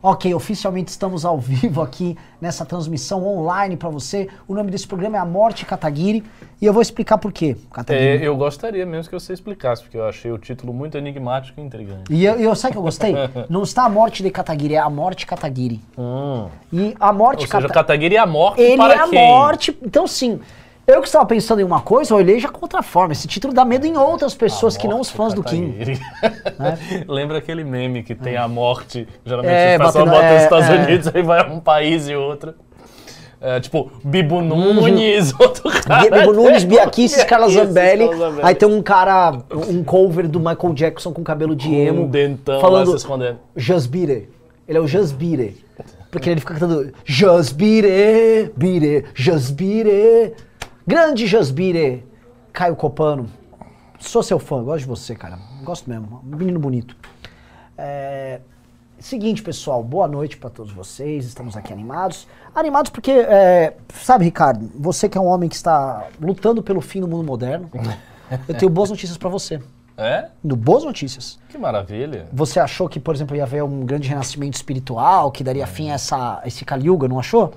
Ok, oficialmente estamos ao vivo aqui nessa transmissão online para você. O nome desse programa é A Morte Kataguiri e eu vou explicar por quê. É, eu gostaria mesmo que você explicasse, porque eu achei o título muito enigmático e intrigante. E eu, eu sabe que eu gostei? Não está a morte de Kataguiri, é a morte Kataguiri. Hum. E a morte Ou seja, Kata... Kataguiri é a morte Ele para é a quem? morte. Então, sim. Eu que estava pensando em uma coisa, olhei já com outra forma. Esse título dá medo em outras pessoas que não os fãs do Kim. É. Lembra aquele meme que tem a morte, geralmente é, o pessoal bota nos Estados é. Unidos, aí vai um país e outro. É, tipo, Bibo Nunes, uhum. outro cara. Bibo Nunes, Biaquisses, Carla Zambelli. Aí tem um cara, um cover do Michael Jackson com cabelo de emo. Um dentão falando se escondendo. Jasbire. Ele é o Jasbire. Porque ele fica cantando Jasbire, bire, Jasbire. Grande Jasbire, Caio Copano. Sou seu fã, gosto de você, cara. Gosto mesmo. Menino bonito. É... Seguinte, pessoal, boa noite para todos vocês. Estamos aqui animados. Animados porque, é... sabe, Ricardo, você que é um homem que está lutando pelo fim do mundo moderno, eu tenho boas notícias para você. É? No Boas Notícias. Que maravilha. Você achou que, por exemplo, ia haver um grande renascimento espiritual, que daria é. fim a essa, esse Kali não achou?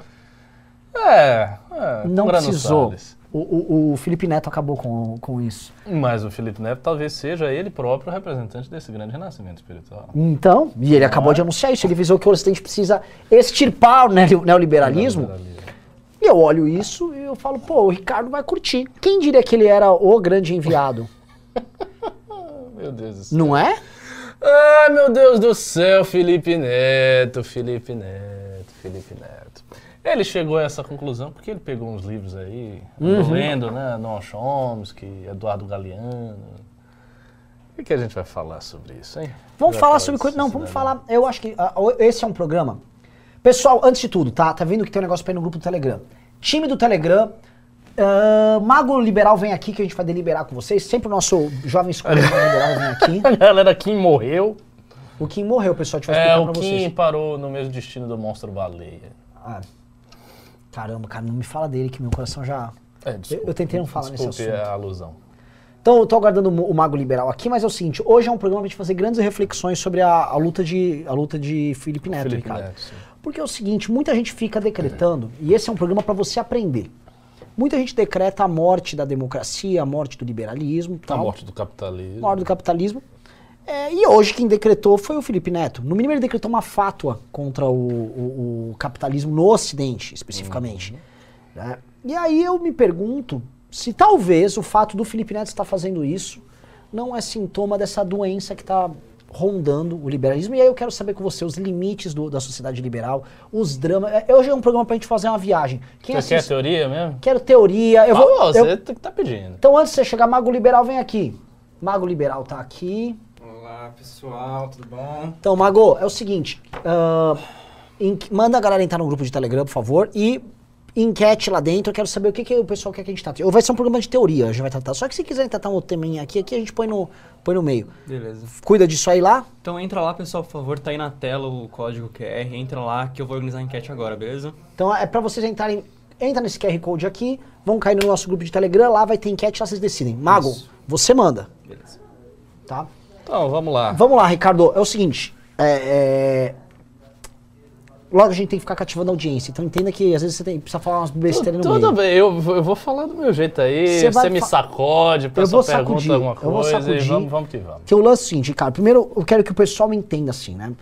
É, é não precisou. Salles. O, o, o, Felipe Neto acabou com, com isso. Mas o Felipe Neto talvez seja ele próprio representante desse grande renascimento espiritual. Então, e ele acabou é? de anunciar isso. Ele avisou que o Ocidente precisa extirpar o neoliberalismo. E eu olho isso e eu falo, pô, o Ricardo vai curtir. Quem diria que ele era o grande enviado? meu Deus do céu. Não é? Ai, meu Deus do céu, Felipe Neto, Felipe Neto, Felipe Neto. Ele chegou a essa conclusão porque ele pegou uns livros aí, uhum. lendo, né? Noam Chomsky, Eduardo Galeano. O que, a gente vai falar sobre isso, hein? Vamos falar, falar sobre coisa. Não, vamos falar. Eu acho que uh, esse é um programa. Pessoal, antes de tudo, tá? Tá vendo que tem um negócio pra ir no grupo do Telegram. Time do Telegram. Uh, Mago Liberal vem aqui que a gente vai deliberar com vocês. Sempre o nosso jovem escolhido Liberal vem aqui. A galera Kim morreu. O Kim morreu, pessoal. A gente vai explicar é, pra vocês. O Kim parou no mesmo destino do monstro baleia. Ah. Caramba, cara, não me fala dele que meu coração já. É, desculpa, eu, eu, tentei não falar nesse assunto. a alusão. Então, eu tô aguardando o Mago Liberal aqui, mas é o seguinte, hoje é um programa pra gente fazer grandes reflexões sobre a, a luta, de, a luta de Felipe Neto, Felipe Ricardo. Neto, sim. Porque é o seguinte, muita gente fica decretando, e esse é um programa para você aprender. Muita gente decreta a morte da democracia, a morte do liberalismo. A morte do capitalismo. A morte do capitalismo. É, e hoje quem decretou foi o Felipe Neto. No mínimo ele decretou uma fátua contra o, o, o capitalismo no Ocidente, especificamente. Uhum. Né? E aí eu me pergunto se talvez o fato do Felipe Neto estar fazendo isso não é sintoma dessa doença que está rondando o liberalismo. E aí eu quero saber com você os limites do, da sociedade liberal, os dramas. É, hoje é um programa pra gente fazer uma viagem. Quem você assiste... quer teoria mesmo? Quero teoria. Eu ah, vou, você eu... tá pedindo. Então antes de você chegar, Mago Liberal vem aqui. Mago Liberal tá aqui. Olá, pessoal, tudo bom? Então, Mago, é o seguinte. Uh, manda a galera entrar no grupo de Telegram, por favor, e enquete lá dentro. Eu quero saber o que, que o pessoal quer que a gente trate. Ou vai ser um programa de teoria, a gente vai tratar. Só que se quiserem tratar um outro teminha aqui, aqui a gente põe no, põe no meio. Beleza. Cuida disso aí lá. Então entra lá, pessoal, por favor. Tá aí na tela o código QR. Entra lá que eu vou organizar a enquete agora, beleza? Então é para vocês entrarem. Entra nesse QR Code aqui, vão cair no nosso grupo de Telegram, lá vai ter enquete, lá vocês decidem. Mago, Isso. você manda. Beleza. Tá? Então, vamos lá. Vamos lá, Ricardo. É o seguinte. É, é, logo a gente tem que ficar cativando a audiência. Então entenda que às vezes você tem, precisa falar umas besteiras no meio. Tudo bem, eu, eu vou falar do meu jeito aí, você, me sacode, a pessoa pergunta sacudir, alguma coisa eu vou sacudir, vamos, vamos que vamos. Que o lance é o seguinte, cara, primeiro eu quero que o pessoal entenda assim, né?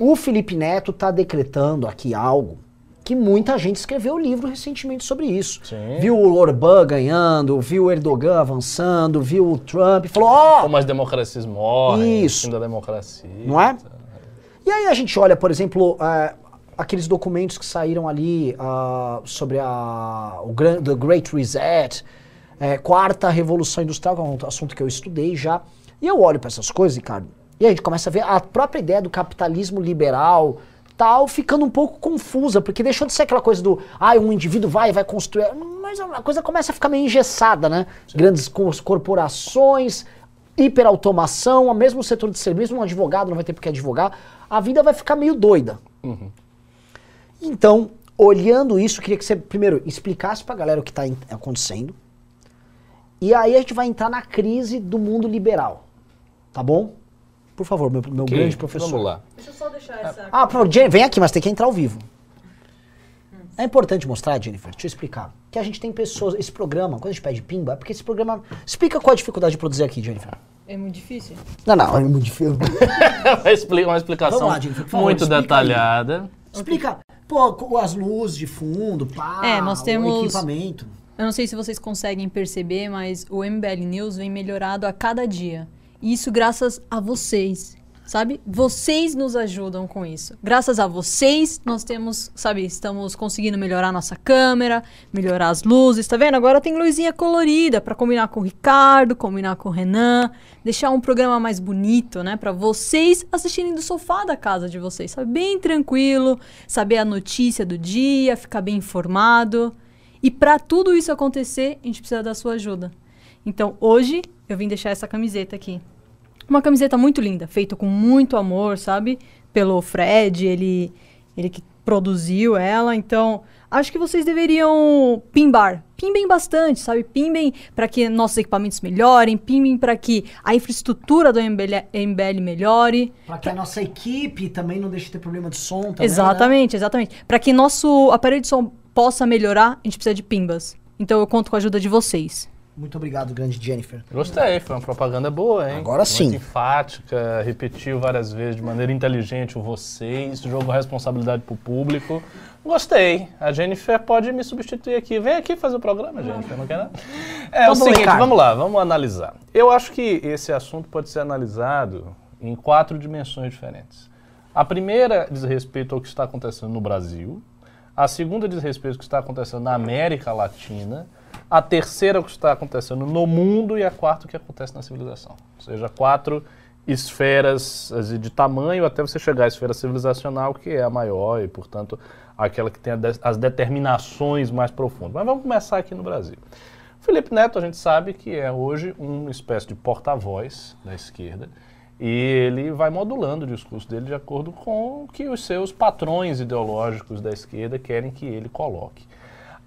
O Felipe Neto tá decretando aqui algo que muita gente escreveu livro recentemente sobre isso. Sim. Viu o Orbán ganhando, viu o Erdogan avançando, viu o Trump, falou, ó... Oh! Como as democracias morrem, isso. da democracia. Não é? E aí a gente olha, por exemplo, uh, aqueles documentos que saíram ali uh, sobre a, o The Great Reset, é, quarta revolução industrial, que é um assunto que eu estudei já, e eu olho para essas coisas, Ricardo, e a gente começa a ver a própria ideia do capitalismo liberal, tal, ficando um pouco confusa, porque deixou de ser aquela coisa do, ah, um indivíduo vai vai construir, mas a coisa começa a ficar meio engessada, né? Sim. Grandes corporações, hiperautomação, o mesmo setor de serviço, um advogado não vai ter porque advogar, a vida vai ficar meio doida. Uhum. Então, olhando isso, queria que você primeiro explicasse pra galera o que está acontecendo, e aí a gente vai entrar na crise do mundo liberal, tá bom? Por favor, meu, meu Ok, grande professor. Vamos lá. Deixa eu só deixar essa. Ah, pro, Jen- vem aqui, mas tem que entrar ao vivo. É importante mostrar, Jennifer, deixa eu explicar. Que a gente tem pessoas. Esse programa, quando a gente pede pimba, é porque esse programa. Explica qual a dificuldade de produzir aqui, Jennifer. É muito difícil. Não, não, é muito difícil. Uma expli- uma explicação lá, Jennifer, por favor, muito explica aí. detalhada. Explica, pô, as luzes de fundo, pá, É, nós o temos- equipamento. Eu não sei se vocês conseguem perceber, mas o MBL News vem melhorado a cada dia. Isso graças a vocês, sabe? Vocês nos ajudam com isso. Graças a vocês, nós temos, sabe, estamos conseguindo melhorar nossa câmera, melhorar as luzes, tá vendo? Agora tem luzinha colorida para combinar com o Ricardo, combinar com o Renan, deixar um programa mais bonito, né, para vocês assistirem do sofá da casa de vocês, sabe? Bem tranquilo, saber a notícia do dia, ficar bem informado. E para tudo isso acontecer, a gente precisa da sua ajuda. Então, hoje eu vim deixar essa camiseta aqui. Uma camiseta muito linda, feita com muito amor, sabe? Pelo Fred, ele ele que produziu ela. Então, acho que vocês deveriam pimbar. Pimbem bastante, sabe? Pimbem para que nossos equipamentos melhorem, pimbem para que a infraestrutura do MBL, MBL melhore. Pra que a nossa equipe também não deixe de ter problema de som também, né? Exatamente, exatamente. Para que nosso aparelho de som possa melhorar, a gente precisa de pimbas. Então eu conto com a ajuda de vocês. Muito obrigado, grande Jennifer. Gostei, foi uma propaganda boa, hein? Agora sim. Muito enfática, repetiu várias vezes de maneira inteligente o vocês, jogou responsabilidade pro público. Gostei. A Jennifer pode me substituir aqui. Vem aqui fazer o programa, Jennifer, não quer nada? É Tá o bom, seguinte, Ricardo. vamos lá, vamos analisar. Eu acho que esse assunto pode ser analisado em quatro dimensões diferentes. A primeira diz respeito ao que está acontecendo no Brasil. A segunda diz respeito ao que está acontecendo na América Latina. A terceira, o que está acontecendo no mundo. E a quarta, o que acontece na civilização. Ou seja, quatro esferas assim, de tamanho até você chegar à esfera civilizacional, que é a maior e, portanto, aquela que tem as determinações mais profundas. Mas vamos começar aqui no Brasil. Felipe Neto, a gente sabe que é hoje uma espécie de porta-voz da esquerda e ele vai modulando o discurso dele de acordo com o que os seus patrões ideológicos da esquerda querem que ele coloque.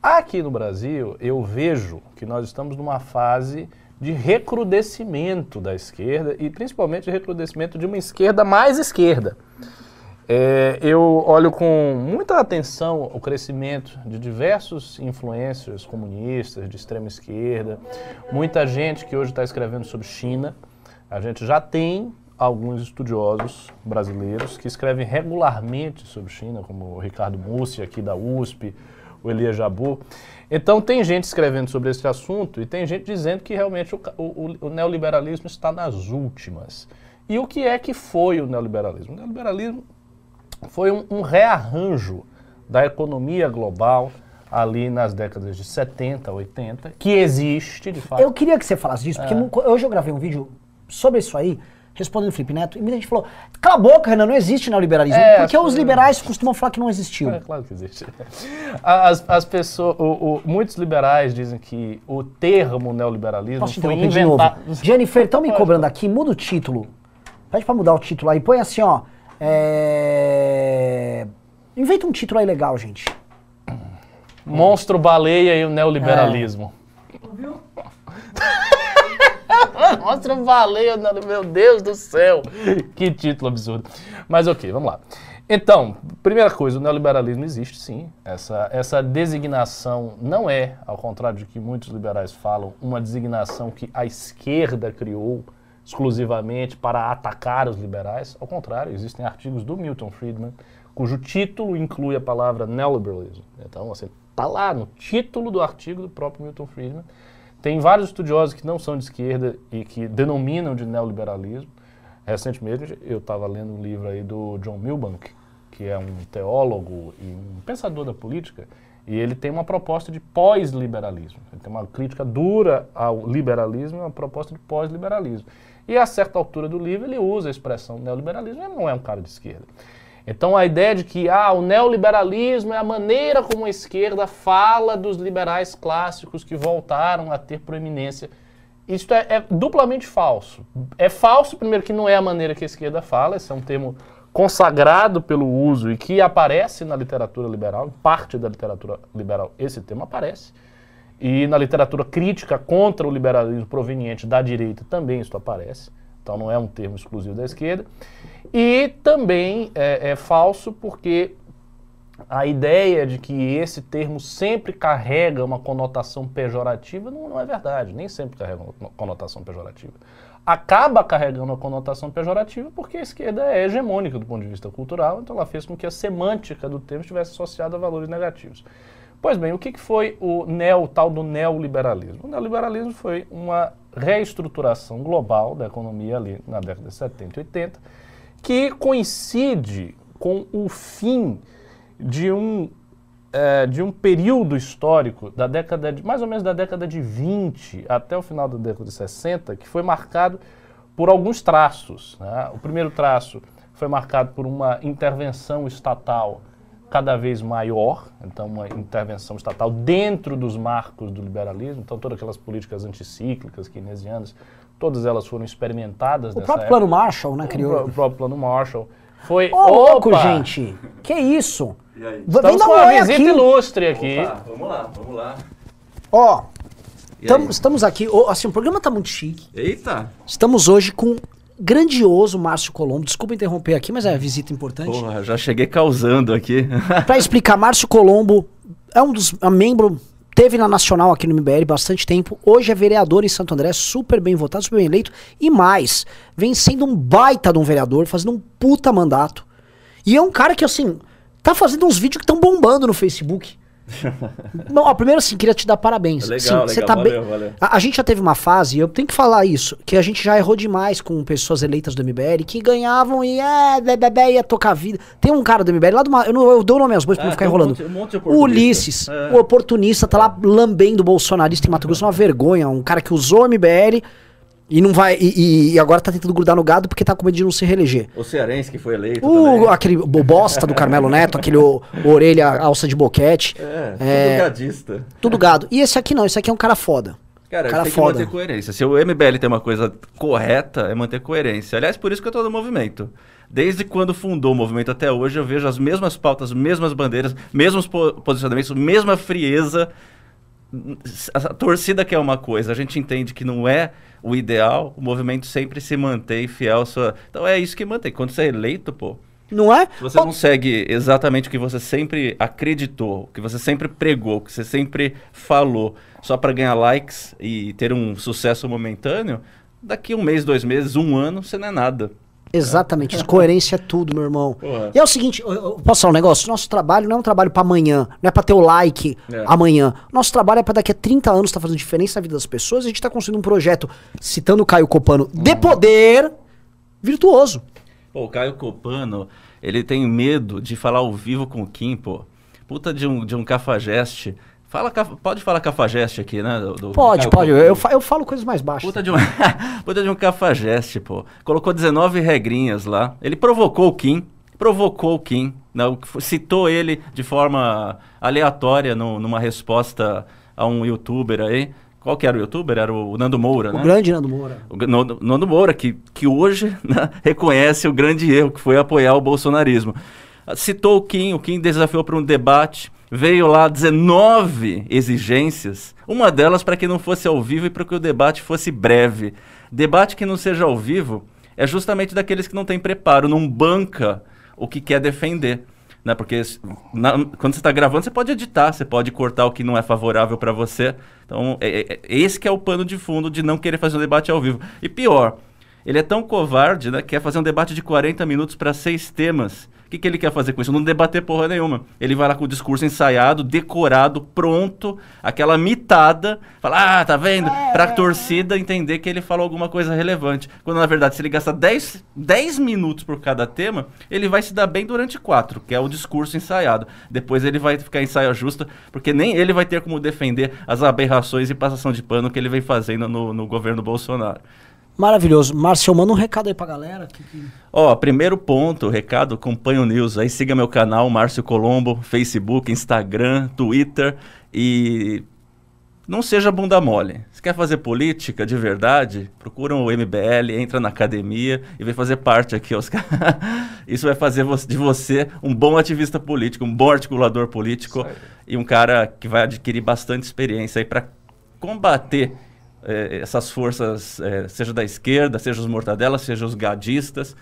Aqui no Brasil, eu vejo que nós estamos numa fase de recrudescimento da esquerda e principalmente de recrudescimento de uma esquerda mais esquerda. É, eu olho com muita atenção o crescimento de diversos influencers comunistas de extrema esquerda, muita gente que hoje está escrevendo sobre China. A gente já tem alguns estudiosos brasileiros que escrevem regularmente sobre China, como o Ricardo Mussi, aqui da USP, o Elia Jabu. Então, tem gente escrevendo sobre esse assunto e tem gente dizendo que realmente o, o- o- neoliberalismo está nas últimas. E o que é que foi o neoliberalismo? O neoliberalismo foi um, um rearranjo da economia global ali nas décadas de 70, 80, que existe de fato. Eu queria que você falasse disso, É. porque hoje eu gravei um vídeo sobre isso aí, respondendo o Felipe Neto, e muita gente falou: cala a boca, Renan, não existe neoliberalismo. É, porque os liberais costumam falar que não existiu. É claro que existe. As, as pessoas, o- o- muitos liberais dizem que o termo neoliberalismo Posso foi interromper de novo? inventado. Jennifer, estão me cobrando aqui, muda o título. Pede pra mudar o título aí, põe assim, ó. É... Inventa um título aí legal, gente. Monstro, baleia e o neoliberalismo. Monstro, baleia, ne- meu Deus do céu. Que título absurdo. Mas ok, vamos lá. Então, primeira coisa, o neoliberalismo existe sim. Essa, essa designação não é, ao contrário de que muitos liberais falam, uma designação que a esquerda criou exclusivamente para atacar os liberais. Ao contrário, existem artigos do Milton Friedman cujo título inclui a palavra neoliberalism. Então, assim, tá lá no título do artigo do próprio Milton Friedman. Tem vários estudiosos que não são de esquerda e que denominam de neoliberalismo. Recentemente eu estava lendo um livro aí do John Milbank, que é um teólogo e um pensador da política, e ele tem uma proposta de pós-liberalismo. Ele tem uma crítica dura ao liberalismo e uma proposta de pós-liberalismo. E a certa altura do livro ele usa a expressão neoliberalismo, ele não é um cara de esquerda. Então a ideia de que ah, o neoliberalismo é a maneira como a esquerda fala dos liberais clássicos que voltaram a ter proeminência. Isso é, é duplamente falso. É falso, primeiro, que não é a maneira que a esquerda fala, esse é um termo consagrado pelo uso e que aparece na literatura liberal, parte da literatura liberal esse termo aparece. E na literatura crítica contra o liberalismo proveniente da direita também isso aparece. Então não é um termo exclusivo da esquerda. E também é, é falso porque a ideia de que esse termo sempre carrega uma conotação pejorativa não, não é verdade, nem sempre carrega uma conotação pejorativa. Acaba carregando uma conotação pejorativa porque a esquerda é hegemônica do ponto de vista cultural, então ela fez com que a semântica do termo estivesse associada a valores negativos. Pois bem, o que, que foi o, neo, o tal do neoliberalismo? O neoliberalismo foi uma reestruturação global da economia ali na década de 70 e 80, que coincide com o fim de um, é, de um período histórico da década de, mais ou menos da década de 20 até o final da década de 60, que foi marcado por alguns traços. Né? O primeiro traço foi marcado por uma intervenção estatal cada vez maior, então uma intervenção estatal dentro dos marcos do liberalismo, então todas aquelas políticas anticíclicas, keynesianas, todas elas foram experimentadas O nessa próprio época. plano Marshall, né, O, criou. o próprio plano Marshall foi... Ô, louco, Opa! gente! Que isso? E aí? V- Vem Estamos dar com um uma visita aqui. ilustre aqui. Opa, vamos lá, vamos lá. Ó, tam- estamos aqui. ô, assim, o programa tá muito chique. Eita! Estamos hoje com o grandioso Márcio Colombo. Desculpa interromper aqui, mas é uma visita importante. Porra, já cheguei causando aqui. Pra explicar, Márcio Colombo é um dos é membro, teve na Nacional aqui no MBL bastante tempo, hoje é vereador em Santo André, super bem votado, super bem eleito, e mais, vem sendo um baita de um vereador, fazendo um puta mandato. E é um cara que, assim, tá fazendo uns vídeos que estão bombando no Facebook. Não, ó, primeiro assim, queria te dar parabéns. Legal, Sim, legal, você tá valeu, bem. valeu. A, a gente já teve uma fase, eu tenho que falar isso, que a gente já errou demais com pessoas eleitas do MBL que ganhavam e é, bebê, ia tocar a vida. Tem um cara do MBL lá do. Eu, não, eu dou o nome aos bois pra Ah, não ficar tem um enrolando. monte- um monte. Ulisses, É. o oportunista, tá lá lambendo o bolsonarista em Mato Grosso, uma vergonha. Um cara que usou o MBL e não vai. E, e- agora tá tentando grudar no gado porque tá com medo de não se reeleger. O cearense que foi eleito O, aquele o bosta do Carmelo Neto, aquele o- orelha alça de boquete. É, É. tudo gadista. Tudo gado. E esse aqui não, esse aqui é um cara foda. Cara, Cara tem foda. que manter coerência. Se o MBL tem uma coisa correta, é manter coerência. Aliás, por isso que eu tô no movimento. Desde quando fundou o movimento até hoje, eu vejo as mesmas pautas, mesmas bandeiras, mesmos po- posicionamentos, mesma frieza. A torcida quer uma coisa, a gente entende que não é o ideal, o movimento sempre se mantém fiel à sua. Então é isso que mantém. Quando você é eleito, pô, Não é? você não segue exatamente o que você sempre acreditou, o que você sempre pregou, o que você sempre falou, só para ganhar likes e ter um sucesso momentâneo, daqui um mês, dois meses, um ano, você não é nada. Exatamente, isso, coerência é tudo, meu irmão. Porra. E é o seguinte, eu, eu posso falar um negócio? Nosso trabalho não é um trabalho pra amanhã, não é pra ter o like É. amanhã. Nosso trabalho é pra daqui a 30 anos tá fazendo diferença na vida das pessoas. A gente tá construindo um projeto, citando o Caio Copano, de Uhum. poder virtuoso. Pô, o Caio Copano, ele tem medo de falar ao vivo com o Kim, pô. Puta de um, de um cafajeste. Fala, pode falar cafajeste aqui, né? do- do Pode, Caio pode. Eu, eu fa- eu falo coisas mais baixas. Puta de, um, puta de um cafajeste, pô. Colocou 19 regrinhas lá. Ele provocou o Kim. Provocou o Kim. Não, citou ele de forma aleatória no- numa resposta a um youtuber aí. Qual que era o youtuber? Era o Nando Moura, O né? grande Nando Moura. O Nando, Nando Moura, que, que hoje né, reconhece o grande erro que foi apoiar o bolsonarismo. Citou o Kim, o Kim desafiou para um debate, veio lá 19 exigências, uma delas para que não fosse ao vivo e para que o debate fosse breve. Debate que não seja ao vivo é justamente daqueles que não têm preparo, não banca o que quer defender. Né? Porque na- quando você está gravando, você pode editar, você pode cortar o que não é favorável para você. Então, é, é- é esse que é o pano de fundo de não querer fazer um debate ao vivo. E pior, ele é tão covarde, né? que Quer fazer um debate de 40 minutos para seis temas. O que, que ele quer fazer com isso? Não debater porra nenhuma. Ele vai lá com o discurso ensaiado, decorado, pronto, aquela mitada, fala, ah, tá vendo? Pra torcida entender que ele falou alguma coisa relevante. Quando na verdade, se ele gastar 10, 10 minutos por cada tema, ele vai se dar bem durante quatro, que é o discurso ensaiado. Depois ele vai ficar em saia justa, porque nem ele vai ter como defender as aberrações e passação de pano que ele vem fazendo no, no governo Bolsonaro. Maravilhoso. Márcio, manda um recado aí pra galera. que- que- Ó, primeiro ponto, recado, acompanha o News aí, siga meu canal, Márcio Colombo, Facebook, Instagram, Twitter e não seja bunda mole. Se quer fazer política de verdade, procura o MBL, entra na academia e vem fazer parte aqui. Os ca- Isso vai fazer de você um bom ativista político, um bom articulador político e um cara que vai adquirir bastante experiência aí para combater eh, essas forças, eh, seja da esquerda, seja os mortadelas, seja os gadistas.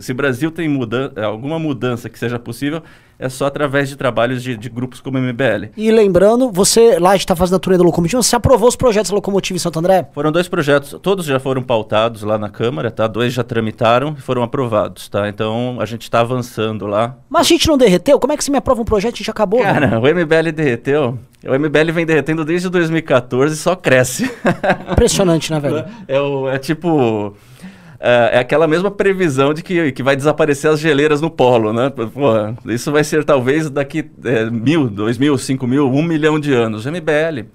Se o Brasil tem mudan alguma mudança que seja possível, é só através de trabalhos de, de grupos como o MBL. E lembrando, você lá está fazendo a turnê da Locomotiva, você aprovou os projetos da Locomotiva em Santo André? Foram dois projetos, todos já foram pautados lá na Câmara, tá? Dois já tramitaram e foram aprovados, tá? Então a gente está avançando lá. Mas a gente não derreteu? Como é que você me aprova um projeto e a gente acabou? Cara, o MBL derreteu. O MBL vem derretendo desde 2014 e só cresce. Impressionante, né, velho? É, o- é tipo. É, é aquela mesma previsão de que, que vai desaparecer as geleiras no polo, né? Porra, isso vai ser talvez daqui é, mil, dois mil, cinco mil, um milhão de anos. MBL.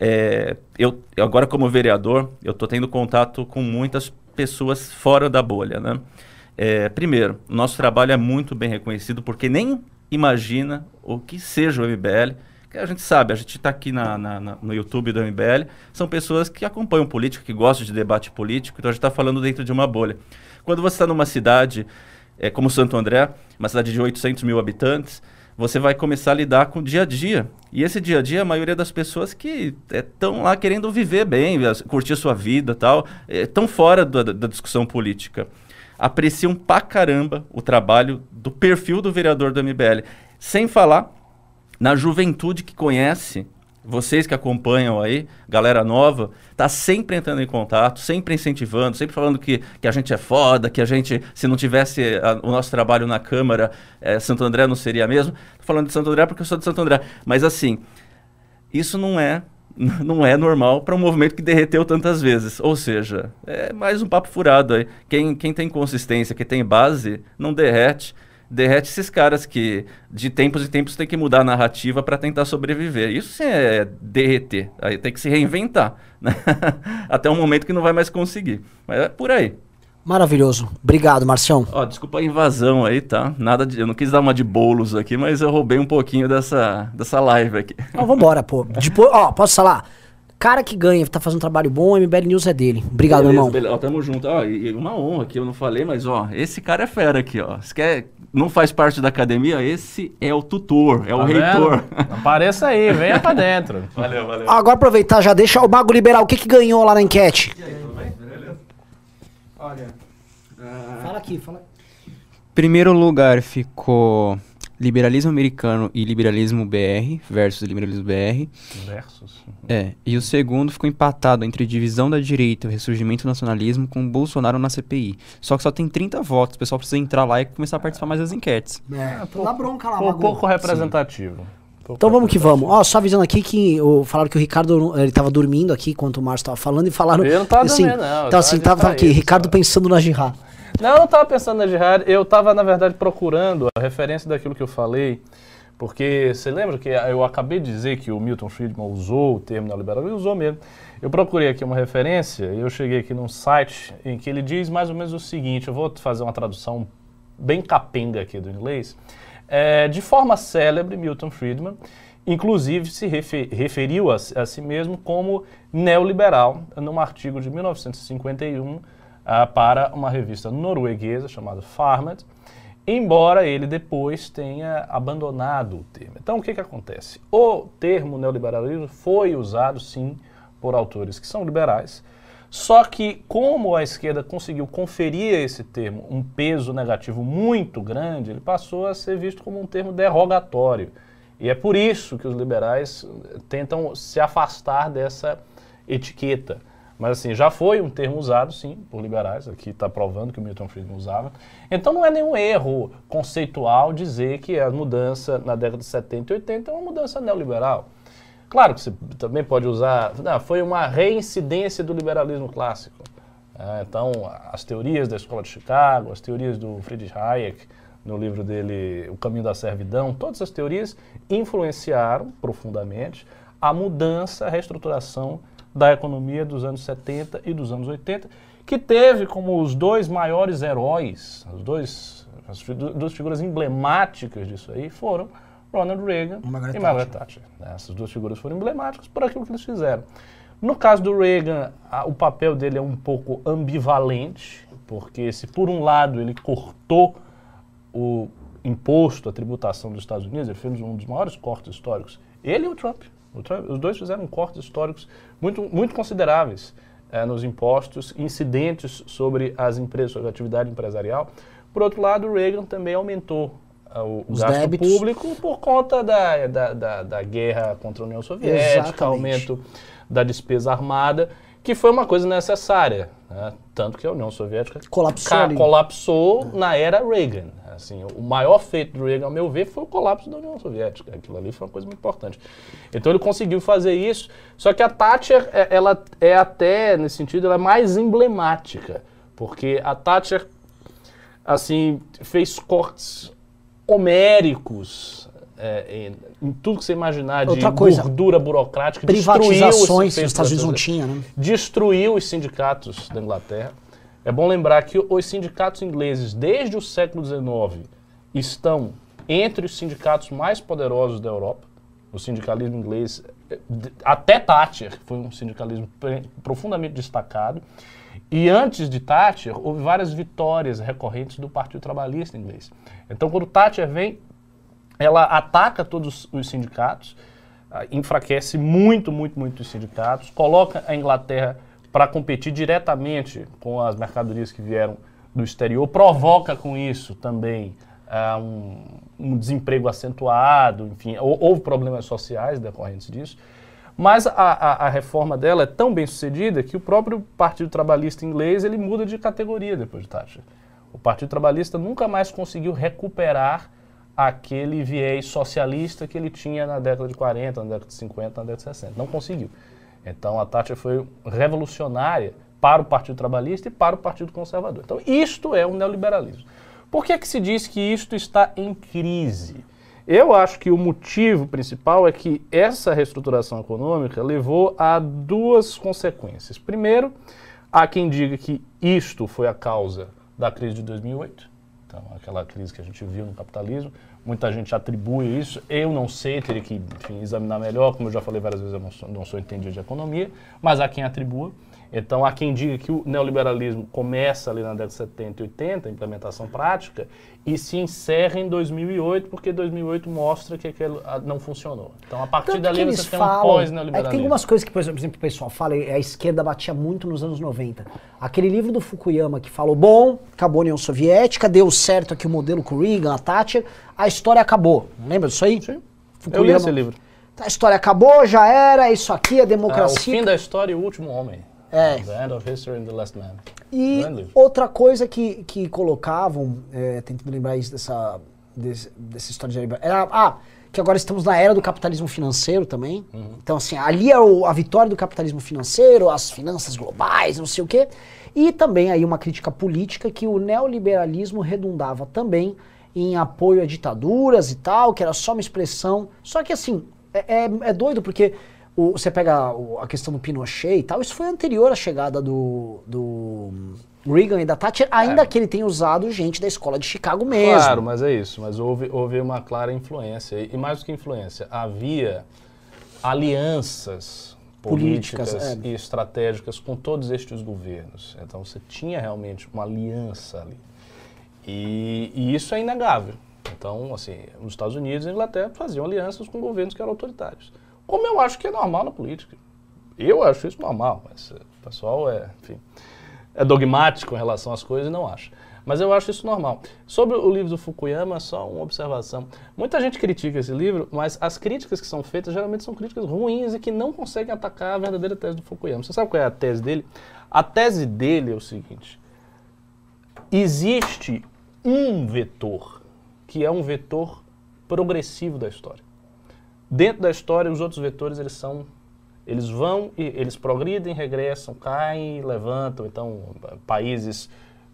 é, eu agora, como vereador, eu estou tendo contato com muitas pessoas fora da bolha, né? É, primeiro, nosso trabalho é muito bem reconhecido porque nem imagina o que seja o MBL. Que a gente sabe, a gente está aqui na- na- na- no YouTube do MBL, são pessoas que acompanham política, que gostam de debate político, então a gente está falando dentro de uma bolha. Quando você está numa cidade é, como Santo André, uma cidade de 800 mil habitantes, você vai começar a lidar com o dia a dia. E esse dia a dia, a maioria das pessoas que estão lá querendo viver bem, as- curtir a sua vida e tal, estão fora da, da discussão política. Apreciam pra caramba o trabalho do perfil do vereador do MBL. Sem falar na juventude que conhece, vocês que acompanham aí, galera nova, tá sempre entrando em contato, sempre incentivando, sempre falando que, que a gente é foda, que a gente, se não tivesse a- o nosso trabalho na Câmara, eh, Santo André não seria mesmo. Tô falando de Santo André porque eu sou de Santo André. Mas assim, isso não é não é normal para um movimento que derreteu tantas vezes. Ou seja, é mais um papo furado aí. Quem, quem tem consistência, quem tem base, não derrete. Derrete esses caras que de tempos em tempos tem que mudar a narrativa para tentar sobreviver. Isso sim é derreter. Aí tem que se reinventar. né? Até um momento que não vai mais conseguir. Mas é por aí. Maravilhoso. Obrigado, Marcião. Ó, desculpa a invasão aí, tá? Nada de, eu não quis dar uma de bolos aqui, mas eu roubei um pouquinho dessa, dessa live aqui. Ó, vambora, pô. Depois, ó, posso falar? Cara que ganha, tá fazendo um trabalho bom, o MBL News é dele. Obrigado, meu irmão. beleza. Ó, tamo junto. Ó, e, e uma honra que eu não falei, mas ó, esse cara é fera aqui, ó. Se quer, não faz parte da academia, esse é o tutor, é o Tá reitor. vendo? Apareça aí, venha pra dentro. valeu, valeu. Agora aproveitar, já deixa o Mago liberar. O que que ganhou lá na enquete? Olha, Fala aqui, fala. primeiro lugar ficou liberalismo americano e liberalismo BR versus liberalismo BR. Versus. É, e o segundo ficou empatado entre divisão da direita e o ressurgimento do nacionalismo com Bolsonaro na CPI. Só que só tem 30 votos, o pessoal precisa entrar lá e começar a participar mais das enquetes. É, dá bronca lá, Pou- Mago. pouco representativo. Pouco Então vamos que vamos. Ó, só avisando aqui que o, falaram que o Ricardo ele tava dormindo aqui enquanto o Márcio tava falando e falaram. Eu não tava assim, dormindo, não, Então tava assim, tava aqui, distraído, Ricardo só. pensando na Jihad. Não, eu não estava pensando na jihad, eu estava, na verdade, procurando a referência daquilo que eu falei, porque você lembra que eu acabei de dizer que o Milton Friedman usou o termo neoliberal, ele usou mesmo. Eu procurei aqui uma referência e eu cheguei aqui num site em que ele diz mais ou menos o seguinte, eu vou fazer uma tradução bem capenga aqui do inglês. É, de forma célebre, Milton Friedman, inclusive se refe- referiu a, a si mesmo como neoliberal num artigo de 1951 ah, para uma revista norueguesa chamada Farmed, embora ele depois tenha abandonado o termo. Então, o que, que acontece? O termo neoliberalismo foi usado, sim, por autores que são liberais, só que, como a esquerda conseguiu conferir a esse termo um peso negativo muito grande, ele passou a ser visto como um termo derrogatório. E é por isso que os liberais tentam se afastar dessa etiqueta. Mas assim, já foi um termo usado, sim, por liberais, aqui está provando que o Milton Friedman usava. Então não é nenhum erro conceitual dizer que a mudança na década de 70 e 80 é uma mudança neoliberal. Claro que você também pode usar, não, foi uma reincidência do liberalismo clássico. É, então, as teorias da Escola de Chicago, as teorias do Friedrich Hayek, no livro dele O Caminho da Servidão, todas as teorias influenciaram profundamente a mudança, a reestruturação da economia dos anos 70 e dos anos 80, que teve como os dois maiores heróis, os dois, as duas figuras emblemáticas disso aí foram Ronald Reagan Margaret e Margaret Thatcher. né? Essas duas figuras foram emblemáticas por aquilo que eles fizeram. No caso do Reagan, a- o papel dele é um pouco ambivalente, porque se por um lado ele cortou o imposto, a tributação dos Estados Unidos, ele fez um dos maiores cortes históricos, ele e o Trump. Trump- Os dois fizeram cortes históricos muito, muito consideráveis eh, nos impostos incidentes sobre as empresas, sobre a atividade empresarial. Por outro lado, o Reagan também aumentou ah, o, Os gasto débitos. público por conta da, da, da, da guerra contra a União Soviética, Exatamente. aumento da despesa armada, que foi uma coisa necessária. né? Tanto que a União Soviética Colapsou colapsou na era Reagan. Assim, o maior feito do Reagan, ao meu ver, foi o colapso da União Soviética. Aquilo ali foi uma coisa muito importante. Então ele conseguiu fazer isso. Só que a Thatcher, é- ela é até, nesse sentido, ela é mais emblemática. Porque a Thatcher, assim, fez cortes homéricos é, em, em tudo que você imaginar de Outra coisa, gordura burocrática. Privatizações que os Estados Unidos não tinham, né? destruiu os sindicatos da Inglaterra. É bom lembrar que os sindicatos ingleses, desde o século XIX, estão entre os sindicatos mais poderosos da Europa. O sindicalismo inglês, até Thatcher, foi um sindicalismo profundamente destacado. E antes de Thatcher, houve várias vitórias recorrentes do Partido Trabalhista inglês. Então, quando Thatcher vem, ela ataca todos os sindicatos, ah, enfraquece muito, muito, muito os sindicatos, coloca a Inglaterra para competir diretamente com as mercadorias que vieram do exterior, provoca com isso também ah, um, um desemprego acentuado, enfim, hou- houve problemas sociais decorrentes disso. Mas a, a- a reforma dela é tão bem sucedida que o próprio Partido Trabalhista inglês ele muda de categoria depois de Thatcher. O Partido Trabalhista nunca mais conseguiu recuperar aquele viés socialista que ele tinha na década de 40, na década de 50, na década de 60. Não conseguiu. Então a Thatcher foi revolucionária para o Partido Trabalhista e para o Partido Conservador. Então isto é o neoliberalismo. Por que, é que se diz que isto está em crise? Eu acho que o motivo principal é que essa reestruturação econômica levou a duas consequências. Primeiro, há quem diga que isto foi a causa da crise de 2008, então aquela crise que a gente viu no capitalismo. Muita gente atribui isso. Eu não sei, teria que enfim, examinar melhor. Como eu já falei várias vezes, eu não sou, não sou entendido de economia, mas há quem atribua. Então, há quem diga que o neoliberalismo começa ali na década de 70 e 80, a implementação prática, e se encerra em 2008, porque 2008 mostra que aquilo não funcionou. Então, a partir Tanto dali você tem um falam, é que pós-neoliberalismo. tem algumas coisas que, por exemplo, o pessoal fala, a esquerda batia muito nos anos 90. Aquele livro do Fukuyama que falou, bom, acabou a União Soviética, deu certo aqui o modelo com Reagan, a Thatcher, a história acabou. Lembra disso aí? Sim. Eu li esse livro. A história acabou, já era, é isso aqui, a Ah, o democracia. fim da história e o último homem. É. The End of History and the Last Man. E livro. outra coisa que, que colocavam, é, tentando lembrar isso dessa, desse- dessa história de liberdade, era, ah, que agora estamos na era do capitalismo financeiro também. Então, assim, ali é o- a vitória do capitalismo financeiro, as finanças globais, não sei o quê. E também aí uma crítica política que o neoliberalismo redundava também em apoio a ditaduras e tal, que era só uma expressão. Só que, assim, é, é- é doido porque o- você pega o- a questão do Pinochet e tal, isso foi anterior à chegada do, do Reagan e da Thatcher, ainda que ele tenha usado gente da escola de Chicago mesmo. Claro, mas é isso. Mas houve, houve uma clara influência. E mais do que influência, havia alianças Políticas, políticas, é. e estratégicas com todos estes governos. Então você tinha realmente uma aliança ali. E, e isso é inegável. Então, assim, os Estados Unidos e a Inglaterra faziam alianças com governos que eram autoritários. Como eu acho que é normal na política. Eu acho isso normal, mas eh, o pessoal é, enfim, é dogmático em relação às coisas e não acha. Mas eu acho isso normal. Sobre o livro do Fukuyama, só uma observação. Muita gente critica esse livro, mas as críticas que são feitas geralmente são críticas ruins e que não conseguem atacar a verdadeira tese do Fukuyama. Você sabe qual é a tese dele? A tese dele é o seguinte: existe um vetor que é um vetor progressivo da história. Dentro da história, os outros vetores eles são eles vão e eles progridem, regressam, caem, levantam. Então, países,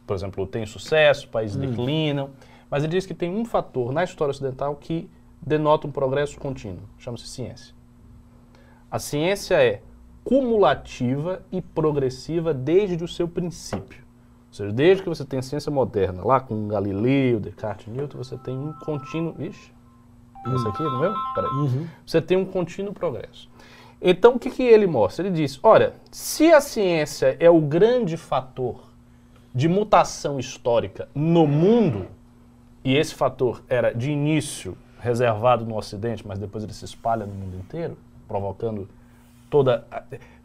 por exemplo, têm sucesso, países declinam. Mas ele diz que tem um fator na história ocidental que denota um progresso contínuo. Chama-se ciência. A ciência é cumulativa e progressiva desde o seu princípio. Ou seja, desde que você tem a ciência moderna, lá com Galileu, Descartes e Newton, você tem um contínuo. Ixi, esse aqui não é meu? Peraí. Você tem um contínuo progresso. Então, o que, que ele mostra? Ele diz: olha, se a ciência é o grande fator de mutação histórica no mundo, e esse fator era de início reservado no Ocidente, mas depois ele se espalha no mundo inteiro, provocando toda.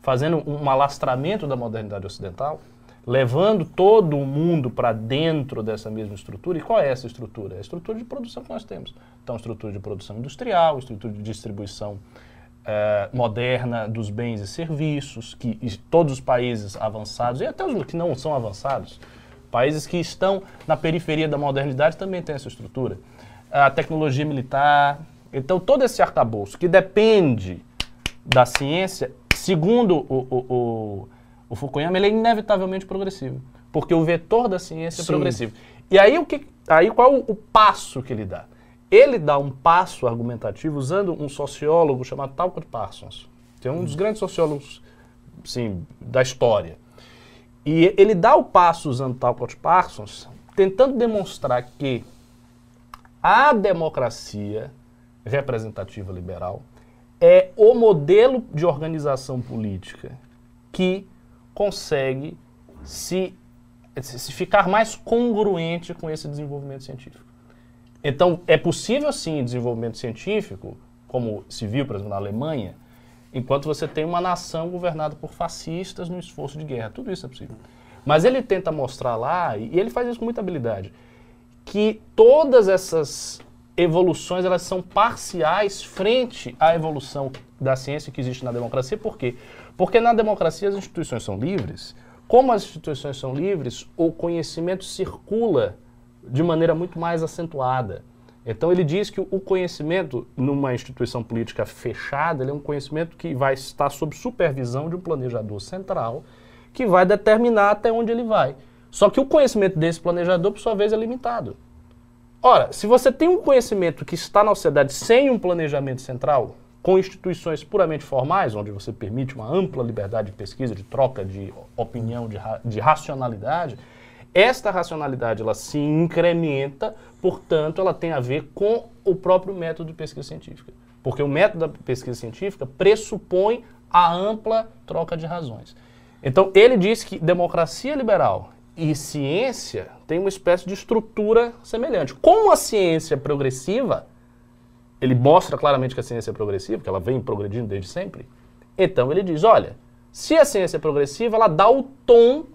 fazendo um alastramento da modernidade ocidental, levando todo o mundo para dentro dessa mesma estrutura. E qual é essa estrutura? É a estrutura de produção que nós temos. Então, estrutura de produção industrial, estrutura de distribuição eh, moderna dos bens e serviços, que e todos os países avançados, e até os que não são avançados, países que estão na periferia da modernidade também têm essa estrutura. A tecnologia militar. Então, todo esse arcabouço que depende da ciência, segundo o, o, o, o Fukuyama, ele é inevitavelmente progressivo. Porque o vetor da ciência é Sim. progressivo. E aí, o que, aí qual o, o passo que ele dá? Ele dá um passo argumentativo usando um sociólogo chamado Talcott Parsons, que é um dos grandes sociólogos sim, da história. E ele dá o passo usando Talcott Parsons, tentando demonstrar que a democracia representativa liberal é o modelo de organização política que consegue se, se ficar mais congruente com esse desenvolvimento científico. Então, é possível sim desenvolvimento científico, como se viu, por exemplo, na Alemanha, enquanto você tem uma nação governada por fascistas no esforço de guerra. Tudo isso é possível. Mas ele tenta mostrar lá, e ele faz isso com muita habilidade, que todas essas evoluções elas são parciais frente à evolução da ciência que existe na democracia. Por quê? Porque na democracia as instituições são livres. Como as instituições são livres, o conhecimento circula de maneira muito mais acentuada. Então ele diz que o conhecimento numa instituição política fechada, ele é um conhecimento que vai estar sob supervisão de um planejador central que vai determinar até onde ele vai. Só que o conhecimento desse planejador, por sua vez, é limitado. Ora, se você tem um conhecimento que está na sociedade sem um planejamento central, com instituições puramente formais, onde você permite uma ampla liberdade de pesquisa, de troca de opinião, de, ra de racionalidade, esta racionalidade ela se incrementa, portanto, ela tem a ver com o próprio método de pesquisa científica. Porque o método da pesquisa científica pressupõe a ampla troca de razões. Então, ele diz que democracia liberal e ciência têm uma espécie de estrutura semelhante. Como a ciência progressiva, ele mostra claramente que a ciência é progressiva, que ela vem progredindo desde sempre. Então ele diz, olha, se a ciência é progressiva, ela dá o tom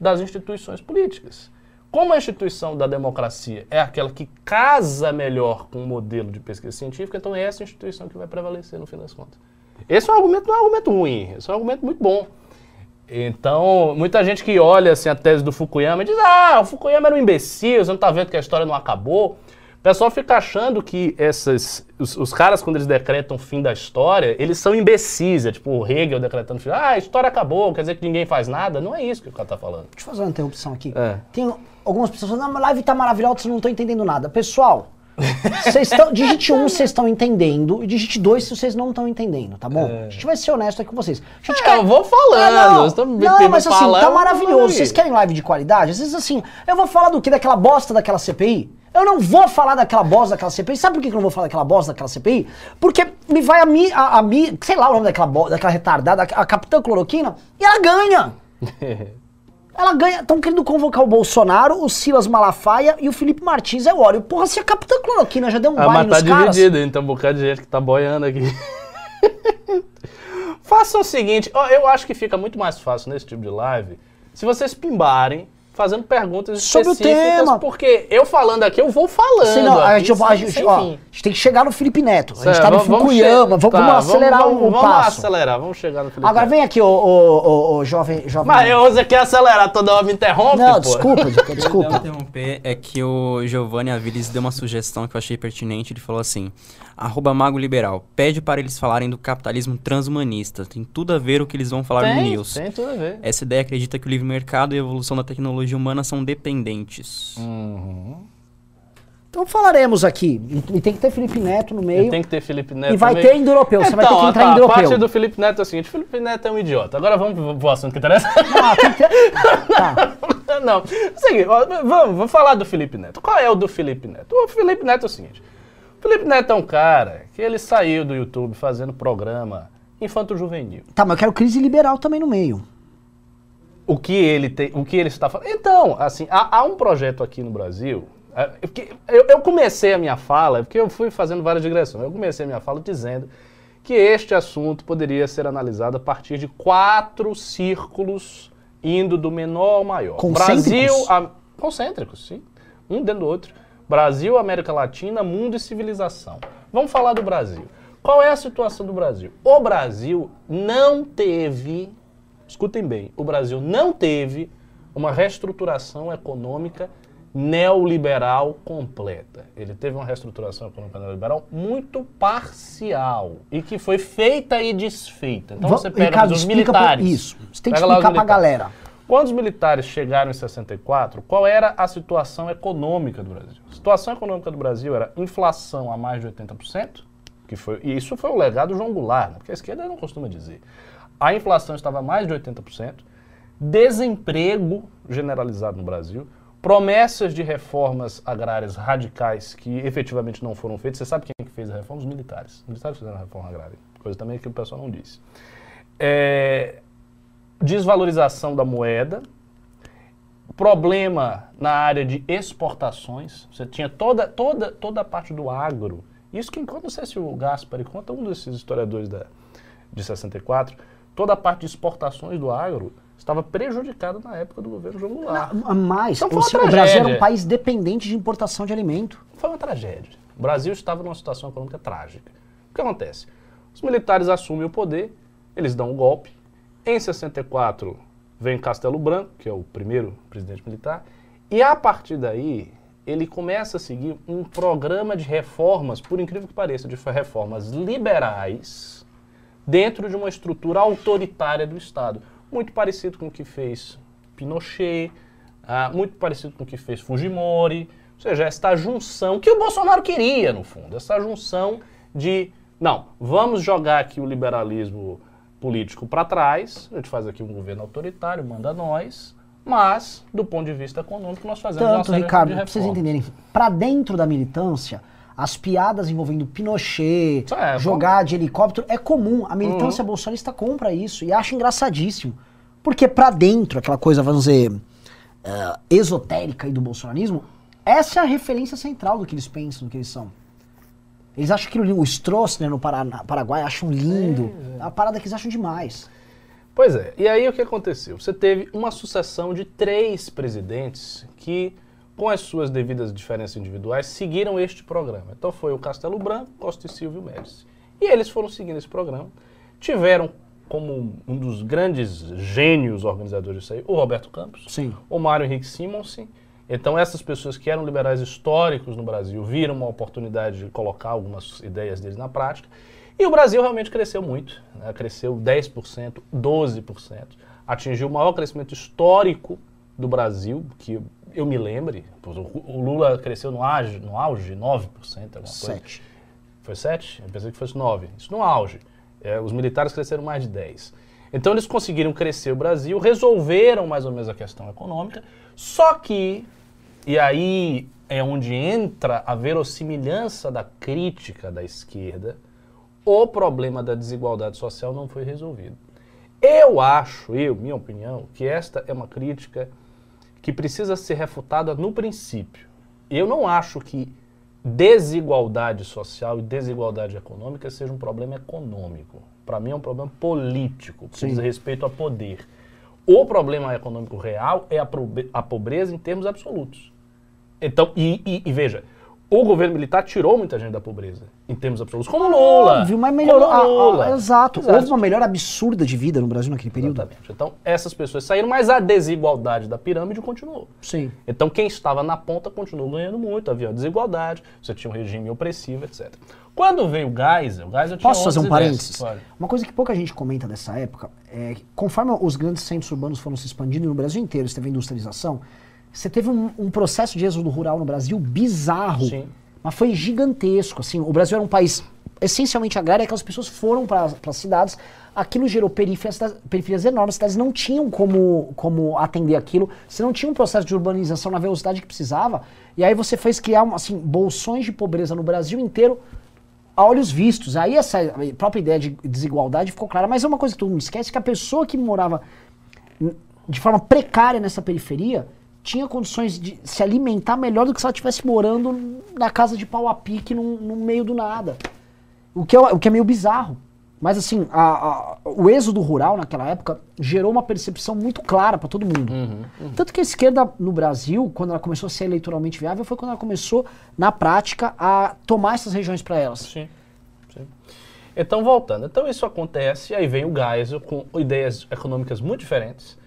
das instituições políticas. Como a instituição da democracia é aquela que casa melhor com o modelo de pesquisa científica, então é essa instituição que vai prevalecer no fim das contas. Esse é um argumento, não é um argumento ruim, esse é um argumento muito bom. Então, muita gente que olha assim, a tese do Fukuyama e diz: ah, o Fukuyama era um imbecil, você não está vendo que a história não acabou. O pessoal fica achando que essas, os, os caras, quando eles decretam o fim da história, eles são imbecis. É tipo o Hegel decretando o fim. Ah, a história acabou, quer dizer que ninguém faz nada. Não é isso que o cara está falando. Deixa eu fazer uma interrupção aqui. É. Tem algumas pessoas falando, ah, a live tá maravilhosa, vocês não estão entendendo nada. Pessoal, vocês estão. digite um, vocês estão entendendo, e digite dois se vocês não estão entendendo, tá bom? A gente vai ser honesto aqui com vocês. A gente É, eu vou falando, Ah, não, vocês tão me não, mas assim, falar, tá maravilhoso. Vocês querem live de qualidade? Às vezes assim, eu vou falar do que? Daquela bosta daquela CPI? Eu não vou falar daquela bosta daquela CPI. Sabe por que eu não vou falar daquela bosta daquela CPI? Porque me vai a mi, a, a mi, sei lá o nome daquela, bo- daquela retardada, a, a Capitã Cloroquina, e ela ganha. Ela ganha. Estão querendo convocar o Bolsonaro, o Silas Malafaia e o Felipe Martins é o óleo. Porra, se a Capitã Cloroquina já deu um Ah, baile mas tá nos caras... dividido, então um bocado de gente que tá boiando aqui. Façam o seguinte, ó, eu acho que fica muito mais fácil nesse tipo de live se vocês pimbarem fazendo perguntas Sobre o tema. porque eu falando aqui, eu vou falando. Assim, não, a aqui, gente, a gente- sem ó, fim. a gente tem que chegar no Felipe Neto. A gente Certo, tá no vamos- vamos Fukuyama, che- vamos, tá, vamos acelerar vamos, o, o Vamos passo. acelerar, vamos chegar no Felipe Agora Neto. vem aqui, ô, ô, ô, ô, jovem, jovem. Mas eu- você quer acelerar toda hora, me interrompe, Não, pô. desculpa, desculpa, Não desculpa. interromper, é que o Giovanni Aviles deu uma sugestão que eu achei pertinente. Ele falou assim: arroba Mago Liberal, pede para eles falarem do capitalismo transhumanista. Tem tudo a ver o que eles vão falar no Tem, News. tem tudo a ver. Essa ideia acredita que o livre mercado e a evolução da tecnologia humana são dependentes. Então falaremos aqui. E, tem que ter Felipe Neto no meio. Tem que ter Felipe Neto E vai ter indo-europeu. Você vai ter Então, que entrar tá, em A parte do Felipe Neto é o seguinte, Felipe Neto é um idiota. Agora vamos pro, assunto que interessa. Ah, tem que ter... Tá. Não, seguinte, vamos, vamos falar do Felipe Neto. Qual é o do Felipe Neto? O Felipe Neto é o seguinte, Felipe Neto é um cara que ele saiu do YouTube fazendo programa infanto-juvenil. tá, mas eu quero crise liberal também no meio. O que ele tem, o que ele está falando. Então, assim, há, há um projeto aqui no Brasil. é, Eu, eu comecei a minha fala, porque eu fui fazendo várias digressões. Eu comecei a minha fala dizendo que este assunto poderia ser analisado a partir de quatro círculos indo do menor ao maior. Concêntricos? Brasil, a, concêntricos, sim, um dentro do outro. Brasil, América Latina, mundo e civilização. Vamos falar do Brasil. Qual é a situação do Brasil? O Brasil não teve, escutem bem, o Brasil não teve uma reestruturação econômica neoliberal completa. Ele teve uma reestruturação econômica neoliberal muito parcial e que foi feita e desfeita. Então você pega Ricardo, os militares. isso. Você tem que explicar pra militares. galera. Quando os militares chegaram em 64, qual era a situação econômica do Brasil? Situação econômica do Brasil era inflação a mais de 80%, que foi, e isso foi o legado do João Goulart, né? porque a esquerda não costuma dizer. A inflação estava a mais de 80%, desemprego generalizado no Brasil, promessas de reformas agrárias radicais que efetivamente não foram feitas. Você sabe quem que fez a reforma? Os militares. Os militares fizeram a reforma agrária, coisa também que o pessoal não disse. É, desvalorização da moeda, problema na área de exportações. Você tinha toda, toda, toda a parte do agro. Isso que conta, não sei se o Gaspari conta, um desses historiadores da, de 64, toda a parte de exportações do agro estava prejudicada na época do governo João Goulart. A Mais, Então foi o, o Brasil era um país dependente de importação de alimento. Foi uma tragédia. O Brasil estava numa situação econômica trágica. O que acontece? Os militares assumem o poder, eles dão um golpe. Em 64 vem Castelo Branco, que é o primeiro presidente militar, e a partir daí ele começa a seguir um programa de reformas, por incrível que pareça, de reformas liberais dentro de uma estrutura autoritária do Estado. Muito parecido com o que fez Pinochet, ah, muito parecido com o que fez Fujimori. Ou seja, esta junção que o Bolsonaro queria, no fundo, essa junção de, não, vamos jogar aqui o liberalismo político para trás, a gente faz aqui um governo autoritário, manda nós, mas, do ponto de vista econômico, nós fazemos uma Tanto, série Ricardo, pra vocês entenderem, pra dentro da militância, as piadas envolvendo Pinochet, é, jogar de helicóptero, é comum. A militância bolsonarista compra isso e acha engraçadíssimo. Porque pra dentro, aquela coisa, vamos dizer, eh, esotérica aí do bolsonarismo, essa é a referência central do que eles pensam, do que eles são. Eles acham aquilo lindo. O Stroessner no Paraná- Paraguai acham lindo. É uma parada que eles acham demais. Pois é, e aí o que aconteceu? Você teve uma sucessão de três presidentes que, com as suas devidas diferenças individuais, seguiram este programa. Então foi o Castelo Branco, Costa e Silvio Médici. E eles foram seguindo esse programa, tiveram como um dos grandes gênios organizadores disso aí, o Roberto Campos, Sim. o Mário Henrique Simonsen. Então essas pessoas que eram liberais históricos no Brasil viram uma oportunidade de colocar algumas ideias deles na prática. E o Brasil realmente cresceu muito, né? cresceu 10%, 12%, atingiu o maior crescimento histórico do Brasil, que eu me lembre. O Lula cresceu no auge, no auge 9%, alguma coisa. Sete. Foi 7? Eu pensei que fosse 9. Isso no auge. É, os militares cresceram mais de 10. Então eles conseguiram crescer o Brasil, resolveram mais ou menos a questão econômica, só que, e aí é onde entra a verossimilhança da crítica da esquerda, o problema da desigualdade social não foi resolvido. Eu acho, eu, minha opinião, que esta é uma crítica que precisa ser refutada no princípio. Eu não acho que desigualdade social e desigualdade econômica seja um problema econômico. Para mim é um problema político, que Sim. diz respeito a poder. O problema econômico real é a, pobreza em termos absolutos. Então, e, e- e veja, o governo militar tirou muita gente da pobreza, em termos absolutos, como Lula. Óbvio, mas melhorou. Como a- a- Lula. exato. Exato. Houve uma melhora absurda de vida no Brasil naquele período. Exatamente. Então, essas pessoas saíram, mas a desigualdade da pirâmide continuou. Sim. Então, quem estava na ponta continuou ganhando muito, havia desigualdade, você tinha um regime opressivo, etc. Quando veio o Geisel, o Geisel tinha Posso fazer um 11 parênteses? Uma coisa que pouca gente comenta dessa época é que, conforme os grandes centros urbanos foram se expandindo no Brasil inteiro, teve industrialização, você teve um, um processo de êxodo rural no Brasil bizarro. Sim. Mas foi gigantesco. Assim, o Brasil era um país essencialmente agrário, e aquelas pessoas foram para as cidades. Aquilo gerou periferias, periferias enormes, as cidades não tinham como, como atender aquilo, você não tinha um processo de urbanização na velocidade que precisava, e aí você fez criar assim, bolsões de pobreza no Brasil inteiro a olhos vistos. Aí essa própria ideia de desigualdade ficou clara, mas é uma coisa que todo mundo esquece, que a pessoa que morava de forma precária nessa periferia tinha condições de se alimentar melhor do que se ela estivesse morando na casa de pau a pique no, no meio do nada. O que, é, o que é meio bizarro. Mas assim, a- a- o êxodo rural naquela época gerou uma percepção muito clara para todo mundo. Uhum, Tanto que a esquerda no Brasil, quando ela começou a ser eleitoralmente viável, foi quando ela começou, na prática, a tomar essas regiões para elas. Sim, sim. Então, voltando. Então, isso acontece, aí vem o Geisel com ideias econômicas muito diferentes.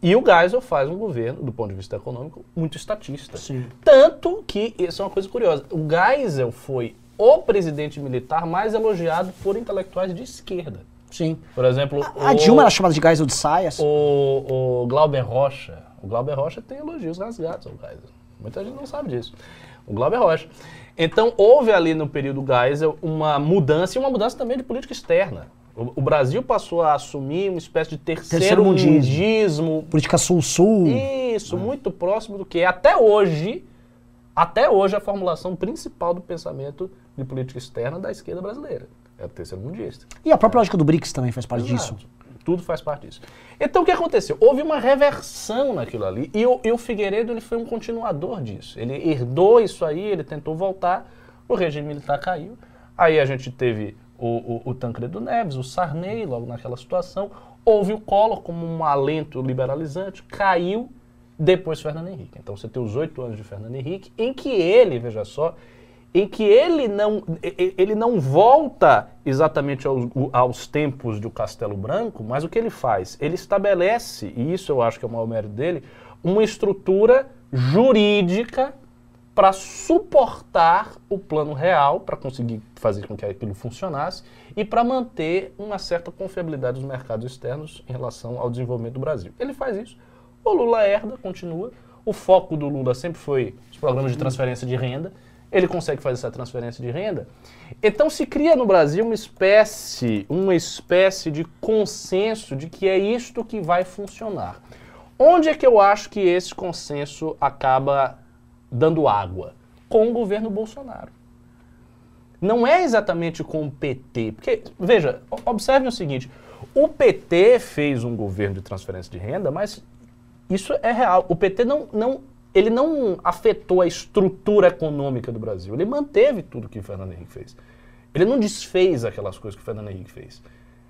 E o Geisel faz um governo, do ponto de vista econômico, muito estatista. Sim. Tanto que, isso é uma coisa curiosa, o Geisel foi o presidente militar mais elogiado por intelectuais de esquerda. Sim. Por exemplo, A o, Dilma era chamada de Geisel de saias. o, o Glauber Rocha. O Glauber Rocha tem elogios rasgados ao Geisel. Muita gente não sabe disso. O Glauber Rocha. Então, houve ali no período Geisel uma mudança e uma mudança também de política externa. O, Brasil passou a assumir uma espécie de terceiro, Terceiro mundismo. mundismo. Política sul-sul. Isso, muito próximo do que é até hoje, até hoje a formulação principal do pensamento de política externa da esquerda brasileira. É o terceiro mundista. E a própria lógica do BRICS também faz parte disso. Exato. Tudo faz parte disso. Então o que aconteceu? Houve uma reversão naquilo ali e o, e o Figueiredo ele foi um continuador disso. Ele herdou isso aí, ele tentou voltar, o regime militar caiu. Aí a gente teve o, o, o Tancredo Neves, o Sarney, logo naquela situação. Houve o Collor como um alento liberalizante, caiu depois Fernando Henrique. Então você tem os oito anos de Fernando Henrique, em que ele, veja só, em que ele não, ele não volta exatamente aos, aos tempos do Castelo Branco, mas o que ele faz? Ele estabelece, e isso eu acho que é o maior mérito dele, uma estrutura jurídica para suportar o plano real, para conseguir fazer com que aquilo funcionasse e para manter uma certa confiabilidade dos mercados externos em relação ao desenvolvimento do Brasil. Ele faz isso. O Lula herda, continua. O foco do Lula sempre foi os programas de transferência de renda. Ele consegue fazer essa transferência de renda. Então se cria no Brasil uma espécie, uma espécie de consenso de que é isto que vai funcionar. Onde é que eu acho que esse consenso acaba dando água? Com o governo Bolsonaro. Não é exatamente com o PT. Porque, veja, observe o seguinte: o PT fez um governo de transferência de renda, mas isso é real. O PT não, não, ele não afetou a estrutura econômica do Brasil. Ele manteve tudo que o Fernando Henrique fez. Ele não desfez aquelas coisas que o Fernando Henrique fez.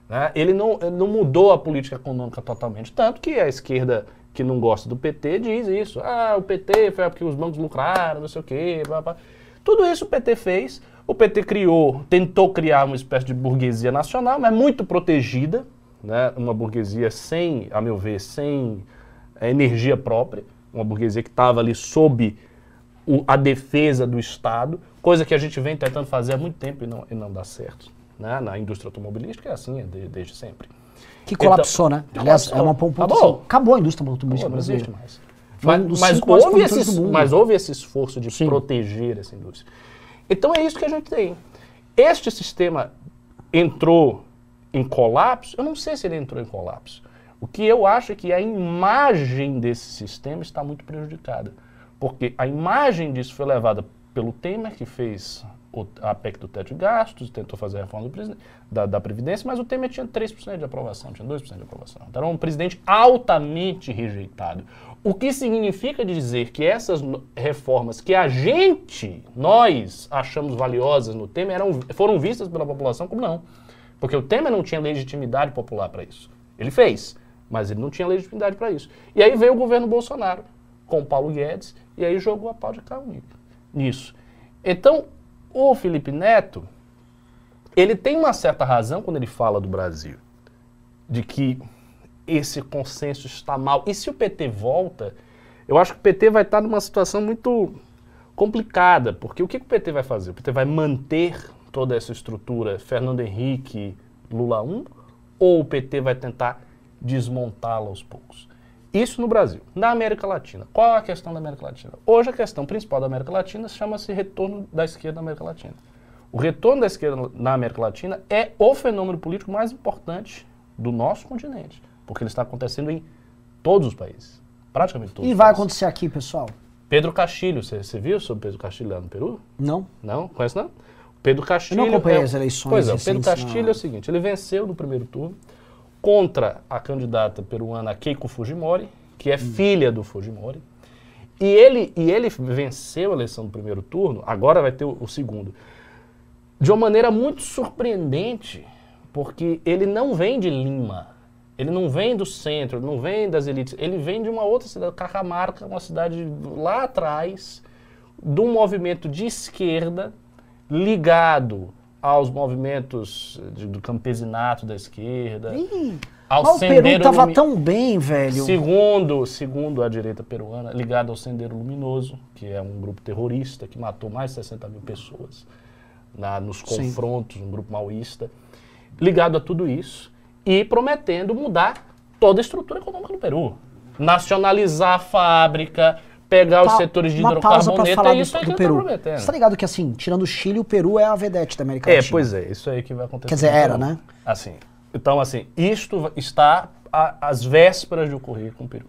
né? Ele, não, ele não mudou a política econômica totalmente. Tanto que a esquerda que não gosta do PT diz isso. Ah, o PT foi porque os bancos lucraram, não sei o quê. blá, blá. Tudo isso o PT fez. O PT criou, tentou criar uma espécie de burguesia nacional, mas muito protegida, né? uma burguesia sem, a meu ver, sem eh, energia própria, uma burguesia que estava ali sob o- a defesa do Estado, coisa que a gente vem tentando fazer há muito tempo e não, e não dá certo. Né? Na indústria automobilística é assim, é de- desde sempre. Que colapsou, né? Aliás, colapsou. é uma ponta. Acabou. Acabou a indústria automobilística brasileira. mais. Foi um Mas, mas houve produtores esse, do mundo. mas houve esse esforço de Sim. proteger essa indústria. Então é isso que a gente tem. Este sistema entrou em colapso? Eu não sei se ele entrou em colapso. O que eu acho é que a imagem desse sistema está muito prejudicada. Porque a imagem disso foi levada pelo Temer, que fez o, a PEC do teto de gastos, tentou fazer a reforma do da, da Previdência, mas o Temer tinha 3% de aprovação, tinha 2% de aprovação. Então era um presidente altamente rejeitado. O que significa dizer que essas reformas que a gente, nós, achamos valiosas no Temer, eram, foram vistas pela população como não. Porque o Temer não tinha legitimidade popular para isso. Ele fez, mas ele não tinha legitimidade para isso. E aí veio o governo Bolsonaro, com o Paulo Guedes, e aí jogou a pau de carro nisso. Então, o Felipe Neto, ele tem uma certa razão quando ele fala do Brasil, de que esse consenso está mal. E se o PT volta, eu acho que o PT vai estar numa situação muito complicada, porque o que o PT vai fazer? O PT vai manter toda essa estrutura Fernando Henrique, Lula 1, ou o PT vai tentar desmontá-la aos poucos? Isso no Brasil. Na América Latina, qual a questão da América Latina? Hoje a questão principal da América Latina chama-se retorno da esquerda na América Latina. O retorno da esquerda na América Latina é o fenômeno político mais importante do nosso continente, porque ele está acontecendo em todos os países, praticamente todos E vai países. acontecer aqui, pessoal? Pedro Castilho, você viu sobre Pedro Castilho lá no Peru? Não? Não? Conhece não? Pedro Castilho. Eu não acompanhei é- as eleições Pois é, Pedro Castilho na- é o seguinte: ele venceu no primeiro turno contra a candidata peruana Keiko Fujimori, que é Hum. filha do Fujimori. E ele, e ele venceu a eleição do primeiro turno, agora vai ter o, o segundo, de uma maneira muito surpreendente, porque ele não vem de Lima. Ele não vem do centro, não vem das elites. Ele vem de uma outra cidade, Cajamarca, uma cidade lá atrás, de um movimento de esquerda ligado aos movimentos de- do campesinato da esquerda, Ih, ao mas o Peru Sendeiro tava Lumi- tão bem, velho. Segundo, segundo a direita peruana, ligado ao Sendeiro Luminoso, que é um grupo terrorista que matou mais de 60 mil pessoas na- nos Sim. confrontos, um grupo maoísta, ligado a tudo isso e prometendo mudar toda a estrutura econômica do Peru. Nacionalizar a fábrica, pegar os Pa- setores de falar é do, isso aí do que ele Peru. prometendo. Você tá ligado que assim, tirando o Chile, o Peru é a vedete da América É, Latina. pois é, isso aí que vai acontecer. Quer dizer, era, né? Assim, então, assim, isto está às vésperas de ocorrer com o Peru.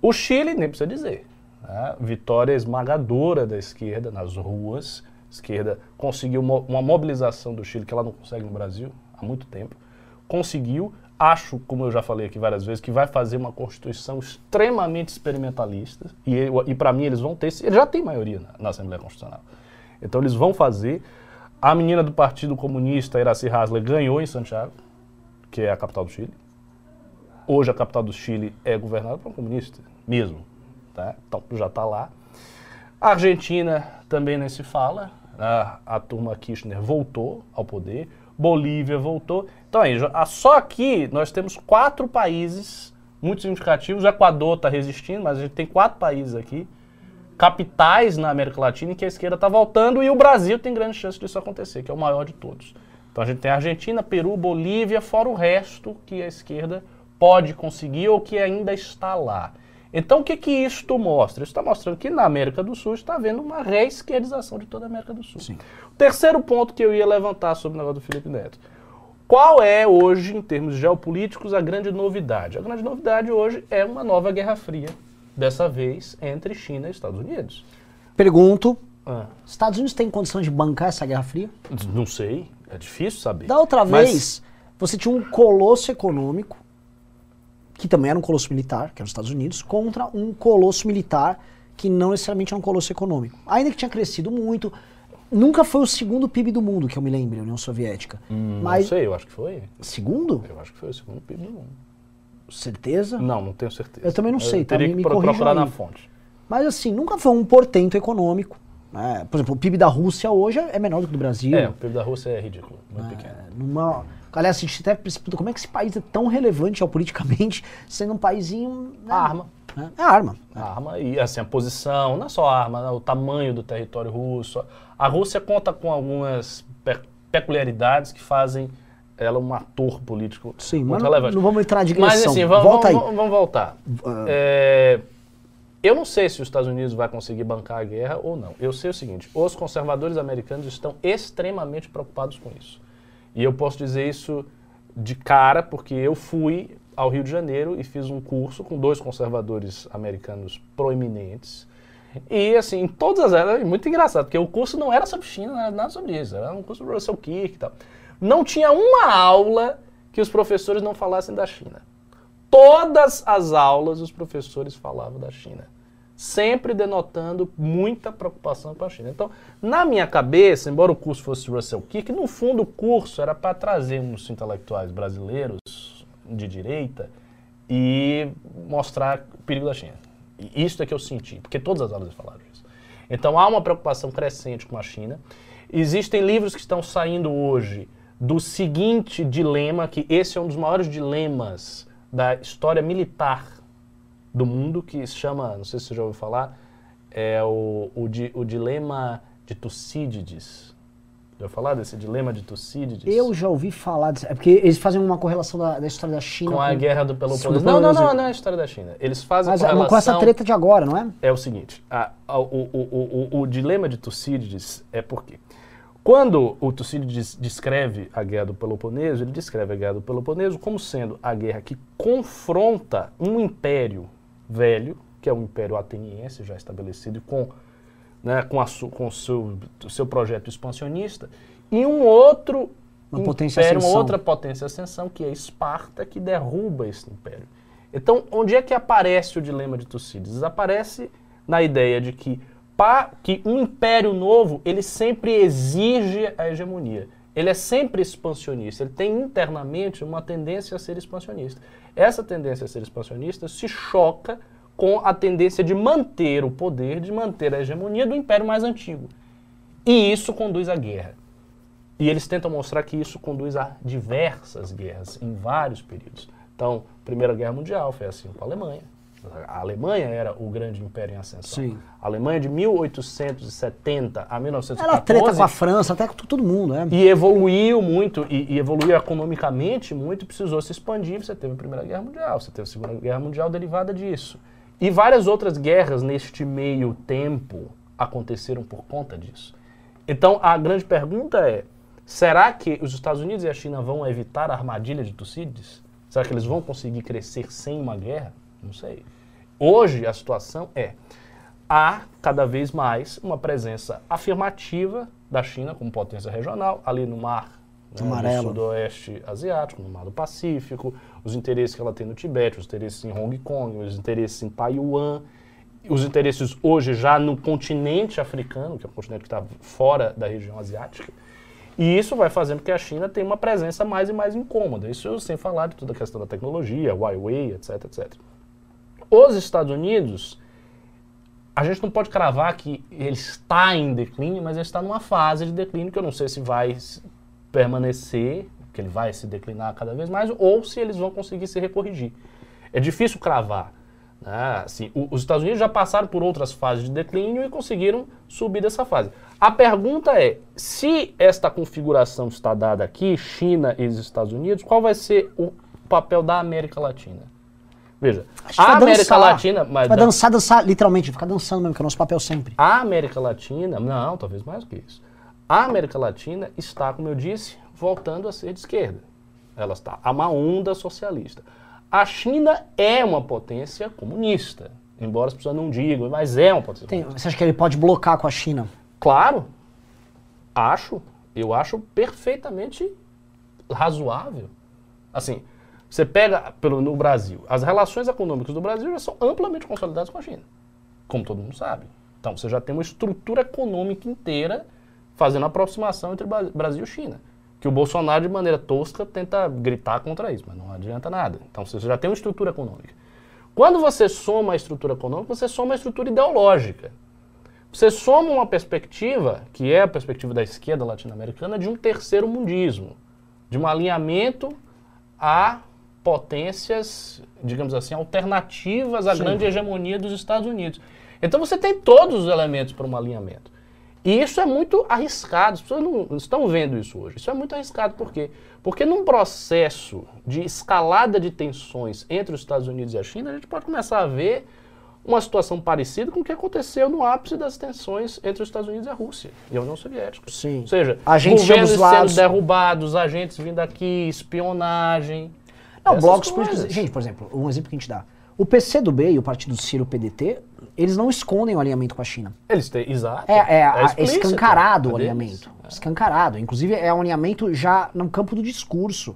O Chile, nem precisa dizer, né? vitória esmagadora da esquerda nas ruas. Esquerda conseguiu uma mobilização do Chile que ela não consegue no Brasil há muito tempo. Conseguiu, acho, como eu já falei aqui várias vezes, que vai fazer uma constituição extremamente experimentalista. E, e para mim eles vão ter, eles já têm maioria na, na Assembleia Constitucional. Então eles vão fazer. A menina do Partido Comunista, Iracy Hasler, ganhou em Santiago, que é a capital do Chile. Hoje a capital do Chile é governada por um comunista, mesmo. Tá? Então já está lá. A Argentina também nem se fala. A, a turma Kirchner voltou ao poder. Bolívia voltou. Então aí, só aqui nós temos quatro países muito significativos. O Equador está resistindo, mas a gente tem quatro países aqui capitais na América Latina em que a esquerda está voltando e o Brasil tem grande chance disso acontecer, que é o maior de todos. Então a gente tem Argentina, Peru, Bolívia, fora o resto que a esquerda pode conseguir ou que ainda está lá. Então o que, que isto mostra? Isso está mostrando que na América do Sul está havendo uma reesquerdização de toda a América do Sul. Sim. O terceiro ponto que eu ia levantar sobre o negócio do Felipe Neto. Qual é hoje, em termos geopolíticos, a grande novidade? A grande novidade hoje é uma nova Guerra Fria, dessa vez entre China e Estados Unidos. Pergunto, Ah, Estados Unidos tem condição de bancar essa Guerra Fria? não sei, é difícil saber. Da outra Mas- vez, você tinha um colosso econômico, que também era um colosso militar, que era os Estados Unidos, contra um colosso militar que não necessariamente era um colosso econômico. Ainda que tinha crescido muito, nunca foi o segundo PIB do mundo, que eu me lembro, a União Soviética. Hum, Mas Não sei, eu acho que foi. segundo? Eu acho que foi o segundo PIB do mundo. Certeza? Não, não tenho certeza. Eu também não sei, tá? Teria Me- que me corrijam procurar aí. na fonte. Mas assim, nunca foi um portento econômico. né? Por exemplo, o PIB da Rússia hoje é menor do que o do Brasil. É, o PIB da Rússia é ridículo, muito É, pequeno. numa... Aliás, a gente até se pergunta como é que esse país é tão relevante geopoliticamente, sendo um paísinho. né? Arma. né? É arma. A arma e assim, a posição, não é só a arma, né, o tamanho do território russo. A Rússia conta com algumas pe- peculiaridades que fazem ela um ator político Sim, muito mas não, relevante. não vamos entrar de Mas digressão. assim, vamos, Volta vamos, vamos voltar. Ah. É, eu não sei se os Estados Unidos vai conseguir bancar a guerra ou não. Eu sei o seguinte: os conservadores americanos estão extremamente preocupados com isso. E eu posso dizer isso de cara, porque eu fui ao Rio de Janeiro e fiz um curso com dois conservadores americanos proeminentes. E assim, todas as áreas, é muito engraçado, porque o curso não era sobre China, não era nada sobre isso, era um curso sobre Russell Kirk e tal. Não tinha uma aula que os professores não falassem da China. Todas as aulas os professores falavam da China. Sempre denotando muita preocupação com a China. Então, na minha cabeça, embora o curso fosse Russell Kirk, no fundo o curso era para trazer uns intelectuais brasileiros de direita e mostrar o perigo da China. E isso é que eu senti, porque todas as aulas falaram isso. Então há uma preocupação crescente com a China. Existem livros que estão saindo hoje do seguinte dilema, que esse é um dos maiores dilemas da história militar do mundo, que se chama, não sei se você já ouviu falar, é o, o, di- o dilema de Tucídides. Já falar desse dilema de Tucídides? Eu já ouvi falar disso. É porque eles fazem uma correlação da, da história da China Com a guerra do Peloponeso. Não, não, não, não é a história da China. Eles fazem Mas correlação... com essa treta de agora, não é? é o seguinte, a- a- o, o- o- o- o dilema de Tucídides é porque quando o Tucídides descreve a guerra do Peloponeso, ele descreve a guerra do Peloponeso como sendo a guerra que confronta um império velho, que é o império ateniense já estabelecido com, né, com, a su- com o seu, o seu projeto expansionista, e um outro Uma potência império, uma ascensão. outra potência ascensão, que é Esparta, que derruba esse império. Então, onde é que aparece o dilema de Tucídides? Aparece na ideia de que, pa, que um império novo, ele sempre exige a hegemonia. Ele é sempre expansionista, ele tem internamente uma tendência a ser expansionista. Essa tendência a ser expansionista se choca com a tendência de manter o poder, de manter a hegemonia do império mais antigo. E isso conduz à guerra. E eles tentam mostrar que isso conduz a diversas guerras, em vários períodos. Então, Primeira Guerra Mundial foi assim com a Alemanha. A Alemanha era o grande império em ascensão. Sim. A Alemanha de 1870 a 1914 Ela treta com a França, até com todo mundo, né? e evoluiu muito, e, e evoluiu economicamente muito, precisou se expandir. Você teve a Primeira Guerra Mundial, você teve a Segunda Guerra Mundial derivada disso. E várias outras guerras neste meio tempo aconteceram por conta disso. Então, a grande pergunta é, será que os Estados Unidos e a China vão evitar a armadilha de Tucídides? Será que eles vão conseguir crescer sem uma guerra? Não sei. Hoje, a situação é, há cada vez mais uma presença afirmativa da China como potência regional, ali no mar né, Amarelo. do sudoeste asiático, no mar do Pacífico, os interesses que ela tem no Tibete, os interesses em Hong Kong, os interesses em Taiwan, os interesses hoje já no continente africano, que é um continente que está fora da região asiática. E isso vai fazendo com que a China tenha uma presença mais e mais incômoda. Isso sem falar de toda a questão da tecnologia, Huawei, etc, etc. Os Estados Unidos, a gente não pode cravar que ele está em declínio, mas ele está numa fase de declínio que eu não sei se vai permanecer, que ele vai se declinar cada vez mais, ou se eles vão conseguir se recorrigir. É difícil cravar. Né? Assim, os Estados Unidos já passaram por outras fases de declínio e conseguiram subir dessa fase. A pergunta é, se esta configuração está dada aqui, China e os Estados Unidos, qual vai ser o papel da América Latina? Veja, a América dançar. Latina... Mas Vai da- dançar, dançar, literalmente, ficar dançando mesmo, que é o nosso papel sempre. a América Latina, não, talvez mais do que isso. A América Latina está, como eu disse, voltando a ser de esquerda. Ela está a uma onda socialista. A China é uma potência comunista, embora as pessoas não digam, mas é uma potência Tem- comunista. você acha que ele pode blocar com a China? Claro, acho, eu acho perfeitamente razoável. Assim, você pega pelo, no Brasil, as relações econômicas do Brasil já são amplamente consolidadas com a China, como todo mundo sabe. Então você já tem uma estrutura econômica inteira fazendo aproximação entre Bra- Brasil e China. Que o Bolsonaro, de maneira tosca, tenta gritar contra isso, mas não adianta nada. Então você já tem uma estrutura econômica. Quando você soma a estrutura econômica, você soma a estrutura ideológica. Você soma uma perspectiva, que é a perspectiva da esquerda latino-americana, de um terceiro mundismo, de um alinhamento a potências, digamos assim, alternativas à grande hegemonia dos Estados Unidos. Então você tem todos os elementos para um alinhamento. E isso é muito arriscado, as pessoas não estão vendo isso hoje. Isso é muito arriscado, por quê? Porque num processo de escalada de tensões entre os Estados Unidos e a China, a gente pode começar a ver uma situação parecida com o que aconteceu no ápice das tensões entre os Estados Unidos e a Rússia e a União Soviética. Sim. Ou seja, Agentes governos sendo lados. derrubados, agentes vindo aqui, espionagem. Não, blocos políticos. Gente, por exemplo, um exemplo que a gente dá. O PCdoB e o Partido Ciro PDT, eles não escondem o alinhamento com a China. Eles têm, exato. É, é, a- explícito, escancarado é o alinhamento. Escancarado. Inclusive, é um alinhamento já no campo do discurso.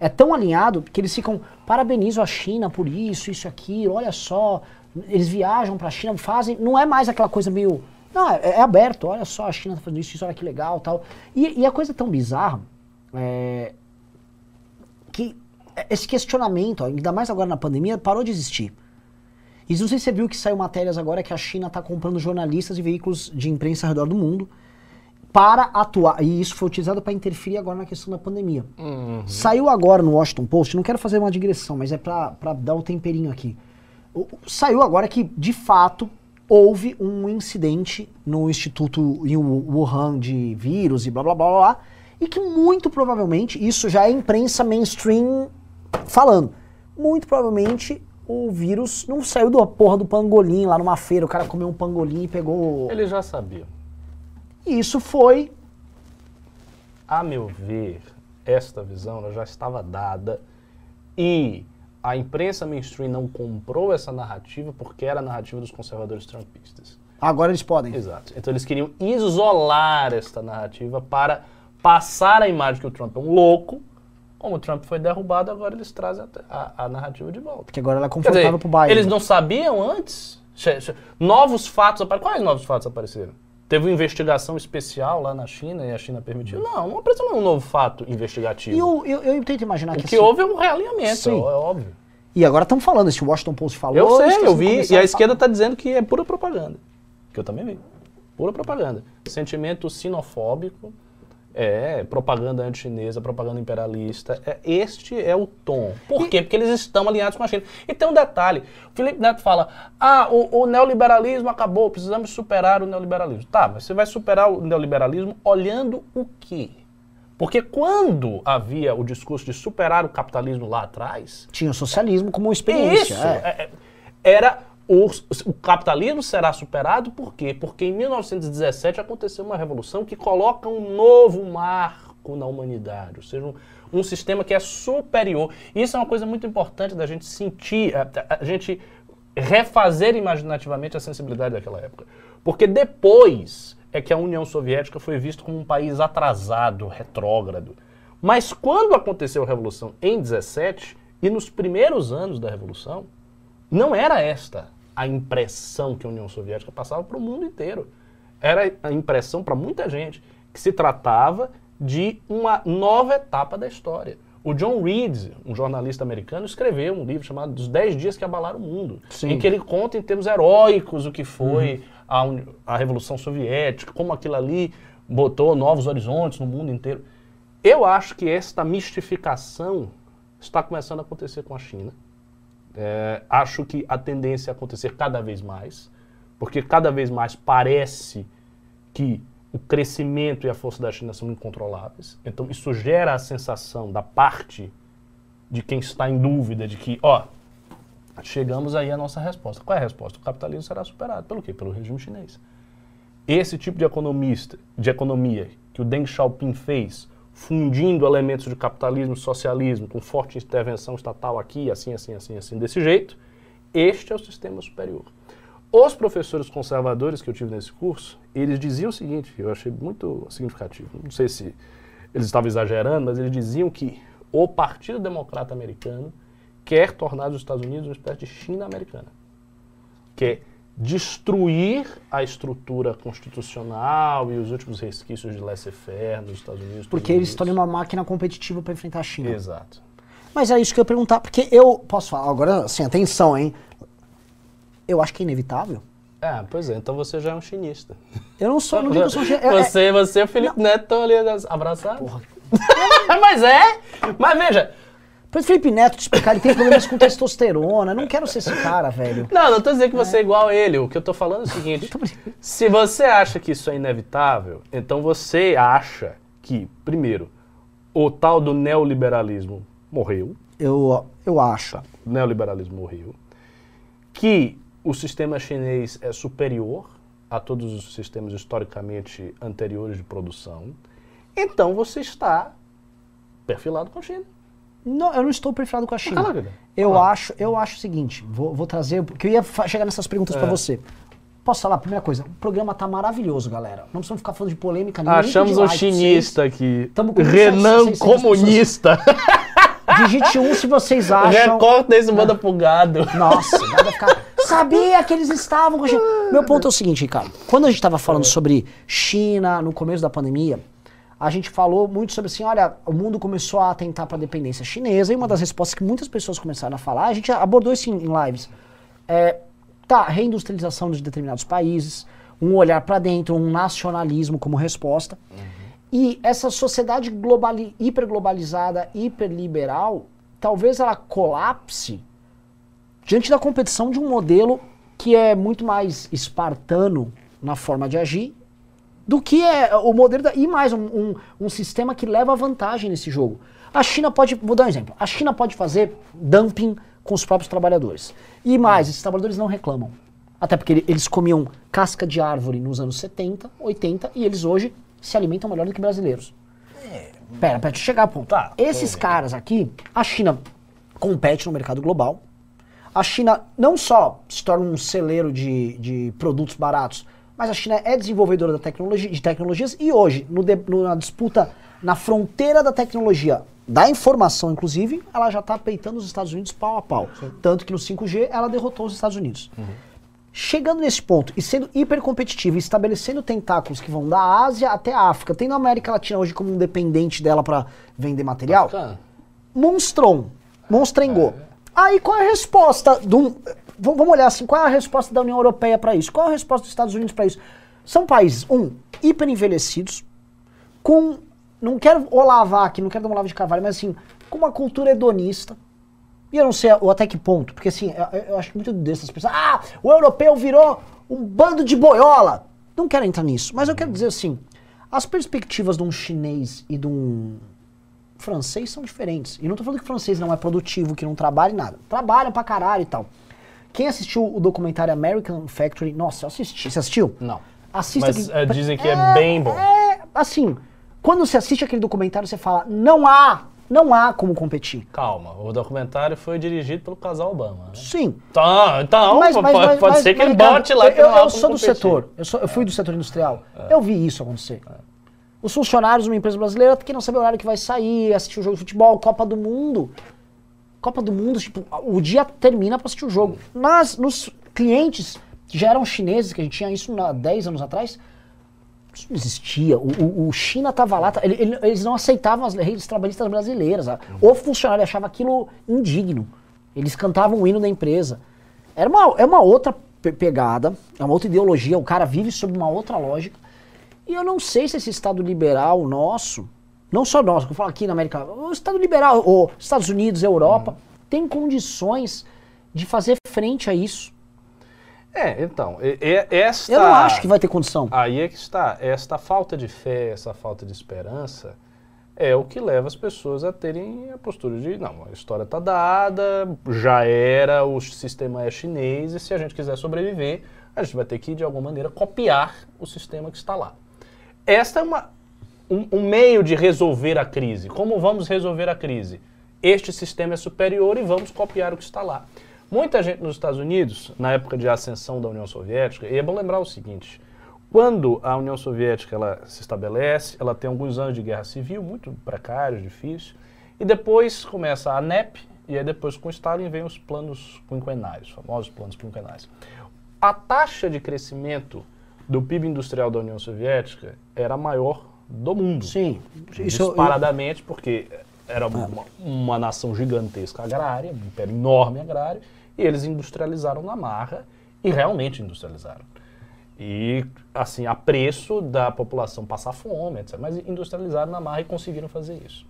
É tão alinhado que eles ficam, parabenizo a China por isso, isso, aquilo, olha só. Eles viajam pra China, fazem. Não é mais aquela coisa meio. Não, é, é aberto, olha só, a China tá fazendo isso, isso, olha que legal tal. E, e a coisa tão bizarra é, que esse questionamento, ó, ainda mais agora na pandemia, parou de existir. E não sei se você viu que saiu matérias agora que a China está comprando jornalistas e veículos de imprensa ao redor do mundo para atuar. E isso foi utilizado para interferir agora na questão da pandemia. Saiu agora no Washington Post, não quero fazer uma digressão, mas é para dar o temperinho aqui. Saiu agora que, de fato, houve um incidente no Instituto em Wuhan de vírus e blá blá blá, blá e que muito provavelmente, isso já é imprensa mainstream falando, muito provavelmente o vírus não saiu da porra do pangolim lá numa feira, o cara comeu um pangolim e pegou. Eles já sabiam. E isso foi. A meu ver, esta visão já estava dada e a imprensa mainstream não comprou essa narrativa porque era a narrativa dos conservadores trumpistas. Agora eles podem. Exato. Então eles queriam isolar esta narrativa para passar a imagem que o Trump é um louco. Como o Trump foi derrubado, agora eles trazem a, a- a narrativa de volta. Porque agora ela é confortável dizer, pro Biden. eles não sabiam antes? Novos fatos apareceram. Quais novos fatos apareceram? Teve uma investigação especial lá na China e a China permitiu. Não, não precisa um novo fato investigativo. E eu, eu, eu tento imaginar o que, que assim- houve é um realinhamento, Sim. é óbvio. E agora estamos falando, esse Washington Post falou. Eu sei, eu vi. E a a esquerda está dizendo que é pura propaganda. Que eu também vi. Pura propaganda. Sentimento sinofóbico, é propaganda anti-chinesa, propaganda imperialista. É, este é o tom. Por quê? Porque eles estão alinhados com a China. E tem um detalhe. O Felipe Neto fala, ah, o, o neoliberalismo acabou, precisamos superar o neoliberalismo. Tá, mas você vai superar o neoliberalismo olhando o quê? Porque quando havia o discurso de superar o capitalismo lá atrás, Tinha o socialismo como experiência. isso. é. é, é, Era o, o capitalismo será superado por quê? Porque em 1917 aconteceu uma revolução que coloca um novo marco na humanidade, ou seja, um, um sistema que é superior. Isso é uma coisa muito importante da gente sentir, a, a- a gente refazer imaginativamente a sensibilidade daquela época. Porque depois é que a União Soviética foi vista como um país atrasado, retrógrado. Mas quando aconteceu a Revolução em 17 e nos primeiros anos da Revolução, não era esta a impressão que a União Soviética passava para o mundo inteiro. Era a impressão para muita gente que se tratava de uma nova etapa da história. O John Reed, um jornalista americano, escreveu um livro chamado Dos 10 Dias que Abalaram o Mundo, Sim. em que ele conta em termos heróicos o que foi a, uni- a Revolução Soviética, como aquilo ali botou novos horizontes no mundo inteiro. Eu acho que esta mistificação está começando a acontecer com a China. É, acho que a tendência é acontecer cada vez mais, porque cada vez mais parece que o crescimento e a força da China são incontroláveis. Então isso gera a sensação da parte de quem está em dúvida de que, ó, chegamos aí à nossa resposta. Qual é a resposta? O capitalismo será superado. Pelo quê? Pelo regime chinês. Esse tipo de economista, de economia que o Deng Xiaoping fez, fundindo elementos de capitalismo e socialismo com forte intervenção estatal aqui, assim, assim, assim, assim, desse jeito, este é o sistema superior. Os professores conservadores que eu tive nesse curso, eles diziam o seguinte, eu achei muito significativo, não sei se eles estavam exagerando, mas eles diziam que o Partido Democrata Americano quer tornar os Estados Unidos uma espécie de China americana quer destruir a estrutura constitucional e os últimos resquícios de laissez-faire nos Estados Unidos. Porque eles estão uma máquina competitiva para enfrentar a China. Exato. Mas é isso que eu ia perguntar, porque eu posso falar, agora, assim, atenção, hein? Eu acho que é inevitável. Ah, pois é, então você já é um chinista. Eu não sou, não digo que eu sou... é- é- Você, você e o Felipe Neto estão ali abraçados. mas é! Mas veja, Para o Felipe Neto te explicar, ele tem problemas com testosterona. Não quero ser esse cara, velho. Não, não tô dizendo que você é igual a ele. O que eu tô falando é o seguinte: se você acha que isso é inevitável, então você acha que, primeiro, o tal do neoliberalismo morreu. Eu, eu acho. O neoliberalismo morreu. Que o sistema chinês é superior a todos os sistemas historicamente anteriores de produção. Então você está perfilado com a China. Não, eu não estou perfilado com a China. Cala. Eu Fala. acho, eu acho o seguinte, vou, vou trazer, porque eu ia chegar nessas perguntas É. você. Posso falar? Primeira coisa, o programa tá maravilhoso, galera. Não precisamos ficar falando de polêmica nem Achamos pedir um chinista aqui. Renan 600 comunista. Digite um se vocês acham. Recorta isso e manda pro gado. Nossa, vai ficar. Sabia que eles estavam com. Meu ponto é o seguinte, Ricardo. Quando a gente estava falando sobre China no começo da pandemia, a gente falou muito sobre assim, olha, o mundo começou a atentar para a dependência chinesa e uma das respostas que muitas pessoas começaram a falar, a gente abordou isso em, lives. É, tá, reindustrialização de determinados países, um olhar para dentro, um nacionalismo como resposta. E essa sociedade globali hiperglobalizada, hiperliberal, talvez ela colapse diante da competição de um modelo que é muito mais espartano na forma de agir do que é o modelo da, e mais um, um, um sistema que leva vantagem nesse jogo. A China pode, vou dar um exemplo, a China pode fazer dumping com os próprios trabalhadores. E mais, esses trabalhadores não reclamam. Até porque ele- eles comiam casca de árvore nos anos 70, 80 e eles hoje se alimentam melhor do que brasileiros. Pera, pera, deixa eu chegar ao ponto. Tá, Esses caras aqui, a China compete no mercado global. A China não só se torna um celeiro de, de produtos baratos, mas a China é desenvolvedora da tecnologia, de tecnologias e hoje, no de- no- na disputa na fronteira da tecnologia, da informação inclusive, ela já está peitando os Estados Unidos pau a pau. Tanto que no 5G ela derrotou os Estados Unidos. Chegando nesse ponto e sendo hiper competitivo e estabelecendo tentáculos que vão da Ásia até a África, tendo a América Latina hoje como um dependente dela para vender material, Bacana. monstron, monstrengou. Aí qual é a resposta v- Vamos olhar assim, qual é a resposta da União Europeia para isso? Qual é a resposta dos Estados Unidos para isso? São países, um, hiper envelhecidos, com. Não quero olavar aqui, não quero dar uma lava de carvalho, mas assim, com uma cultura hedonista. E eu não sei o até que ponto, porque assim, eu, eu acho muito dessas pessoas. Ah, o europeu virou um bando de boiola. Não quero entrar nisso, mas eu quero dizer assim: as perspectivas de um chinês e de um francês são diferentes. E não tô falando que francês não é produtivo, que não trabalha em nada. Trabalha pra caralho e tal. Quem assistiu o documentário American Factory, nossa, eu assisti. Você assistiu? Não. Assista Mas que- eh, dizem que é, bem bom. É, assim, quando você assiste aquele documentário, você fala, não há, não há como competir. Calma, o documentário foi dirigido pelo casal Obama. Né? Sim. Tá, então, Mas- pode, mas- pode mas- ser que ele bote lá eu, que eu como sou do competir. setor, eu, sou- eu fui do setor industrial. Eu vi isso acontecer. Os funcionários de uma empresa brasileira que não sabem o horário que vai sair, assistir o jogo de futebol, Copa do Mundo. Copa do Mundo, tipo, o dia termina pra assistir o jogo. Nas, nos clientes que já eram chineses, que a gente tinha isso há 10 anos atrás, isso não existia. O, o- o China tava lá, ele- ele- eles não aceitavam as leis trabalhistas brasileiras. ah. O funcionário achava aquilo indigno. Eles cantavam o hino da empresa. Era uma, é uma outra pe- pegada, é uma outra ideologia, o cara vive sob uma outra lógica. E eu não sei se esse Estado liberal nosso, não só nosso, que eu falo aqui na América, o Estado liberal, os Estados Unidos, Europa, tem condições de fazer frente a isso. É, então, esta... Eu não acho que vai ter condição. Aí é que está. Esta falta de fé, essa falta de esperança é o que leva as pessoas a terem a postura de, não, a história está dada, já era, o sistema é chinês e se a gente quiser sobreviver, a gente vai ter que, de alguma maneira, copiar o sistema que está lá. Esta é uma, um, um meio de resolver a crise. Como vamos resolver a crise? Este sistema é superior e vamos copiar o que está lá. Muita gente nos Estados Unidos, na época de ascensão da União Soviética, e é bom lembrar o seguinte: quando a União Soviética ela se estabelece, ela tem alguns anos de guerra civil, muito precários, difíceis, e depois começa a NEP, e aí depois com Stalin vem os planos quinquenais, os famosos planos quinquenais. A taxa de crescimento do PIB industrial da União Soviética era a maior do mundo. Sim. Isso, Disparadamente, porque era uma, uma nação gigantesca agrária, um império enorme agrário, e eles industrializaram na marra e realmente industrializaram. E, assim, a preço da população passar fome, etc. Mas industrializaram na marra e conseguiram fazer isso.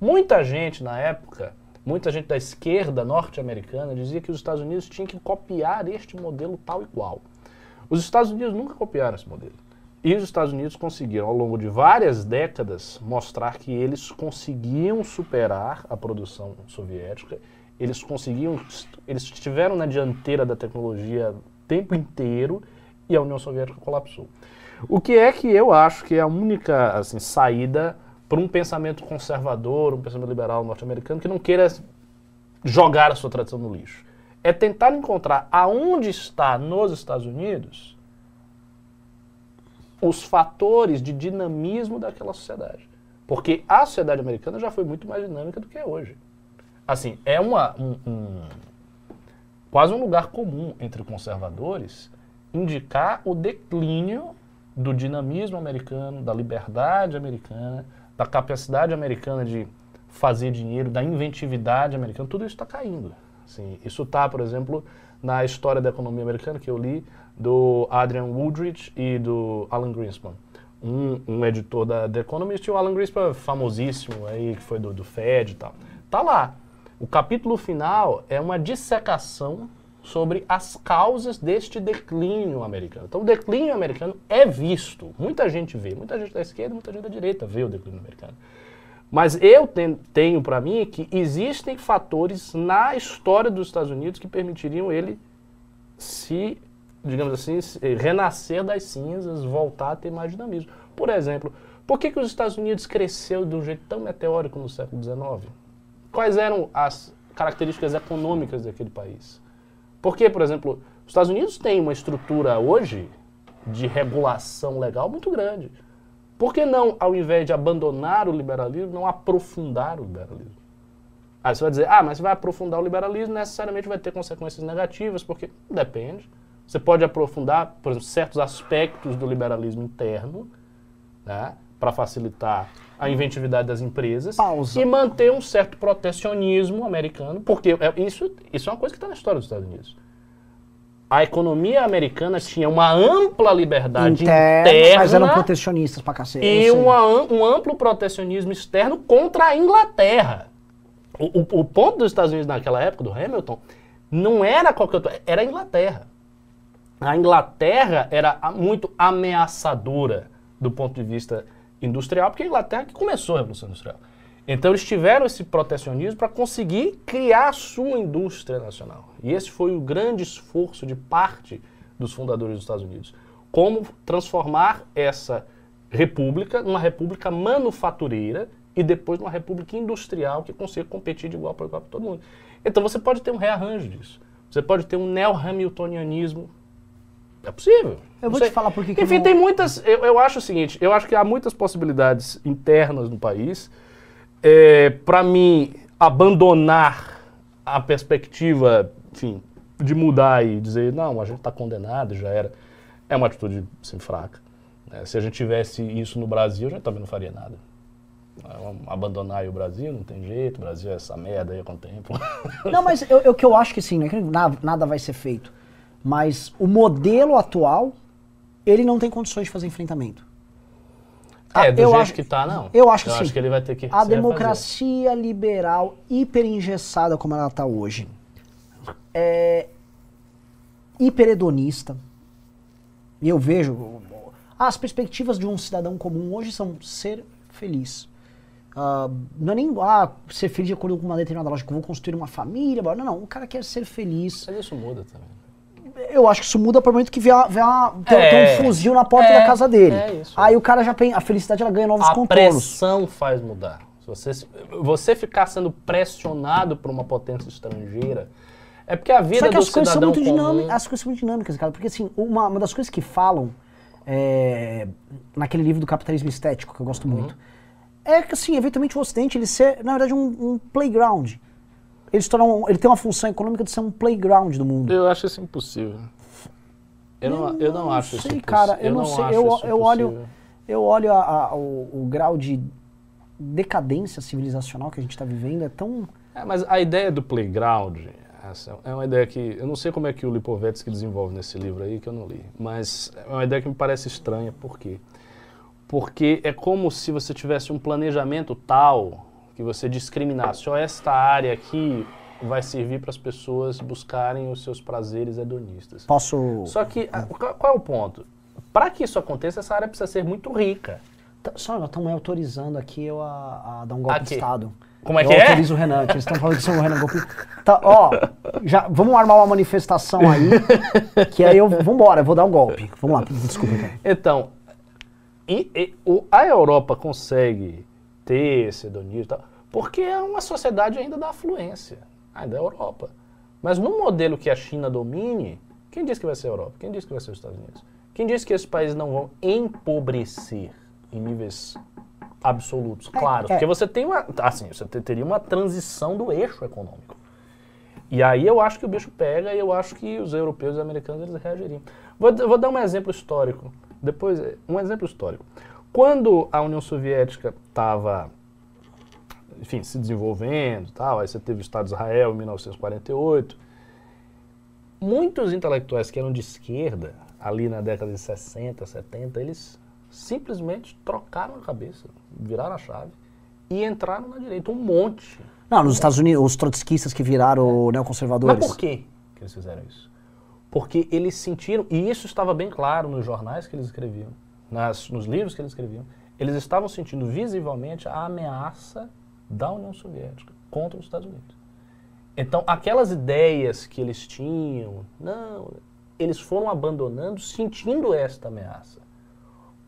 Muita gente na época, muita gente da esquerda norte-americana dizia que os Estados Unidos tinham que copiar este modelo tal e qual. Os Estados Unidos nunca copiaram esse modelo. E os Estados Unidos conseguiram, ao longo de várias décadas, mostrar que eles conseguiam superar a produção soviética, eles conseguiam, eles estiveram na dianteira da tecnologia o tempo inteiro e a União Soviética colapsou. O que é que eu acho que é a única assim, saída para um pensamento conservador, um pensamento liberal norte-americano que não queira jogar a sua tradição no lixo? É tentar encontrar aonde está nos Estados Unidos os fatores de dinamismo daquela sociedade. Porque a sociedade americana já foi muito mais dinâmica do que é hoje. Assim, é uma, um, um- quase um lugar comum entre conservadores indicar o declínio do dinamismo americano, da liberdade americana, da capacidade americana de fazer dinheiro, da inventividade americana, tudo isso está caindo. Assim, isso está, por exemplo, na história da economia americana que eu li do Adrian Woodrich e do Alan Greenspan. Um, um editor da The Economist e o Alan Greenspan, famosíssimo aí, que foi do, do Fed e tal. Tá lá. O capítulo final é uma dissecação sobre as causas deste declínio americano. Então, o declínio americano é visto. Muita gente vê. Muita gente da esquerda, muita gente da direita vê o declínio americano. Mas eu ten- tenho para mim que existem fatores na história dos Estados Unidos que permitiriam ele se, digamos assim, se- eh, renascer das cinzas, voltar a ter mais dinamismo. Por exemplo, por que, que os Estados Unidos cresceu de um jeito tão meteórico no século XIX? Quais eram as características econômicas daquele país? Porque, por exemplo, os Estados Unidos têm uma estrutura hoje de regulação legal muito grande. Por que não, ao invés de abandonar o liberalismo, não aprofundar o liberalismo? Aí você vai dizer, ah, mas você vai aprofundar o liberalismo, necessariamente vai ter consequências negativas, porque depende. Você pode aprofundar, por exemplo, certos aspectos do liberalismo interno, né, para facilitar a inventividade das empresas Pausa. e manter um certo protecionismo americano, porque é- isso, isso é uma coisa que está na história dos Estados Unidos. A economia americana tinha uma ampla liberdade Interno, interna mas eram protecionistas pra cacete. e uma um amplo protecionismo externo contra a Inglaterra. O, o- o ponto dos Estados Unidos naquela época, do Hamilton, não era qualquer outro, era a Inglaterra. A Inglaterra era muito ameaçadora do ponto de vista industrial, porque a Inglaterra que começou a Revolução Industrial. Então eles tiveram esse protecionismo para conseguir criar a sua indústria nacional. E esse foi o grande esforço de parte dos fundadores dos Estados Unidos. Como transformar essa república numa república manufatureira e depois numa república industrial que consiga competir de igual para igual para todo mundo. Então você pode ter um rearranjo disso. Você pode ter um neo-hamiltonianismo. É possível. Eu vou sei. te falar por que que Enfim, não- tem muitas. Eu, eu acho o seguinte: eu acho que há muitas possibilidades internas no país. É, para mim, abandonar a perspectiva, enfim, de mudar e dizer, não, a gente está condenado, já era, é uma atitude assim, fraca. né? se a gente tivesse isso no Brasil, a gente também não faria nada. É, Abandonar o Brasil, não tem jeito, o Brasil é essa merda aí com o tempo. Não, mas o que eu acho que sim, é nada vai ser feito. Mas o modelo atual, ele não tem condições de fazer enfrentamento. Ah, é, do eu jeito acho- que tá, não. eu acho que eu sim. acho que ele vai ter que A democracia liberal hiper engessada como ela está hoje é hiperedonista. E eu vejo as perspectivas de um cidadão comum hoje são ser feliz. Ah, não é nem ah, ser feliz de acordo com uma determinada lógica, vou construir uma família. Não, não, o cara quer ser feliz. Mas isso muda também. Eu acho que isso muda para o momento que vier, vier uma- tem, É. tem um fuzil na porta É, da casa dele. é isso. Aí o cara já pensa, a felicidade ela ganha novos a contornos. pressão faz mudar. Se você, você ficar sendo pressionado por uma potência estrangeira, é porque a vida Só que as coisas são muito dinâmicas, as coisas são muito dinâmicas, cara. Porque assim, uma, uma das coisas que falam é, naquele livro do capitalismo estético que eu Uhum. gosto muito é que assim, eventualmente o Ocidente ele ser, na verdade, um, um playground. Ele, se um- ele tem uma função econômica de ser um playground do mundo. Eu acho isso impossível. Eu não, eu não acho isso sei, impossível. cara. Eu, não, sei. acho Eu, isso eu olho, eu olho a- a- o, o grau de decadência civilizacional que a gente está vivendo é tão É, mas a ideia do playground essa é uma ideia que eu não sei como é que o Lipovetsky desenvolve nesse livro aí que eu não li, mas é uma ideia que me parece estranha. Por quê? Porque é como se você tivesse um planejamento tal que você discriminasse. Ó, esta área aqui vai servir para as pessoas buscarem os seus prazeres hedonistas. posso Só que a- qual é o ponto? Para que isso aconteça, essa área precisa ser muito rica. Tá- Só estão me autorizando aqui eu a, a dar um golpe de Aqui. Estado. Como é eu que é? autorizo o Renan, eles estão falando que sou o Renan golpe. Tá, ó, já, vamos armar uma manifestação aí, que aí eu, vambora, eu vou dar um golpe. Vamos lá, desculpa. Cara. Então, e- e o- a Europa consegue ter esse hedonismo e tal, porque é uma sociedade ainda da afluência, ainda é a Europa. Mas no modelo que a China domine, quem diz que vai ser a Europa? Quem diz que vai ser os Estados Unidos? Quem diz que esses países não vão empobrecer em níveis absolutos? Claro, é. porque você tem uma, assim, você te- teria uma transição do eixo econômico. E aí eu acho que o bicho pega e eu acho que os europeus e os americanos eles reagiriam. Vou, vou dar um exemplo histórico. Depois, um exemplo histórico. Quando a União Soviética estava, enfim, se desenvolvendo tal, aí você teve o Estado de Israel em 1948, muitos intelectuais que eram de esquerda, ali na década de 60, 70, eles simplesmente trocaram a cabeça, viraram a chave e entraram na direita, um monte. Não, nos Estados Unidos, os trotskistas que viraram neoconservadores. Mas por quê que eles fizeram isso? Porque eles sentiram, e isso estava bem claro nos jornais que eles escreviam, nas, nos livros que eles escreviam, eles estavam sentindo visivelmente a ameaça da União Soviética contra os Estados Unidos. Então, aquelas ideias que eles tinham, não, eles foram abandonando sentindo esta ameaça.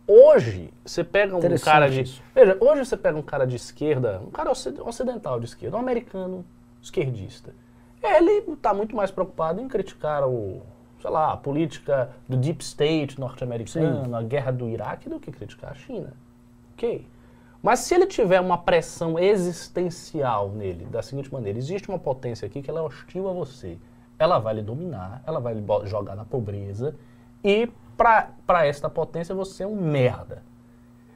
Hoje, você pega um cara de. isso. Veja, hoje você pega um cara de esquerda, um cara ocid- ocidental de esquerda, um americano esquerdista. Ele está muito mais preocupado em criticar o, sei lá, a política do deep state norte-americano, a guerra do Iraque, do que criticar a China. Ok? Mas se ele tiver uma pressão existencial nele, da seguinte maneira, existe uma potência aqui que ela é hostil a você. ela vai lhe dominar, ela vai lhe jogar na pobreza e para esta potência você é um merda.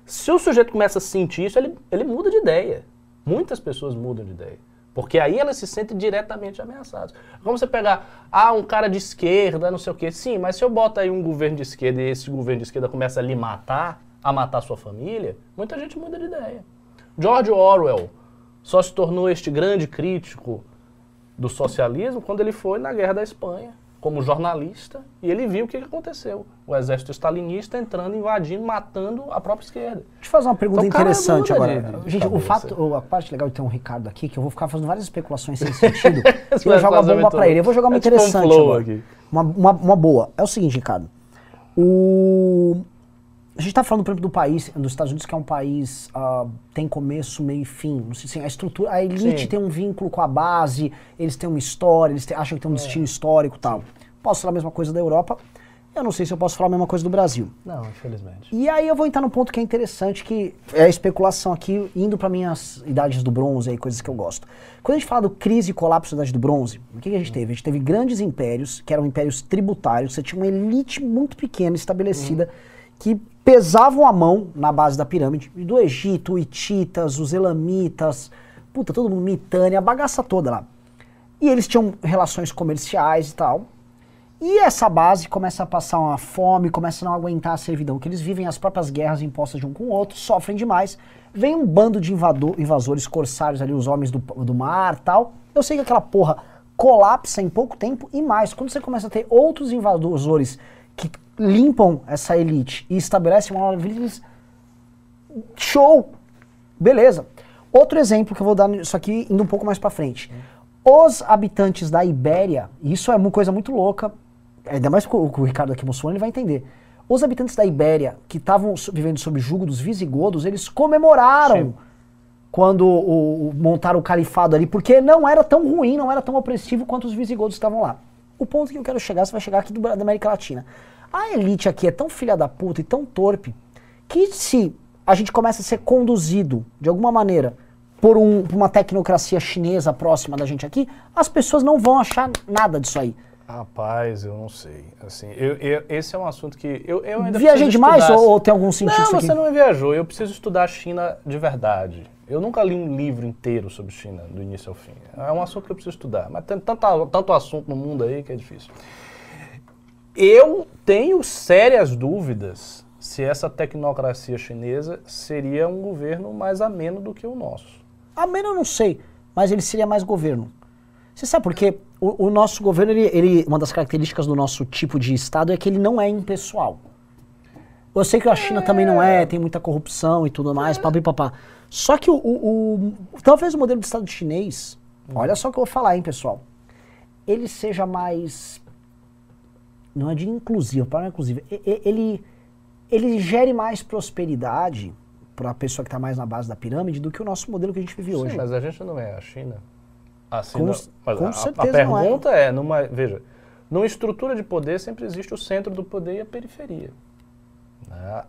Se o sujeito começa a sentir isso, ele, ele muda de ideia. Muitas pessoas mudam de ideia. Porque aí elas se sentem diretamente ameaçadas. Como você pegar, ah, um cara de esquerda, não sei o quê. Sim, mas se eu boto aí um governo de esquerda e esse governo de esquerda começa a lhe matar, a matar sua família, muita gente muda de ideia. George Orwell só se tornou este grande crítico do socialismo quando ele foi na Guerra da Espanha, como jornalista, e ele viu o que aconteceu. O exército stalinista entrando, invadindo, matando a própria esquerda. Deixa eu fazer uma pergunta Então, interessante agora. de- de Gente, o fato, a parte legal de ter um Ricardo aqui, que eu vou ficar fazendo várias especulações sem sentido, e eu jogo a bomba pra ele. Eu vou jogar uma é tipo um interessante agora. aqui. Uma, uma, uma boa. É o seguinte, Ricardo. O... A gente tá falando, por exemplo, do país, dos Estados Unidos, que é um país ah, tem começo, meio e fim. Não sei, assim, a estrutura, a elite Sim. tem um vínculo com a base, eles têm uma história, eles têm- acham que tem um É. destino histórico e tal. Posso falar a mesma coisa da Europa. Eu não sei se eu posso falar a mesma coisa do Brasil. Não, infelizmente. E aí eu vou entrar num ponto que é interessante, que é a especulação aqui, indo para minhas idades do bronze aí, coisas que eu gosto. Quando a gente fala do crise e colapso da idade do bronze, o que, que a gente teve? A gente teve grandes impérios, que eram impérios tributários, você tinha uma elite muito pequena estabelecida, que pesavam a mão na base da pirâmide, do Egito, hititas, os elamitas, puta, todo mundo, Mitânia, a bagaça toda lá. E eles tinham relações comerciais e tal. E essa base começa a passar uma fome, começa a não aguentar a servidão que eles vivem, as próprias guerras impostas de um com o outro, sofrem demais. Vem um bando de invador, invasores corsários ali, os homens do, do mar tal. Eu sei que aquela porra colapsa em pouco tempo e mais. Quando você começa a ter outros invasores que limpam essa elite e estabelecem uma elite, show! Beleza. Outro exemplo que eu vou dar nisso aqui, indo um pouco mais pra frente. Os habitantes da Ibéria, isso é uma coisa muito louca, ainda mais com o, Ricardo aqui mostrando, ele vai entender. Os habitantes da Ibéria, que estavam vivendo sob jugo dos visigodos, eles comemoraram Sim. quando o, o- montaram o califado ali, porque não era tão ruim, não era tão opressivo quanto os visigodos estavam lá. O ponto que eu quero chegar, você vai chegar aqui do, da América Latina. A elite aqui é tão filha da puta e tão torpe, que se a gente começa a ser conduzido, de alguma maneira, por, um- por uma tecnocracia chinesa próxima da gente aqui, as pessoas não vão achar nada disso aí. Rapaz, eu não sei. Assim, eu, eu- esse é um assunto que eu, eu ainda Viajei demais estudar. ou, ou tem algum sentido Não, você não viajou. Eu preciso estudar a China de verdade. Eu nunca li um livro inteiro sobre China, do início ao fim. É um assunto que eu preciso estudar. Mas tem tanto, tanto assunto no mundo aí que é difícil. Eu tenho sérias dúvidas se essa tecnocracia chinesa seria um governo mais ameno do que o nosso. Ameno eu não sei, mas ele seria mais governo. Você sabe por quê? O, o nosso governo, ele, ele- uma das características do nosso tipo de Estado é que ele não é impessoal. Eu sei que a China também não é, tem muita corrupção e tudo mais, papi papá. Só que o, o- o- talvez o modelo de Estado chinês, olha só o que eu vou falar, hein, pessoal. Ele seja mais. Não é de inclusivo, para é inclusivo. Ele, ele gere mais prosperidade para a pessoa que está mais na base da pirâmide do que o nosso modelo que a gente vive hoje. Sim, mas a gente não é a China. Assim, Com não- mas com a- a, certeza não é. pergunta é. numa, veja, numa estrutura de poder sempre existe o centro do poder e a periferia. né?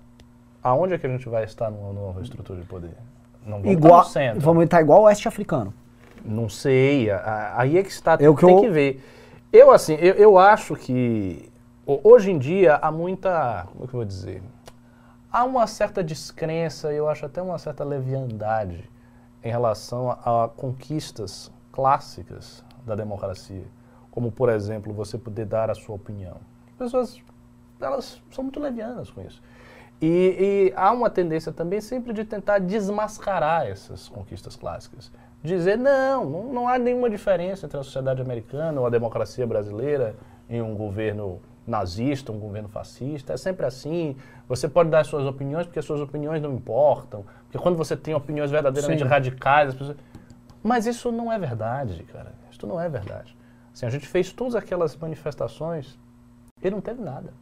Aonde é que a gente vai estar numa nova estrutura de poder? Não vamos igual, estar centro. vamos estar igual o oeste africano. Não sei, a- a- aí é que está, É o que tem eu- que ver. Eu, assim, eu, eu acho que hoje em dia há muita, como é que eu vou dizer? Há uma certa descrença, eu acho até uma certa leviandade em relação a, a conquistas clássicas da democracia, como, por exemplo, você poder dar a sua opinião. As pessoas, elas são muito levianas com isso. E, e há uma tendência também sempre de tentar desmascarar essas conquistas clássicas. Dizer, não, não, não há nenhuma diferença entre a sociedade americana ou a democracia brasileira em um governo nazista, um governo fascista. É sempre assim. Você pode dar as suas opiniões porque as suas opiniões não importam. Porque quando você tem opiniões verdadeiramente Sim. radicais, as pessoas... Mas isso não é verdade, cara. Isso não é verdade. Assim, a gente fez todas aquelas manifestações e não teve nada.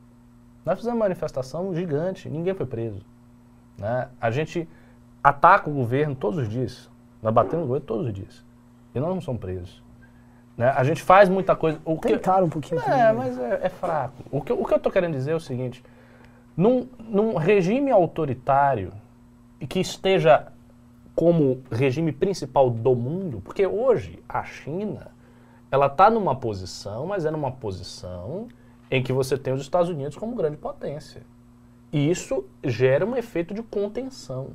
Nós fizemos uma manifestação gigante, ninguém foi preso. né? A gente ataca o governo todos os dias. Nós batemos no governo todos os dias. E nós não somos presos. Né? A gente faz muita coisa. O que, Tentaram um pouquinho. é, também. mas é, é fraco. O que, eu- o que eu estou querendo dizer é o seguinte: num, num regime autoritário e que esteja como regime principal do mundo, porque hoje a China ela está numa posição, mas é numa posição em que você tem os Estados Unidos como grande potência. E isso gera um efeito de contenção.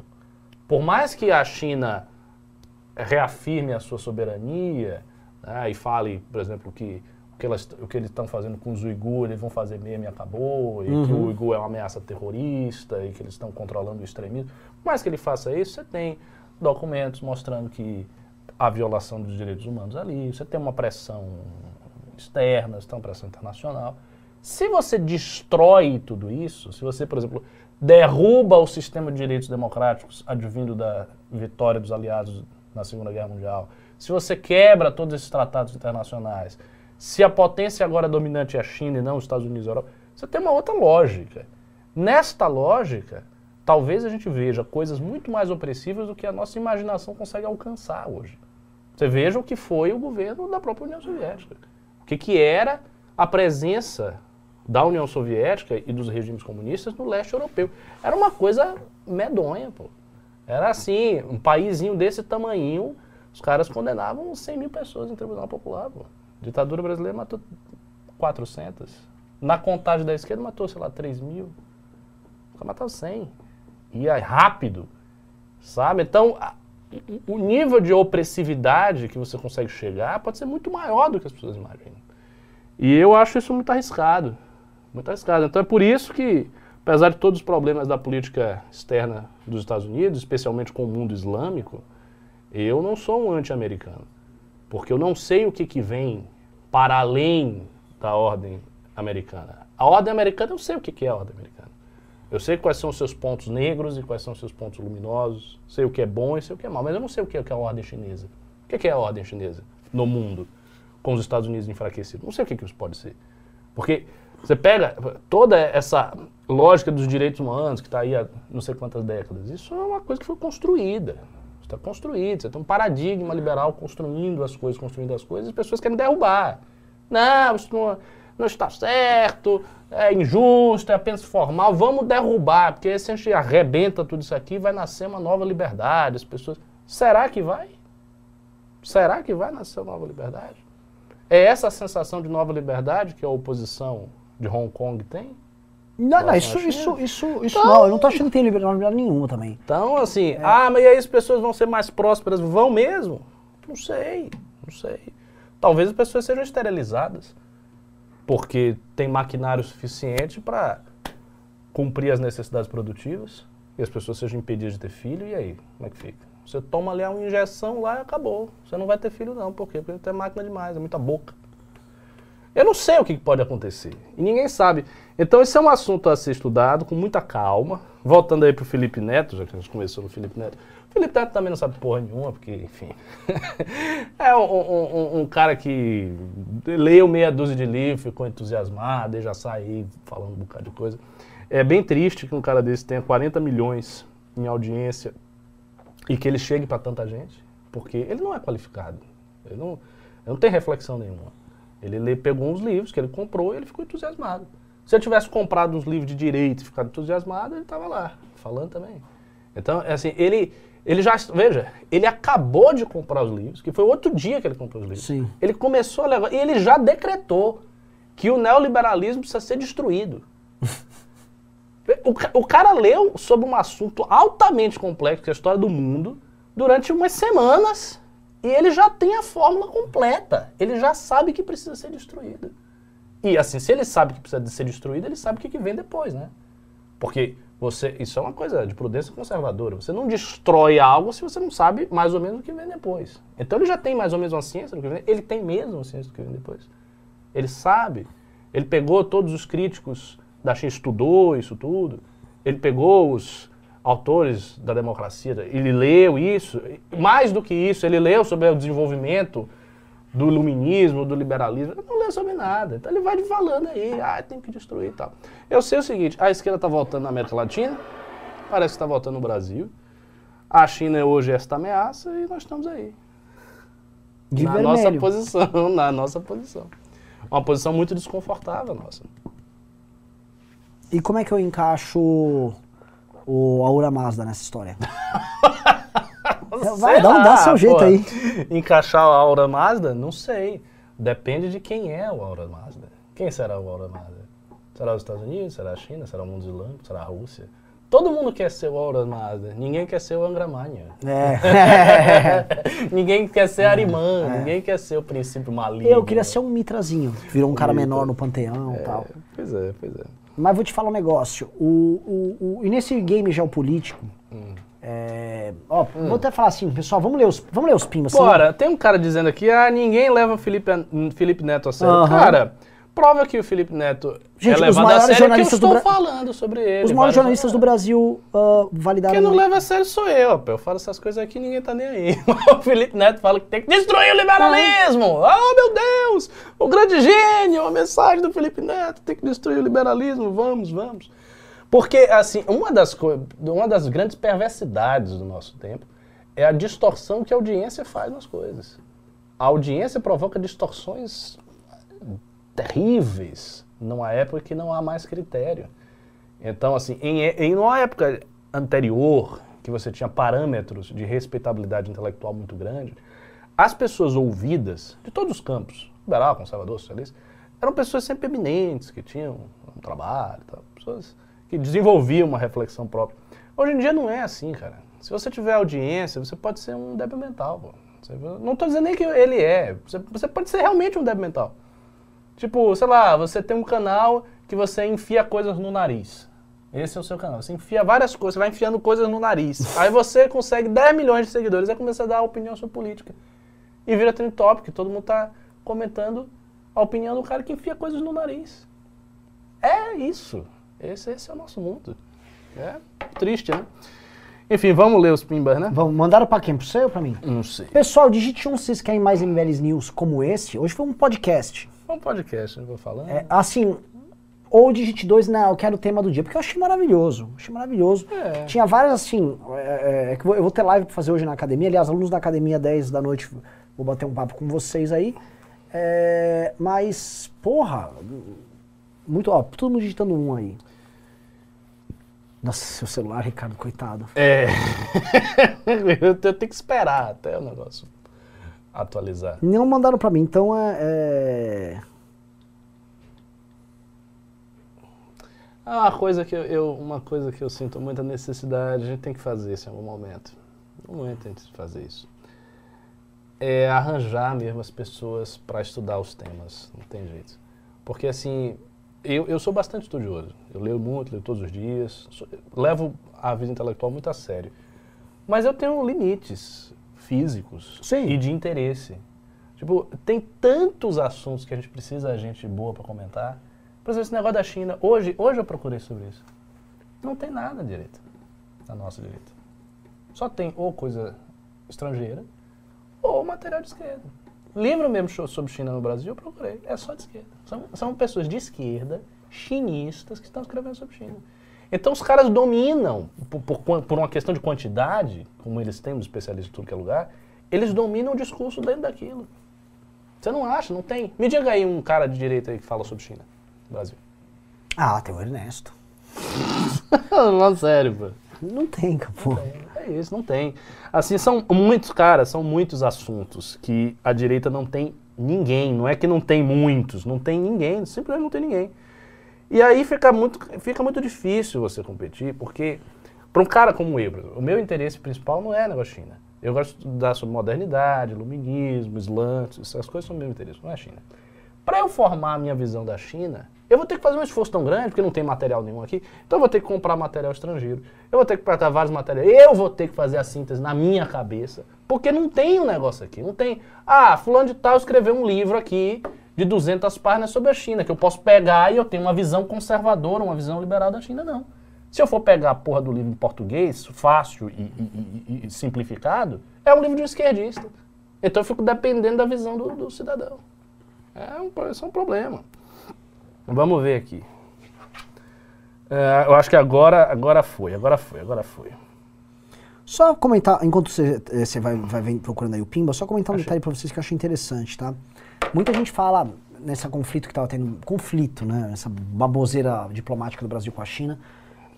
Por mais que a China reafirme a sua soberania né, e fale, por exemplo, que o que, elas, o que eles estão fazendo com os uigures, eles vão fazer mesmo e acabou, e que o uigur é uma ameaça terrorista e que eles estão controlando o extremismo. Por mais que ele faça isso, você tem documentos mostrando que há violação dos direitos humanos ali, você tem uma pressão externa, você tem uma pressão internacional. Se você destrói tudo isso, se você, por exemplo, derruba o sistema de direitos democráticos advindo da vitória dos aliados na Segunda Guerra Mundial, se você quebra todos esses tratados internacionais, se a potência agora dominante é a China e não os Estados Unidos e a Europa, você tem uma outra lógica. Nesta lógica, talvez a gente veja coisas muito mais opressivas do que a nossa imaginação consegue alcançar hoje. Você veja o que foi o governo da própria União Soviética. O que, que era a presença da União Soviética e dos regimes comunistas no leste europeu. Era uma coisa medonha, pô. Era assim, um paísinho desse tamanho, os caras condenavam 100 mil pessoas em tribunal popular, pô. A ditadura brasileira matou 400. Na contagem da esquerda matou, sei lá, 3 mil. Só matou 100. E aí, rápido, sabe? Então, a, o nível de opressividade que você consegue chegar pode ser muito maior do que as pessoas imaginam. E eu acho isso muito arriscado. Muito arriscado. Então é por isso que, apesar de todos os problemas da política externa dos Estados Unidos, especialmente com o mundo islâmico, eu não sou um anti-americano. Porque eu não sei o que, que vem para além da ordem americana. A ordem americana, eu sei o que, que é a ordem americana. Eu sei quais são os seus pontos negros e quais são os seus pontos luminosos. Sei o que é bom e sei o que é mal. Mas eu não sei o que é, é a ordem chinesa. O que, que é a ordem chinesa no mundo, com os Estados Unidos enfraquecidos? Não sei o que, que isso pode ser. Porque você pega toda essa lógica dos direitos humanos, que está aí há não sei quantas décadas, isso é uma coisa que foi construída. Está construído. Você tem um paradigma liberal construindo as coisas, construindo as coisas, as pessoas querem derrubar. Não, isso não, não está certo, é injusto, é apenas formal, vamos derrubar, porque se a gente arrebenta tudo isso aqui, vai nascer uma nova liberdade. As pessoas. Será que vai? Será que vai nascer uma nova liberdade? É essa a sensação de nova liberdade que a oposição de Hong Kong tem? Não, não, isso, isso, isso, isso não, eu não tô achando que tem liberdade nenhuma também. Então, assim, ah, mas e aí as pessoas vão ser mais prósperas? Vão mesmo? Não sei, não sei. Talvez as pessoas sejam esterilizadas, porque tem maquinário suficiente para cumprir as necessidades produtivas e as pessoas sejam impedidas de ter filho, e aí, como é que fica? Você toma ali uma injeção lá e acabou. Você não vai ter filho não, por quê? Porque tem máquina demais, é muita boca. Eu não sei o que pode acontecer. E ninguém sabe. Então, esse é um assunto a ser estudado com muita calma. Voltando aí para o Felipe Neto, já que a gente começou no Felipe Neto. O Felipe Neto também não sabe porra nenhuma, porque, enfim. é um, um, um, cara que leu meia dúzia de livros, ficou entusiasmado e já saiu falando um bocado de coisa. É bem triste que um cara desse tenha 40 milhões em audiência e que ele chegue para tanta gente, porque ele não é qualificado. Ele não, ele não tem reflexão nenhuma. Ele, ele pegou uns livros que ele comprou e ele ficou entusiasmado. Se ele tivesse comprado uns livros de direito e ficado entusiasmado, ele estava lá, falando também. Então, é assim, ele, ele já, veja, ele acabou de comprar os livros, que foi outro dia que ele comprou os livros. Sim. Ele começou a levar, e ele já decretou que o neoliberalismo precisa ser destruído. o, o cara leu sobre um assunto altamente complexo, que é a história do mundo, durante umas semanas. E ele já tem a fórmula completa. Ele já sabe que precisa ser destruído. E assim, se ele sabe que precisa ser destruído, ele sabe o que, que vem depois, né? Porque você, isso é uma coisa de prudência conservadora. Você não destrói algo se você não sabe mais ou menos o que vem depois. Então ele já tem mais ou menos uma ciência do que vem. Ele tem mesmo uma ciência do que vem depois. Ele sabe. Ele pegou todos os críticos da China, estudou isso tudo. Ele pegou os autores da democracia, ele leu isso. Mais do que isso, ele leu sobre o desenvolvimento do iluminismo, do liberalismo. Ele não leu sobre nada. Então ele vai falando aí, ah, tem que destruir e tal. Eu sei o seguinte, a esquerda está voltando na América Latina, parece que está voltando no Brasil. A China é hoje esta ameaça e nós estamos aí. De na vermelho. nossa posição, na nossa posição. Uma posição muito desconfortável nossa. E como é que eu encaixo o Aura Mazda nessa história? Vai, dá, um- dá seu jeito pô. aí. Encaixar a Aura Mazda? Não sei. Depende de quem é o Aura Mazda. Quem será o Aura Mazda? Será os Estados Unidos? Será a China? Será o mundo islâmico? Será a Rússia? Todo mundo quer ser o Aura Mazda. Ninguém quer ser o Angra Magna. É. ninguém quer ser Arimã. Ninguém quer ser o princípio maligno. Eu queria ser um Mitrazinho, virou um cara Mitra. menor no panteão e tal. Pois é, pois é. Mas vou te falar um negócio. O, o, o- e nesse game geopolítico, é, ó, vou até falar assim, pessoal, vamos ler os, vamos ler os pimbas. assim, Bora, tem um cara dizendo aqui, ah, ninguém leva o Felipe, Felipe Neto a sério. Aham. Cara, prova que o Felipe Neto Gente, é os levado a sério que eu estou Bra- falando sobre ele. Os maiores jornalistas do Brasil ah, validaram. Quem não leva a sério sou eu, pô. Eu falo essas coisas aqui e ninguém tá nem aí. O Felipe Neto fala que tem que destruir o liberalismo. Oh, meu Deus! O grande gênio, a mensagem do Felipe Neto, tem que destruir o liberalismo. Vamos, vamos. Porque, assim, uma das, uma das grandes perversidades do nosso tempo é a distorção que a audiência faz nas coisas. A audiência provoca distorções terríveis numa época que não há mais critério. Então, assim, em, em uma época anterior, que você tinha parâmetros de respeitabilidade intelectual muito grande, as pessoas ouvidas, de todos os campos, liberal, conservador, socialista, eram pessoas sempre eminentes, que tinham um trabalho, tal, pessoas que desenvolviam uma reflexão própria. Hoje em dia não é assim, cara. Se você tiver audiência, você pode ser um débil mental. Pô. Você- não estou dizendo nem que ele é. Você, você pode ser realmente um débil mental. Tipo, sei lá, você tem um canal que você enfia coisas no nariz. Esse é o seu canal. Você enfia várias coisas, você vai enfiando coisas no nariz. Aí você consegue 10 milhões de seguidores e começa a dar opinião sobre política. E vira trend topic, todo mundo tá comentando a opinião do cara que enfia coisas no nariz. É isso. Esse, esse é o nosso mundo. É triste, né? Enfim, vamos ler os pimbas, né? Vamos, mandaram pra quem? Pro você ou pra mim? Não sei. Pessoal, digite um se vocês querem mais MBLs News como esse. Hoje foi um podcast. Foi um podcast, eu vou falando. É, assim, ou digite dois, não, eu quero o tema do dia, porque eu achei maravilhoso. Achei maravilhoso. É. Tinha várias, assim, é, é, eu vou- eu vou ter live pra fazer hoje na academia. Aliás, alunos da academia 10 da noite, vou bater um papo com vocês aí. É, mas, porra, muito, ó, todo mundo digitando um aí. Nossa, seu celular, Ricardo, coitado. É. eu tenho que esperar até o negócio atualizar. Não mandaram pra mim, então é. é... Ah, uma coisa que eu, eu- uma coisa que eu sinto muita necessidade, a gente tem que fazer isso em algum momento. Em algum momento tem que fazer isso. É arranjar mesmo as pessoas para estudar os temas, não tem jeito. Porque assim, eu, eu sou bastante estudioso. Eu leio muito, leio todos os dias, sou- levo a vida intelectual muito a sério. Mas eu tenho limites físicos Sim. e de interesse. Tipo, tem tantos assuntos que a gente precisa de gente boa para comentar. Por exemplo, esse negócio da China. Hoje, hoje eu procurei sobre isso. Não tem nada à direita, na nossa direita. Só tem ou coisa estrangeira ou material de esquerda. Livro mesmo so- sobre China no Brasil, eu procurei. É só de esquerda. São, são pessoas de esquerda, chinistas, que estão escrevendo sobre China. Então os caras dominam, por, por por uma questão de quantidade, como eles têm, os especialistas em tudo que é lugar, eles dominam o discurso dentro daquilo. Você não acha? Não tem. Me diga aí um cara de direita que fala sobre China no Brasil. Ah, tem o Ernesto. Não, sério, pô. Não tem, capô. É isso, não tem. Assim, são muitos, cara, são muitos assuntos que a direita não tem ninguém. Não é que não tem muitos, não tem ninguém, simplesmente não tem ninguém. E aí fica muito, fica muito difícil você competir, porque para um cara como eu, o meu interesse principal não é negócio China. Eu gosto de estudar sobre modernidade, iluminismo, islã, essas coisas são meu interesse, não é China. Para eu formar a minha visão da China, eu vou ter que fazer um esforço tão grande, porque não tem material nenhum aqui, então eu vou ter que comprar material estrangeiro, eu vou ter que pegar vários materiais, eu vou ter que fazer a síntese na minha cabeça, porque não tem um negócio aqui, não tem, ah, fulano de tal escreveu um livro aqui de 200 páginas sobre a China, que eu posso pegar e eu tenho uma visão conservadora, uma visão liberal da China, não. Se eu for pegar a porra do livro em português, fácil e, e- e- e simplificado, é um livro de um esquerdista. Então eu fico dependendo da visão do, do cidadão. É um, isso é um problema. Vamos ver aqui. É, eu acho que agora, agora foi, agora foi, agora foi. Só comentar, enquanto você, eh, você vai, vai procurando aí o Pimba, só comentar um Achei. detalhe pra vocês que eu achei interessante, tá? Muita gente fala nesse conflito que tava tendo, conflito, né? Essa baboseira diplomática do Brasil com a China,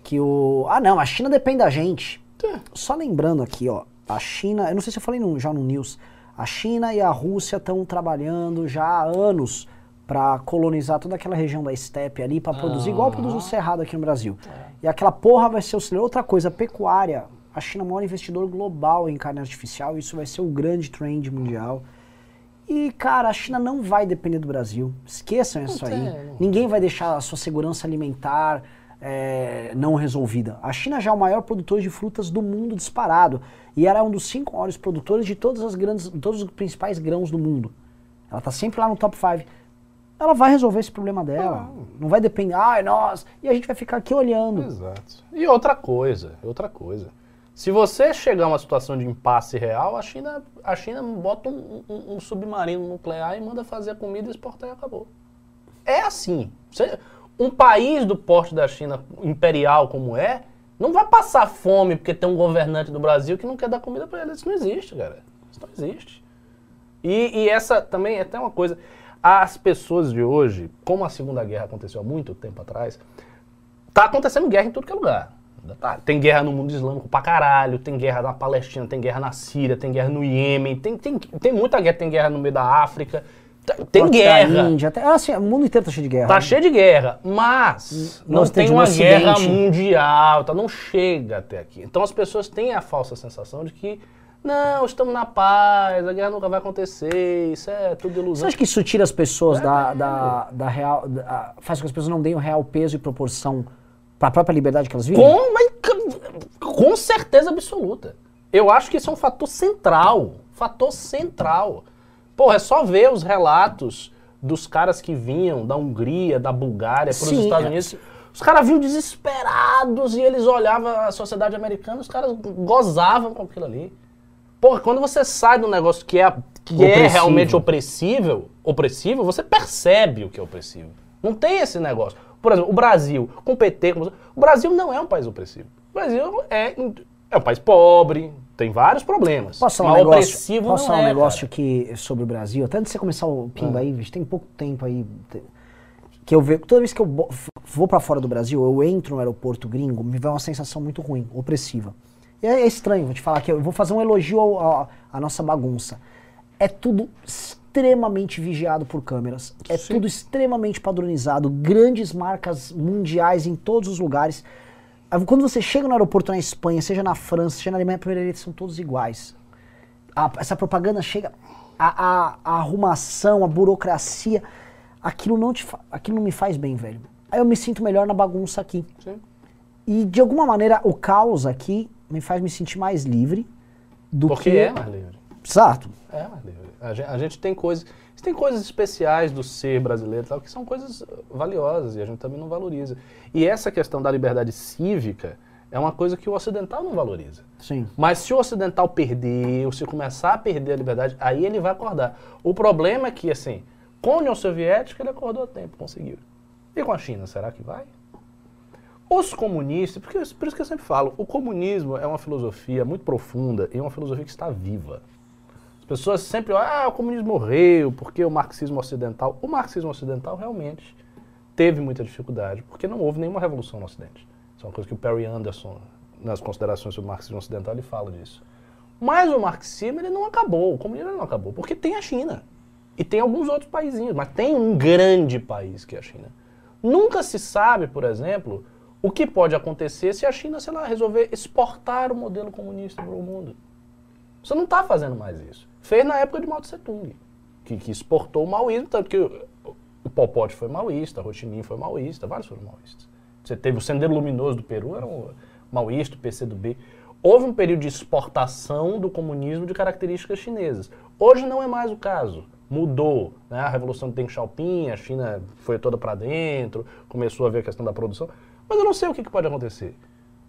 que o. Ah, não, a China depende da gente. É. Só lembrando aqui, ó, a China, eu não sei se eu falei no- já no News, A China e a Rússia estão trabalhando já há anos para colonizar toda aquela região da steppe ali, para produzir igual produz o Cerrado aqui no Brasil. E aquela porra vai ser celeiro. Outra coisa, pecuária. A China é o maior investidor global em carne artificial, isso vai ser o grande trend mundial. E, cara, a China não vai depender do Brasil. Esqueçam isso aí. Ninguém vai deixar a sua segurança alimentar é, não resolvida. A China já é o maior produtor de frutas do mundo disparado. E ela é um dos cinco maiores produtores de todas as grandes, todos os principais grãos do mundo. Ela está sempre lá no top 5. Ela vai resolver esse problema dela. Não vai depender, ai, nós. E a gente vai ficar aqui olhando. Exato. E outra coisa, outra coisa. Se você chegar a uma situação de impasse real, a China, a China bota um, um- um submarino nuclear e manda fazer a comida e exportar e acabou. É assim. Você- um país do porte da China imperial como é, não vai passar fome porque tem um governante do Brasil que não quer dar comida para ele. Isso não existe, cara. Isso não existe. E, e essa também é até uma coisa. As pessoas de hoje, como a Segunda Guerra aconteceu há muito tempo atrás, tá acontecendo guerra em tudo que é lugar. Tá. Tem guerra no mundo islâmico pra caralho, tem guerra na Palestina, tem guerra na Síria, tem guerra no Iêmen, tem, tem, tem muita guerra, tem guerra no meio da África, tem, tem da guerra. Índia, até, assim, o mundo inteiro tá cheio de guerra. Tá né? cheio de guerra, mas não tem uma guerra mundial, tá? não chega até aqui. Então as pessoas têm a falsa sensação de que não, estamos na paz, a guerra nunca vai acontecer, isso é tudo Você ilusão. acha que isso tira as pessoas da, da, da real. da- faz com que as pessoas não deem o real peso e proporção para a própria liberdade que elas vivem? Com, mas com certeza absoluta. Eu acho que isso é um fator central. Fator central. Porra, é só ver os relatos dos caras que vinham da Hungria, da Bulgária, para os Estados é, Unidos. sim. Os caras vinham desesperados e eles olhavam a sociedade americana, os caras gozavam com aquilo ali. Porra, quando você sai de um negócio que é, que é Opressivo. realmente opressível, opressivo, você percebe o que é opressivo. Não tem esse negócio. Por exemplo, o Brasil, com o PT, com- o Brasil não é um país opressivo. O Brasil é, é um país pobre, tem vários problemas. Posso falar um negócio, opressivo posso falar um é, negócio cara. que, sobre o Brasil? Até antes de você começar o pimba Ah. aí, bicho, tem pouco tempo aí. Que eu vejo. Toda vez que eu vou pra fora do Brasil, eu entro no aeroporto gringo, me vem uma sensação muito ruim, opressiva. É, é estranho, vou te falar que eu vou fazer um elogio à nossa bagunça. É tudo extremamente vigiado por câmeras. É tudo extremamente padronizado. Grandes marcas mundiais em todos os lugares. Ah, Quando você chega no aeroporto na Espanha, seja na França, seja na Alemanha, primeiro são todos iguais. A- essa propaganda chega, a, a- a arrumação, a burocracia, aquilo não, te aquilo não me faz bem, velho. Aí eu me sinto melhor na bagunça aqui. Sim. E de alguma maneira o caos aqui me faz me sentir mais livre do Porque que. é mais livre. Exato. É mais livre. A gente, a gente tem coisas. Tem coisas especiais do ser brasileiro tal, que são coisas uh, valiosas e a gente também não valoriza. E essa questão da liberdade cívica é uma coisa que o ocidental não valoriza. Sim. Mas se o ocidental perder, ou se começar a perder a liberdade, aí ele vai acordar. O problema é que, assim, com a União Soviética ele acordou a tempo, conseguiu. E com a China, será que vai? Os comunistas, porque, por isso que eu sempre falo, o comunismo é uma filosofia muito profunda e é uma filosofia que está viva. As pessoas sempre ah, o comunismo morreu, porque o marxismo ocidental. O marxismo ocidental realmente teve muita dificuldade, porque não houve nenhuma revolução no Ocidente. Isso é uma coisa que o Perry Anderson, nas considerações sobre o marxismo ocidental, ele fala disso. Mas o marxismo ele não acabou, o comunismo não acabou, porque tem a China. E tem alguns outros países, mas tem um grande país que é a China. Nunca se sabe, por exemplo, o que pode acontecer se a China, sei lá, resolver exportar o modelo comunista para o mundo. Você não está fazendo mais isso. Fez na época de Mao Tse Tung, que, que exportou o maoísmo, tanto que o, o foi maoísta, Ho Chi Minh foi maoísta, vários foram maoístas. Você teve o Sendero Luminoso do Peru, era um maoísta, o PCdoB. Houve um período de exportação do comunismo de características chinesas. Hoje não é mais o caso. Mudou. Né? A Revolução de Deng Xiaoping, a China foi toda para dentro, começou a ver a questão da produção. Mas eu não sei o que, que pode acontecer.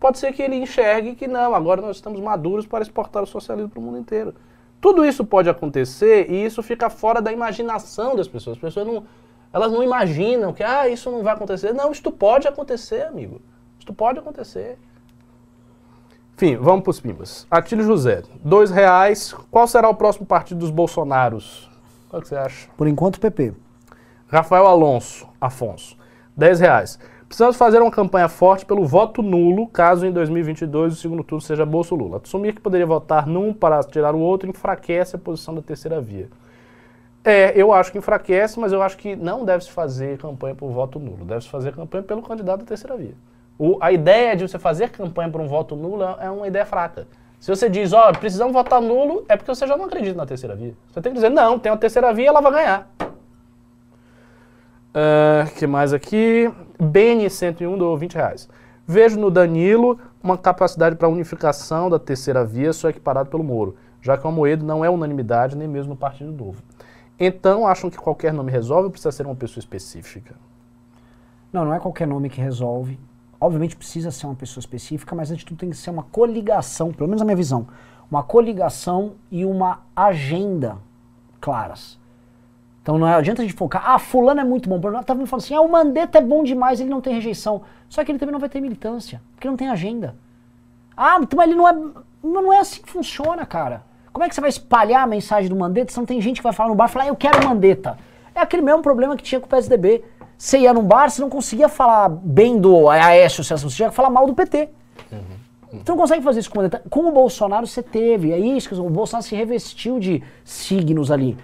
Pode ser que ele enxergue que não, agora nós estamos maduros para exportar o socialismo para o mundo inteiro. Tudo isso pode acontecer e isso fica fora da imaginação das pessoas. As pessoas não, elas não imaginam que ah, isso não vai acontecer. Não, isto pode acontecer, amigo. Isto pode acontecer. Enfim, vamos para os pimbas. Atílio José, dois reais. Qual será o próximo partido dos Bolsonaros? Qual que você acha? Por enquanto, PP. Rafael Alonso, Afonso, 10 reais. Precisamos fazer uma campanha forte pelo voto nulo, caso em 2022 o segundo turno seja Bolso Lula. Assumir que poderia votar num para tirar o outro enfraquece a posição da terceira via. É, eu acho que enfraquece, mas eu acho que não deve-se fazer campanha por voto nulo. Deve-se fazer campanha pelo candidato da terceira via. O- a ideia de você fazer campanha por um voto nulo é uma ideia fraca. Se você diz, ó, precisamos votar nulo, é porque você já não acredita na terceira via. Você tem que dizer, não, tem uma terceira via, ela vai ganhar. Ah, que mais aqui? Beni 101 do 20 reais. Vejo no Danilo uma capacidade para unificação da terceira via só equiparado pelo Moro, já que o Amoedo não é unanimidade nem mesmo no Partido Novo. Então, acham que qualquer nome resolve ou precisa ser uma pessoa específica? Não, não é qualquer nome que resolve. Obviamente precisa ser uma pessoa específica, mas antes de tudo tem que ser uma coligação, pelo menos na minha visão, uma coligação e uma agenda claras. Então não adianta a gente focar, ah, fulano é muito bom. Tava me falando assim, ah, o Mandetta é bom demais, ele não tem rejeição. Só que ele também não vai ter militância, porque não tem agenda. Ah, então ele não é. Mas não é assim que funciona, cara. Como é que você vai espalhar a mensagem do Mandetta se não tem gente que vai falar no bar e falar, ah, eu quero Mandetta? É aquele mesmo problema que tinha com o PSDB. Você ia num bar, você não conseguia falar bem do Aécio, você tinha que falar mal do PT. Você não consegue fazer isso com o. Com o Bolsonaro você teve, é isso que o Bolsonaro se revestiu de signos ali.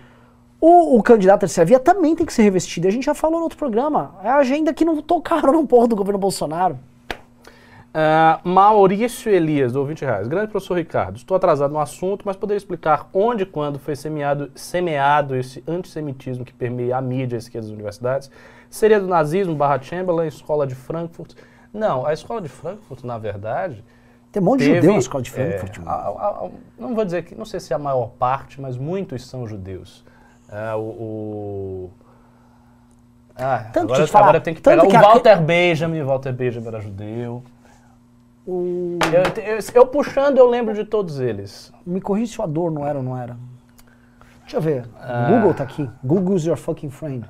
O, o candidato à terceira via também tem que ser revestido. A gente já falou no outro programa. É a agenda que não tocaram no porra do governo Bolsonaro. Ah, Maurício Elias, do 20 reais. Grande professor Ricardo, estou atrasado no assunto, mas poderia explicar onde e quando foi semeado, semeado esse antissemitismo que permeia a mídia e a esquerda das universidades? Seria do nazismo, barra Chamberlain, escola de Frankfurt? Não, a escola de Frankfurt, na verdade, Tem um monte de teve, judeu na escola de é, Frankfurt. mano. a- a- a- não vou dizer que, não sei se é a maior parte, mas muitos são judeus. É, o, o- Ah, Tanto que agora, te falar, agora tem que pegar que o a- Walter Benjamin, Walter Benjamin era judeu. O- Eu, eu- eu puxando, eu lembro de todos eles. Me corrija se o Adorno era ou não era. Deixa eu ver. Ah. Google tá aqui. Google's your fucking friend.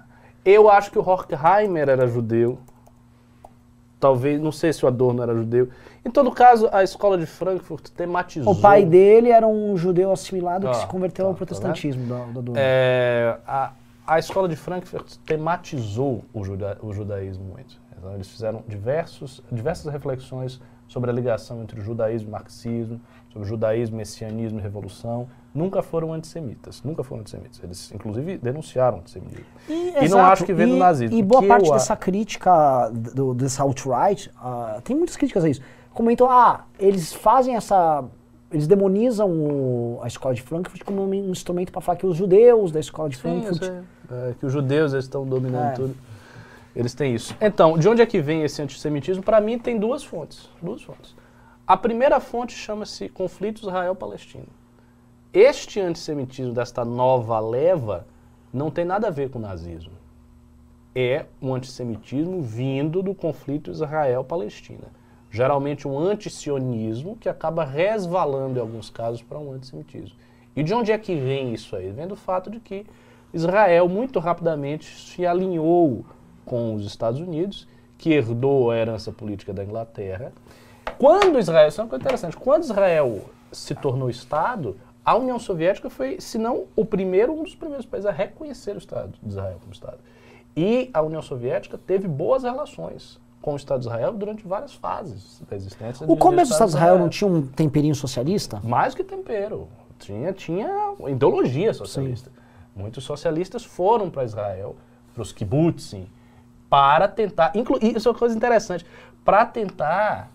Eu acho que o Horkheimer era judeu. Talvez, não sei se o Adorno era judeu. Em todo caso, a escola de Frankfurt tematizou. O pai dele era um judeu assimilado que Ah, se converteu tá, ao tá protestantismo do, do Adorno. É, a, a escola de Frankfurt tematizou o, juda- o judaísmo muito. Então, eles fizeram diversos, diversas reflexões sobre a ligação entre o judaísmo e o marxismo, sobre judaísmo, messianismo e revolução. Nunca foram antissemitas, nunca foram antissemitas. Eles, inclusive, denunciaram o antissemitismo. E não exato, acho que vem do e- nazismo, E boa parte eu dessa crítica, do, dessa alt-right, ah, tem muitas críticas a isso. Comentam, ah, eles fazem essa. Eles demonizam o- a escola de Frankfurt como um instrumento para falar que os judeus da escola de Frankfurt. sei. É, que os judeus eles estão dominando É. tudo. Eles têm isso. Então, de onde é que vem esse antissemitismo? Para mim, tem duas fontes. Duas fontes. A primeira fonte chama-se conflito Israel-Palestina. Este antissemitismo desta nova leva não tem nada a ver com o nazismo. É um antissemitismo vindo do conflito Israel-Palestina. Geralmente um antisionismo que acaba resvalando em alguns casos para um antissemitismo. E de onde é que vem isso aí? Vem do fato de que Israel muito rapidamente se alinhou com os Estados Unidos, que herdou a herança política da Inglaterra. Quando Israel, isso é uma coisa interessante, quando Israel se tornou Estado, a União Soviética foi, se não o primeiro, um dos primeiros países a reconhecer o Estado de Israel como Estado. E a União Soviética teve boas relações com o Estado de Israel durante várias fases da existência. O começo do Estado de Israel não tinha um temperinho socialista? mais que tempero. Tinha, tinha ideologia socialista. Muitos socialistas foram para Israel, para os kibbutzim, para tentar. Inclu, isso é uma coisa interessante. Para tentar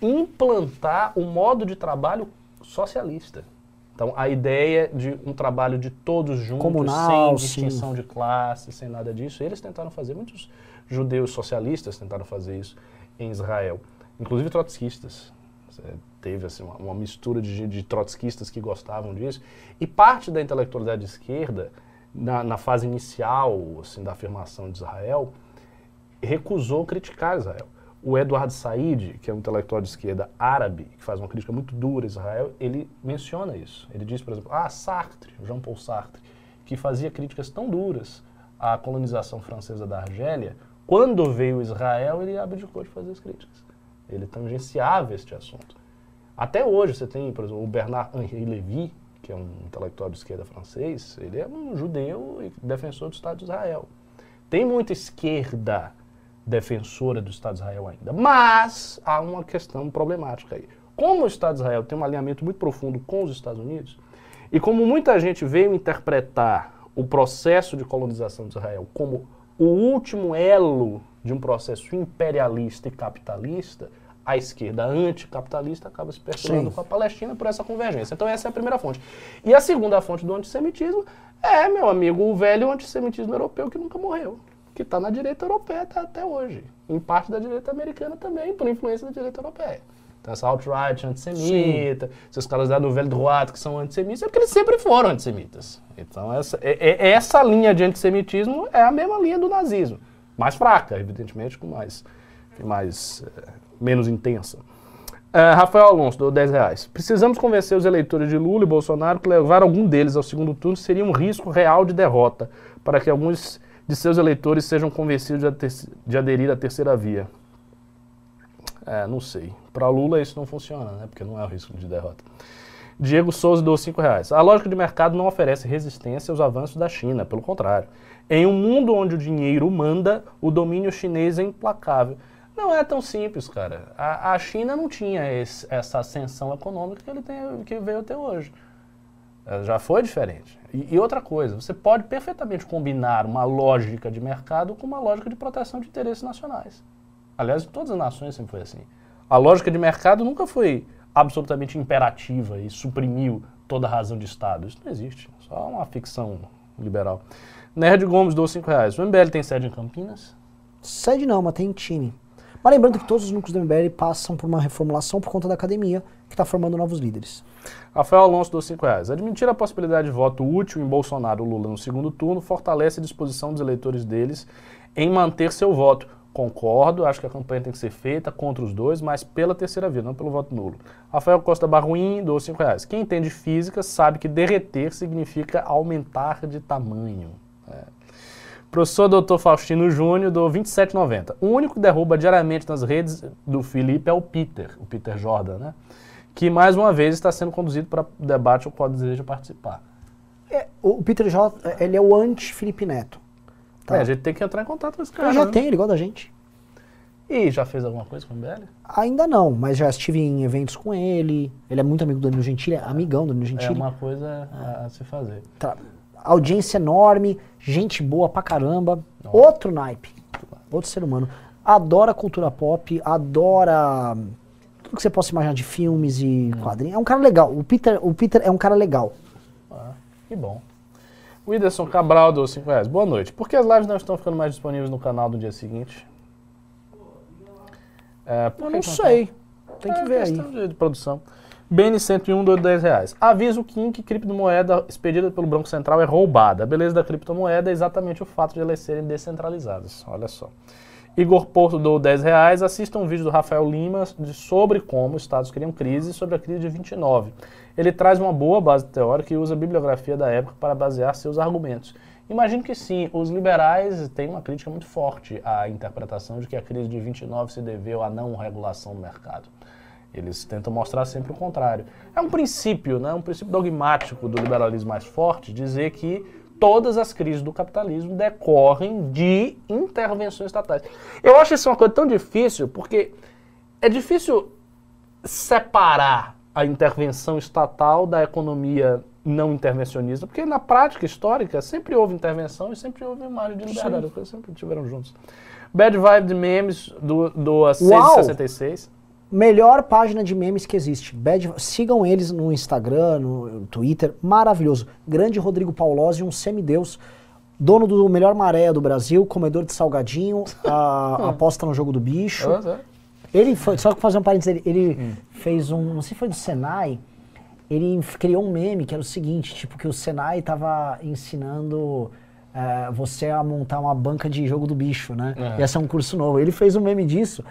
implantar o modo de trabalho socialista. Então, a ideia de um trabalho de todos juntos, Comunal, sem sim. distinção de classe, sem nada disso, eles tentaram fazer. Muitos judeus socialistas tentaram fazer isso em Israel, inclusive trotskistas. Teve assim, uma, uma mistura de, de trotskistas que gostavam disso. E parte da intelectualidade de esquerda, na, na fase inicial assim, da afirmação de Israel, recusou criticar Israel. O Eduardo Said, que é um intelectual de esquerda árabe, que faz uma crítica muito dura a Israel, ele menciona isso. Ele diz, por exemplo, ah, Sartre, Jean-Paul Sartre, que fazia críticas tão duras à colonização francesa da Argélia, quando veio Israel, ele abdicou de fazer as críticas. Ele tangenciava este assunto. Até hoje você tem, por exemplo, o Bernard-Henri Lévy, que é um intelectual de esquerda francês, ele é um judeu e defensor do Estado de Israel. Tem muita esquerda defensora do Estado de Israel ainda. Mas há uma questão problemática aí. Como o Estado de Israel tem um alinhamento muito profundo com os Estados Unidos, e como muita gente veio interpretar o processo de colonização de Israel como o último elo de um processo imperialista e capitalista, a esquerda anticapitalista acaba se Sim. com a Palestina por essa convergência. Então essa é a primeira fonte. E a segunda fonte do antissemitismo é, meu amigo, o velho antissemitismo europeu que nunca morreu, que está na direita europeia até, hoje. Em parte da direita americana também, por influência da direita europeia. Então essa alt-right antissemita, esses caras da Nouvelle Droite que são antissemitas, é porque eles sempre foram antissemitas. Então essa, é- é- essa linha de antissemitismo é a mesma linha do nazismo. Mais fraca, evidentemente, com mais, mais eh, menos intensa. Eh, Rafael Alonso, do 10 reais. Precisamos convencer os eleitores de Lula e Bolsonaro que levar algum deles ao segundo turno seria um risco real de derrota, para que alguns de seus eleitores sejam convencidos de, aderir à terceira via. É, não sei. Para Lula isso não funciona, né? Porque não é o risco de derrota. Diego Souza deu 5 reais. A lógica de mercado não oferece resistência aos avanços da China, pelo contrário. Em um mundo onde o dinheiro manda, o domínio chinês é implacável. Não é tão simples, cara. A, a China não tinha esse- essa ascensão econômica que ele tem, que veio até hoje. Eh, Já foi diferente. E, e outra coisa, você pode perfeitamente combinar uma lógica de mercado com uma lógica de proteção de interesses nacionais. Aliás, em todas as nações sempre foi assim. A lógica de mercado nunca foi absolutamente imperativa e suprimiu toda a razão de Estado. Isso não existe. Só uma ficção liberal. Nerd Gomes dou 5 reais. O MBL tem sede em Campinas? Sede não, mas tem time. Mas lembrando que todos os núcleos do MBL passam por uma reformulação por conta da academia, que está formando novos líderes. Rafael Alonso dos 5 reais. Admitir a possibilidade de voto útil em Bolsonaro ou Lula no segundo turno fortalece a disposição dos eleitores deles em manter seu voto. Concordo, acho que a campanha tem que ser feita contra os dois, mas pela terceira via, não pelo voto nulo. Rafael Costa Barruim, dos 5 reais. Quem entende física sabe que derreter significa aumentar de tamanho. É. Professor Dr. Faustino Júnior, do 2790. O único que derruba diariamente nas redes do Felipe é o Peter, o Peter Jordan, né? Que mais uma vez está sendo conduzido para o debate ao qual deseja participar. É, o Peter J, ele é o anti-Felipe Neto. Tá. É, a gente tem que entrar em contato com esse cara. Ele já né? tem, ele gosta da gente. E já fez alguma coisa com o MBL? Ainda não, mas já estive em eventos com ele. Ele é muito amigo do Danilo Gentili, é amigão do Danilo É Gentili. uma coisa a, a se fazer. Tá. Audiência enorme, gente boa pra caramba. Outro naipe. Outro ser humano. Adora cultura pop, adora tudo que você possa imaginar de filmes e quadrinhos. É um cara legal. O Peter, o Peter é um cara legal. Ah, que bom. O Cabral dos 5 reais. Boa noite. Por que as lives não estão ficando mais disponíveis no canal do dia seguinte? É, Eu que não que sei. Tem que É ver aí. de produção. BN101 do 10 reais. Avisa o Kim que criptomoeda expedida pelo Banco Central é roubada. A beleza da criptomoeda é exatamente o fato de elas serem descentralizadas. Olha só. Igor Porto do 10 reais. Assista um vídeo do Rafael Lima de sobre como os estados criam crise sobre a crise de 29. Ele traz uma boa base teórica e usa a bibliografia da época para basear seus argumentos. Imagino que sim, os liberais têm uma crítica muito forte à interpretação de que a crise de 29 se deveu à não regulação do mercado. Eles tentam mostrar sempre o contrário. É um princípio, né, um princípio dogmático do liberalismo mais forte, dizer que todas as crises do capitalismo decorrem de intervenções estatais. Eu acho isso uma coisa tão difícil, porque é difícil separar a intervenção estatal da economia não intervencionista, porque na prática histórica sempre houve intervenção e sempre houve margem de liberdade, sempre estiveram juntos. Bad Vibe de Memes do, do Uau! 666. Melhor página de memes que existe. Bad- sigam eles no Instagram, no Twitter. Maravilhoso. Grande Rodrigo Paulosi, um semideus. Dono do melhor maré do Brasil, comedor de salgadinho, a- aposta no jogo do bicho. Ele foi, só que fazer um parênteses, ele, ele Hum. fez um, não sei se foi do Senai, ele criou um meme que era o seguinte, tipo, que o Senai tava ensinando eh, você a montar uma banca de jogo do bicho, né? É. Ia ser um curso novo. Ele fez um meme disso.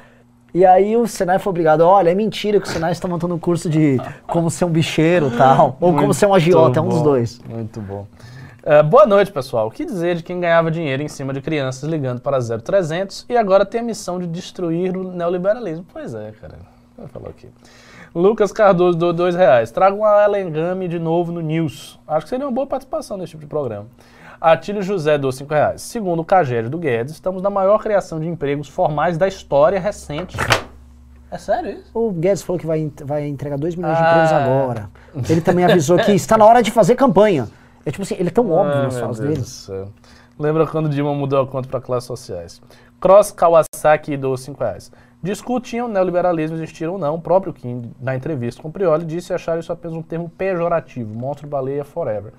E aí o Senai foi obrigado, olha, é mentira que o Senai está montando um curso de como ser um bicheiro e tal, ou como ser um agiota, é um dos dois. Muito bom. É, boa noite, pessoal. O que dizer de quem ganhava dinheiro em cima de crianças ligando para 0300 e agora tem a missão de destruir o neoliberalismo? Pois é, cara. Falar aqui. Lucas Cardoso do dois reais. Traga uma Alengame de novo no News. Acho que seria uma boa participação nesse tipo de programa. Atílio José do cinco reais. Segundo o Cagério do Guedes, estamos na maior criação de empregos formais da história recente. É sério isso? O Guedes falou que vai, vai entregar 2 milhões de Ah. empregos agora. Ele também avisou que está na hora de fazer campanha. É tipo assim, ele é tão óbvio Ai, nas falas dele. do céu. Lembra quando Dilma mudou a conta para classes sociais? Cross Kawasaki do 5 reais. Discutiam neoliberalismo existir ou não. O próprio Kim, na entrevista com o Prioli, disse achar isso apenas um termo pejorativo. Monstro baleia forever.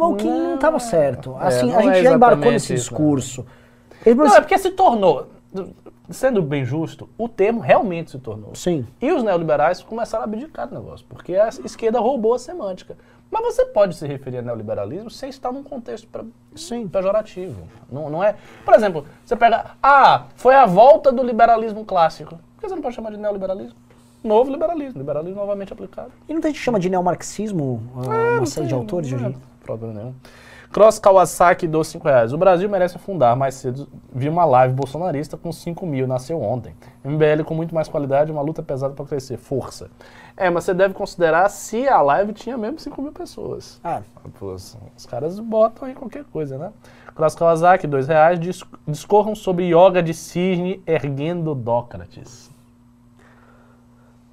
Mas o Kim não estava certo. É, Assim, não a gente é já embarcou nesse isso, não. discurso. Falou Não, é assim, porque se tornou, sendo bem justo, o termo realmente se tornou. Sim. E os neoliberais começaram a abdicar do negócio, porque a esquerda roubou a semântica. Mas você pode se referir a neoliberalismo sem estar num contexto pra- Sim. pejorativo. Não, não é. Por exemplo, você pega. Ah, foi a volta do liberalismo clássico. Por que você não pode chamar de neoliberalismo? Novo liberalismo, liberalismo novamente aplicado. E não tem gente que chama de neomarxismo, É, uma não série de autores não hoje é? Problema nenhum. Cross Kawasaki dos 5 reais. O Brasil merece afundar. Mais cedo vi uma live bolsonarista com 5 mil, nasceu ontem. MBL com muito mais qualidade, uma luta pesada para crescer. Força. É, mas você deve considerar se a live tinha mesmo 5 mil pessoas. Ah, Pô, os caras botam aí qualquer coisa, né? Cross Kawasaki, dois reais, dis- discorram sobre yoga de cisne erguendo Dócrates.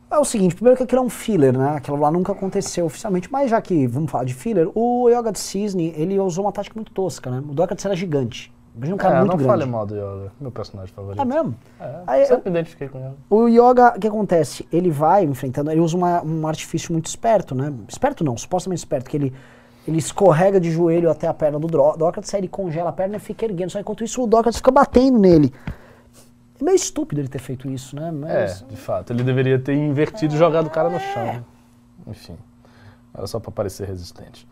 É o seguinte, primeiro que aquilo é um filler, né? Aquilo lá nunca aconteceu oficialmente, mas já que vamos falar de filler, o Yoga de Cisne, ele usou uma tática muito tosca, né? O Dócrates era gigante. Imagina um cara é, muito não grande. fale mal do yoga, meu personagem favorito. É mesmo? É, Aí eu- sempre me identifiquei com ele. O Yoga, o que acontece? Ele vai enfrentando, ele usa uma- um artifício muito esperto, né? Esperto não, supostamente esperto, que ele, ele escorrega de joelho até a perna do Dócrates, aí ele congela a perna e fica erguendo. Só enquanto isso o Dócrates fica batendo nele. É meio estúpido ele ter feito isso, né? Mas, É, de fato. Ele deveria ter invertido e jogado o cara no chão. Enfim. Era só pra parecer resistente.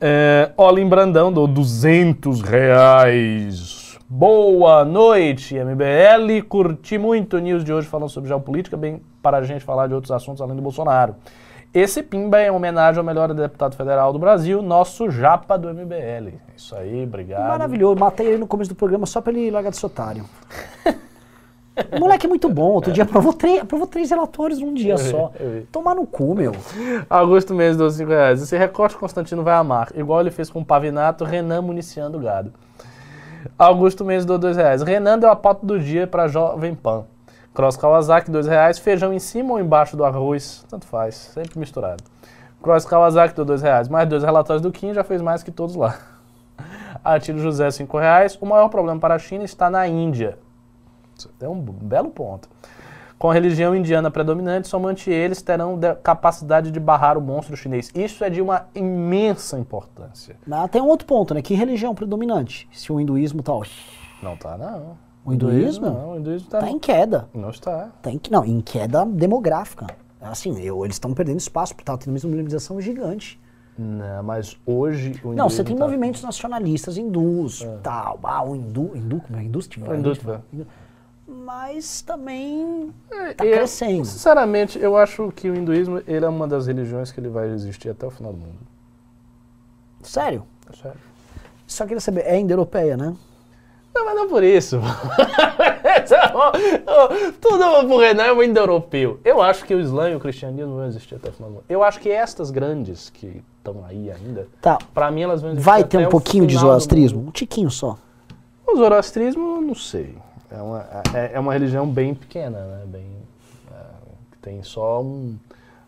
É, Olin Brandão do 200 reais. Boa noite, MBL. Curti muito o news de hoje falando sobre geopolítica, bem para a gente falar de outros assuntos além do Bolsonaro. Esse Pimba é em homenagem ao melhor deputado federal do Brasil, nosso japa do MBL. Isso aí, obrigado. Maravilhoso. Matei ele no começo do programa só pra ele largar de otário. O moleque é muito bom. Outro dia aprovou três, aprovou três relatórios num dia vi, só. Tomar no cu, meu. Augusto Mendes, 12 5 reais. Esse recorte Constantino vai amar. Igual ele fez com o Pavinato, Renan municiando o gado. Augusto Mendes, deu 2 reais. Renan deu a pauta do dia para Jovem Pan. Cross Kawasaki, 2 reais. Feijão em cima ou embaixo do arroz? Tanto faz, sempre misturado. Cross Kawasaki, deu 2 reais. Mais dois relatórios do Kim, já fez mais que todos lá. Atílio José, 5 reais. O maior problema para a China está na Índia. Isso é um belo ponto. Com a religião indiana predominante, somente eles terão de- capacidade de barrar o monstro chinês. Isso é de uma imensa importância. Ah, tem um outro ponto, né? Que religião predominante? Se o hinduísmo tá, Não tá, não. O hinduísmo? Não, o hinduísmo tá, tá em queda. Não está. Tá em, não, em queda demográfica. Assim, eu- eles estão perdendo espaço, porque tá tendo uma islamização gigante. Não, mas hoje o Não, você tem tá- movimentos nacionalistas hindus, tal. Ah, o hindu, hindu, como é? Hindu, tipo, O hindu, tipo, Mas também tá E eu, crescendo. Sinceramente, eu acho que o hinduísmo ele é uma das religiões que ele vai existir até o final do mundo. Sério. É sério. Só queria saber, é indo-europeia, né? Não, mas não por isso. Tudo por Renan é um indo-europeu. Eu acho que o Islã e o cristianismo vão existir até o final do mundo. Eu acho que estas grandes que estão aí ainda, Tá. pra mim elas vão existir Vai ter um pouquinho de zoroastrismo? Um tiquinho só. O zoroastrismo, não sei. É uma, é, é uma religião bem pequena, né? Bem, é, tem só um,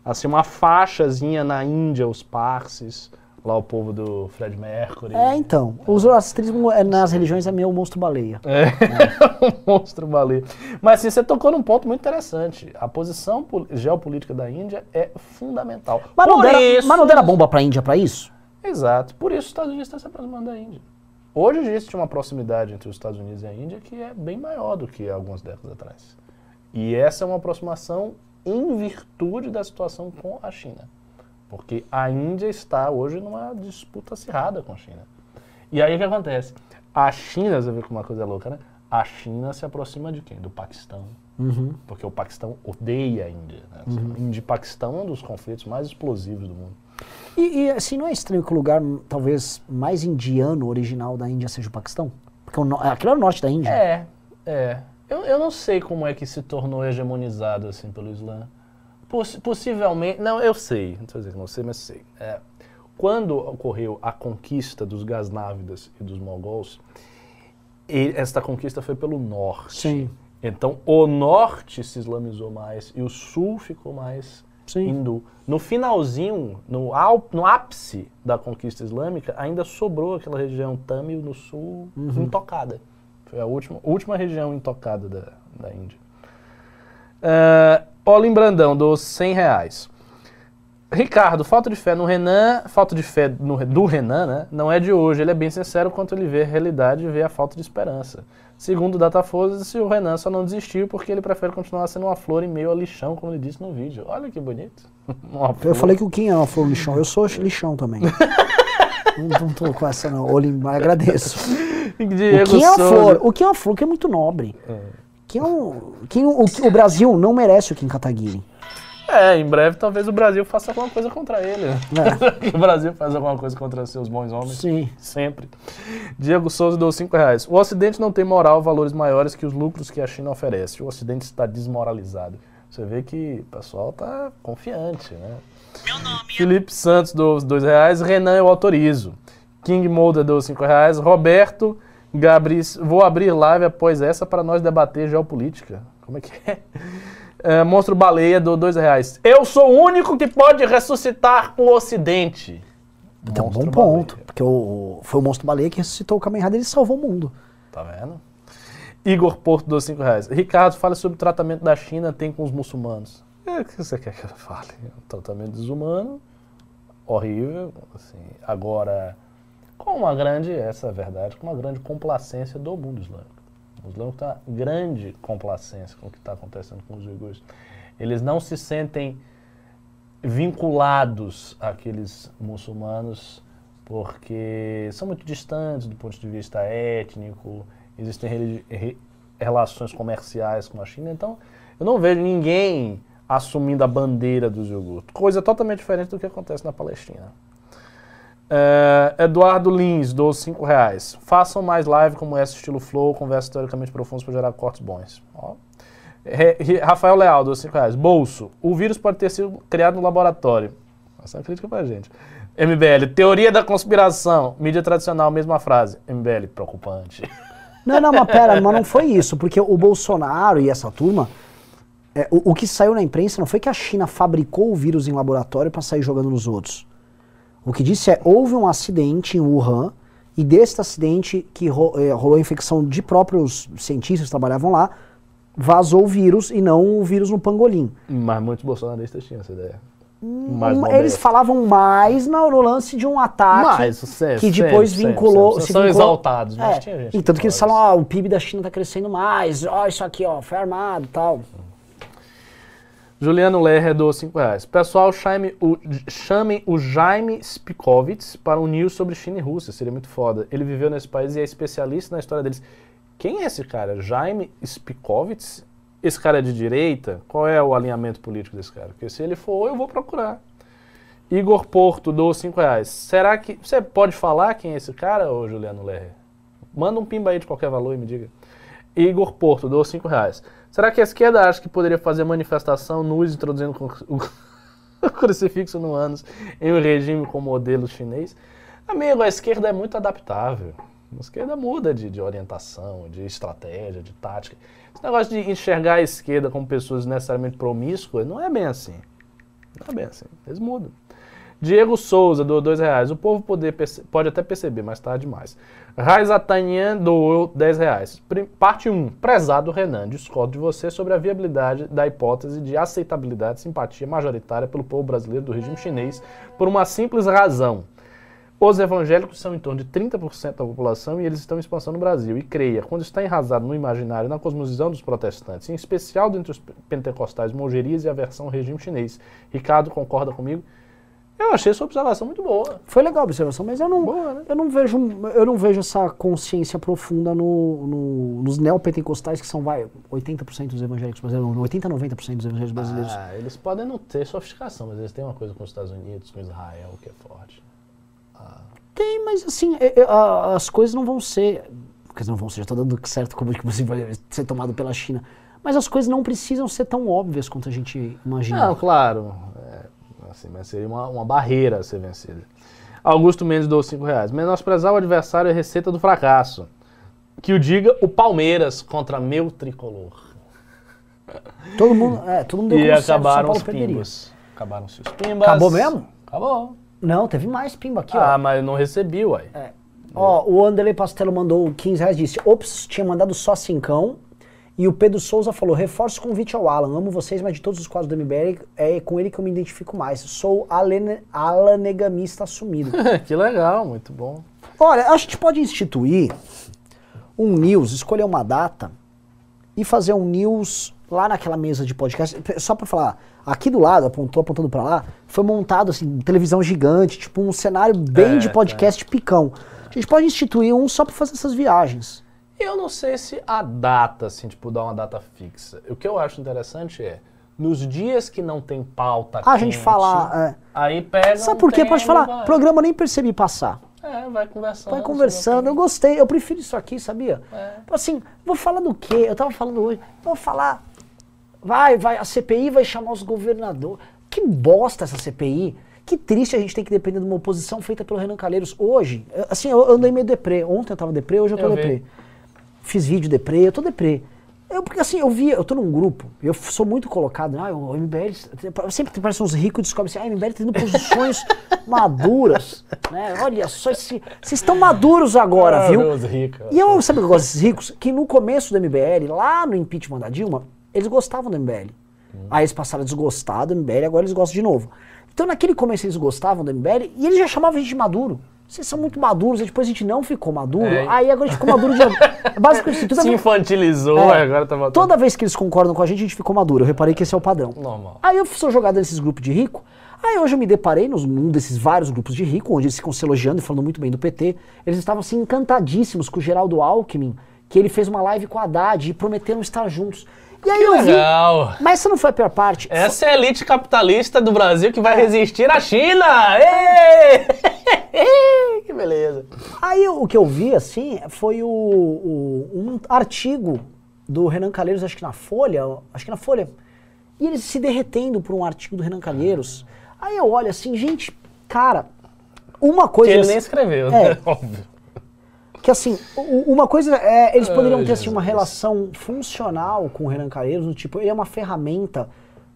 assim, uma faixazinha na Índia, os parsis, lá o povo do Fred Mercury. É, então. O zoroastrismo é, nas religiões é meio monstro-baleia. É, um monstro baleia. Mas assim, você tocou num ponto muito interessante. A posição pol- geopolítica da Índia é fundamental. Mas não, isso- mas não deram bomba pra Índia pra isso? Exato. Por isso os Estados Unidos estão se aproximando da Índia. Hoje existe uma proximidade entre os Estados Unidos e a Índia que é bem maior do que algumas décadas atrás. E essa é uma aproximação em virtude da situação com a China. Porque a Índia está hoje numa disputa acirrada com a China. E aí o que acontece? A China, você vê como uma coisa é louca, né? A China se aproxima de quem? Do Paquistão. Porque o Paquistão odeia a Índia. Né? Assim, Índia e Paquistão é um dos conflitos mais explosivos do mundo. E, e, assim, não é estranho que o lugar hum, talvez mais indiano original da Índia seja o Paquistão? Porque o no- aquilo é o norte da Índia. É, é. Eu, eu não sei como é que se tornou hegemonizado assim pelo Islã. Poss- possivelmente. Não, eu sei. Não estou dizendo que não sei, mas sei. É, quando ocorreu a conquista dos Gasnávidas e dos Mongols, e esta conquista foi pelo norte. Sim. Então o norte se islamizou mais e o sul ficou mais Sim. hindu. No finalzinho, no, no ápice da conquista islâmica, ainda sobrou aquela região Tamil no sul intocada. Foi a última, última região intocada da, da Índia. Uh, Olim Brandão, dos 100 reais. Ricardo, falta de fé no Renan, falta de fé no- do Renan, né? Não é de hoje. Ele é bem sincero quanto ele vê a realidade e vê a falta de esperança. Segundo o Datafosa, o Renan só não desistiu porque ele prefere continuar sendo uma flor em meio a lixão, como ele disse no vídeo. Olha que bonito. Eu falei que o Kim é uma flor lixão. Eu sou lixão também. não, não tô com essa não. Agradeço. Diego o Kim é uma flor. O Kim é uma flor que é muito nobre. Kim é um, Kim, o, o Brasil não merece o Kim Kataguiri. É, em breve talvez o Brasil faça alguma coisa contra ele. né? É. o Brasil faz alguma coisa contra seus bons homens. Sim. Sempre. Diego Souza deu 5 reais. O Ocidente não tem moral, valores maiores que os lucros que a China oferece. O Ocidente está desmoralizado. Você vê que o pessoal tá confiante, né? Felipe Santos deu 2 reais. Renan, eu autorizo. King Molder deu 5 reais. Roberto Gabris, vou abrir live após essa para nós debater geopolítica. Como é que é? É, Monstro Baleia deu 2 reais. Eu sou o único que pode ressuscitar o Ocidente. Então, bom Monstro ponto. Baleia. Porque o, foi o Monstro Baleia que ressuscitou o Kamen Rider e salvou o mundo. Tá vendo? Igor Porto deu 5 reais. Ricardo, fala sobre o tratamento da China tem com os muçulmanos. É, o que você quer que eu fale? Um tratamento desumano, horrível. Assim. Agora, com uma grande, essa é a verdade, com uma grande complacência do mundo islâmico. O islâmico está grande complacência com o que está acontecendo com os uigures. Eles não se sentem vinculados àqueles muçulmanos porque são muito distantes do ponto de vista étnico, existem relações comerciais com a China, então eu não vejo ninguém assumindo a bandeira dos iogurtes. Coisa totalmente diferente do que acontece na Palestina. É, Eduardo Lins, dou 5 reais. Façam mais live como essa, estilo flow, conversas teoricamente profundas para gerar cortes bons. Ó. Rafael Leal, dou 5 reais. Bolso, o vírus pode ter sido criado no laboratório. Essa é uma crítica pra gente. MBL, teoria da conspiração. Mídia tradicional, mesma frase. MBL, preocupante. Não, não, mas pera, mas não foi isso, porque o Bolsonaro e essa turma, é, o, o que saiu na imprensa não foi que a China fabricou o vírus em laboratório para sair jogando nos outros. O que disse é, houve um acidente em Wuhan, e desse acidente que ro- eh, rolou a infecção de próprios cientistas que trabalhavam lá, vazou o vírus e não o vírus no pangolim. Mas muitos bolsonaristas tinham essa ideia. Hum, Mais Eles falavam mais no, no lance de um ataque Mas, sempre, que depois sempre, vinculou. sempre. se São vinculou- exaltados, mas É, tinha gente E tanto que eles fala falam, ah, o PIB da China tá crescendo mais, ó, isso aqui, ó, foi armado e tal. Juliano Lerrer doou 5 reais. Pessoal, chame o, chamem o Jaime Spikovitz para um news sobre China e Rússia. Seria muito foda. Ele viveu nesse país e é especialista na história deles. Quem é esse cara? Jaime Spikovitz? Esse cara é de direita? Qual é o alinhamento político desse cara? Porque se ele for, eu vou procurar. Igor Porto doou 5 reais. Será que. Você pode falar quem é esse cara, ô Juliano Lerrer? Manda um pimba aí de qualquer valor e me diga. Igor Porto, doou 5 reais. Será que a esquerda acha que poderia fazer manifestação nus introduzindo o crucifixo no ânus em um regime com modelo chinês? Amigo, a esquerda é muito adaptável. A esquerda muda de, de orientação, de estratégia, de tática. Esse negócio de enxergar a esquerda como pessoas necessariamente promíscuas não é bem assim. Não é bem assim. Eles mudam. Diego Souza doou dois reais. O povo poder pode até perceber, mas tá demais. Raiza Tanyan doou 10 reais. Parte 1. Prezado Renan, discordo de você sobre a viabilidade da hipótese de aceitabilidade e simpatia majoritária pelo povo brasileiro do regime chinês por uma simples razão. Os evangélicos são em torno de 30% da população e eles estão em expansão no Brasil. E creia, quando está enraizado no imaginário na cosmovisão dos protestantes, em especial dentre os pentecostais, mongerias e aversão ao regime chinês. Ricardo concorda comigo? Eu achei sua observação muito boa. Foi legal a observação, mas eu não, Boa, né? eu não, vejo, eu não vejo essa consciência profunda no, no- nos neopentecostais, que são, vai, 80% dos evangélicos brasileiros, 80, 90% dos evangélicos brasileiros. Ah, eles podem não ter sofisticação, mas eles têm uma coisa com os Estados Unidos, com Israel, que é forte. Tem, mas assim, é- é, as coisas não vão ser. Quer dizer, não vão ser, já tô dando certo como que você vai ser tomado pela China. Mas as coisas não precisam ser tão óbvias quanto a gente imagina. Não, claro. É, assim, mas seria uma, uma barreira a ser vencida. Augusto Mendes deu 5 reais. Menosprezar o adversário é receita do fracasso. Que o diga o Palmeiras contra meu tricolor. Todo mundo, é, todo mundo deu E acabaram os pimbas. Acabaram-se os pimbas. Acabou mesmo? Acabou. Não, teve mais pimba aqui, ah, ó. mas não recebi, uai. Ó, o Anderley Pastelo mandou 15 reais disse: Ops, tinha mandado só cincão. E o Pedro Souza falou: reforço o convite ao Alan. Amo vocês, mas de todos os quadros do MBL, é com ele que eu me identifico mais. Sou alene- alanegamista assumido. que legal, muito bom. Olha, a gente pode instituir um news, escolher uma data e fazer um news lá naquela mesa de podcast. Só pra falar, aqui do lado, apontou apontando pra lá, foi montado assim, televisão gigante, tipo um cenário bem É, de podcast picão. A gente pode instituir um só pra fazer essas viagens. Eu não sei se a data, assim, tipo, dar uma data fixa. O que eu acho interessante é, nos dias que não tem pauta Ah, a gente quente, falar. é. Aí pega Sabe por quê? Pode falar, vai. programa nem percebi passar. É, vai conversando. Vai conversando, eu gostei, eu prefiro isso aqui, sabia? É. Assim, vou falar do quê? Eu tava falando hoje, vou falar. Vai, vai, a CPI vai chamar os governadores. Que bosta essa CPI. Que triste a gente tem que depender de uma oposição feita pelo Renan Calheiros. Hoje, assim, eu andei meio deprê. Ontem eu tava deprê, hoje eu tô Eu vi. Fiz vídeo deprê, eu tô deprê. Eu, porque assim, eu vi, eu tô num grupo, eu sou muito colocado, ah, o MBL, sempre parece uns ricos e descobrem assim, ah, o MBL tá tendo posições maduras, né? Olha só, esse- vocês estão maduros agora, Ah, viu? Deus. E eu, sabe o que eu gosto desses ricos? Que no começo do MBL, lá no impeachment da Dilma, eles gostavam do MBL. Aí eles passaram a desgostar do MBL, agora eles gostam de novo. Então naquele começo eles gostavam do MBL e eles já chamavam a gente de maduro. Vocês são muito maduros, aí depois a gente não ficou maduro, É. aí agora a gente ficou maduro de novo. É basicamente assim, toda, Se vez- infantilizou, É. agora tá voltando. toda vez que eles concordam com a gente, a gente ficou maduro. Eu reparei que esse é o padrão. Normal. Aí eu sou jogado nesses grupos de rico. Aí hoje eu me deparei nos, num desses vários grupos de rico, onde eles ficam se elogiando e falando muito bem do PT. Eles estavam assim encantadíssimos com o Geraldo Alckmin, que ele fez uma live com a Haddad e prometeram estar juntos. E aí Que eu vi. legal. Mas essa não foi a pior parte. Essa é a elite capitalista do Brasil que vai resistir à China! Ê! que beleza. Aí o que eu vi, assim, foi o, o- um artigo do Renan Calheiros, acho que na Folha, acho que na Folha, e ele se derretendo por um artigo do Renan Calheiros. Aí eu olho assim, gente, cara, uma Que coisa... ele nem escreveu, né? É. Óbvio. Que assim, uma coisa é, eles poderiam ter assim, uma relação funcional com o Renan Calheiros, do tipo, ele é uma ferramenta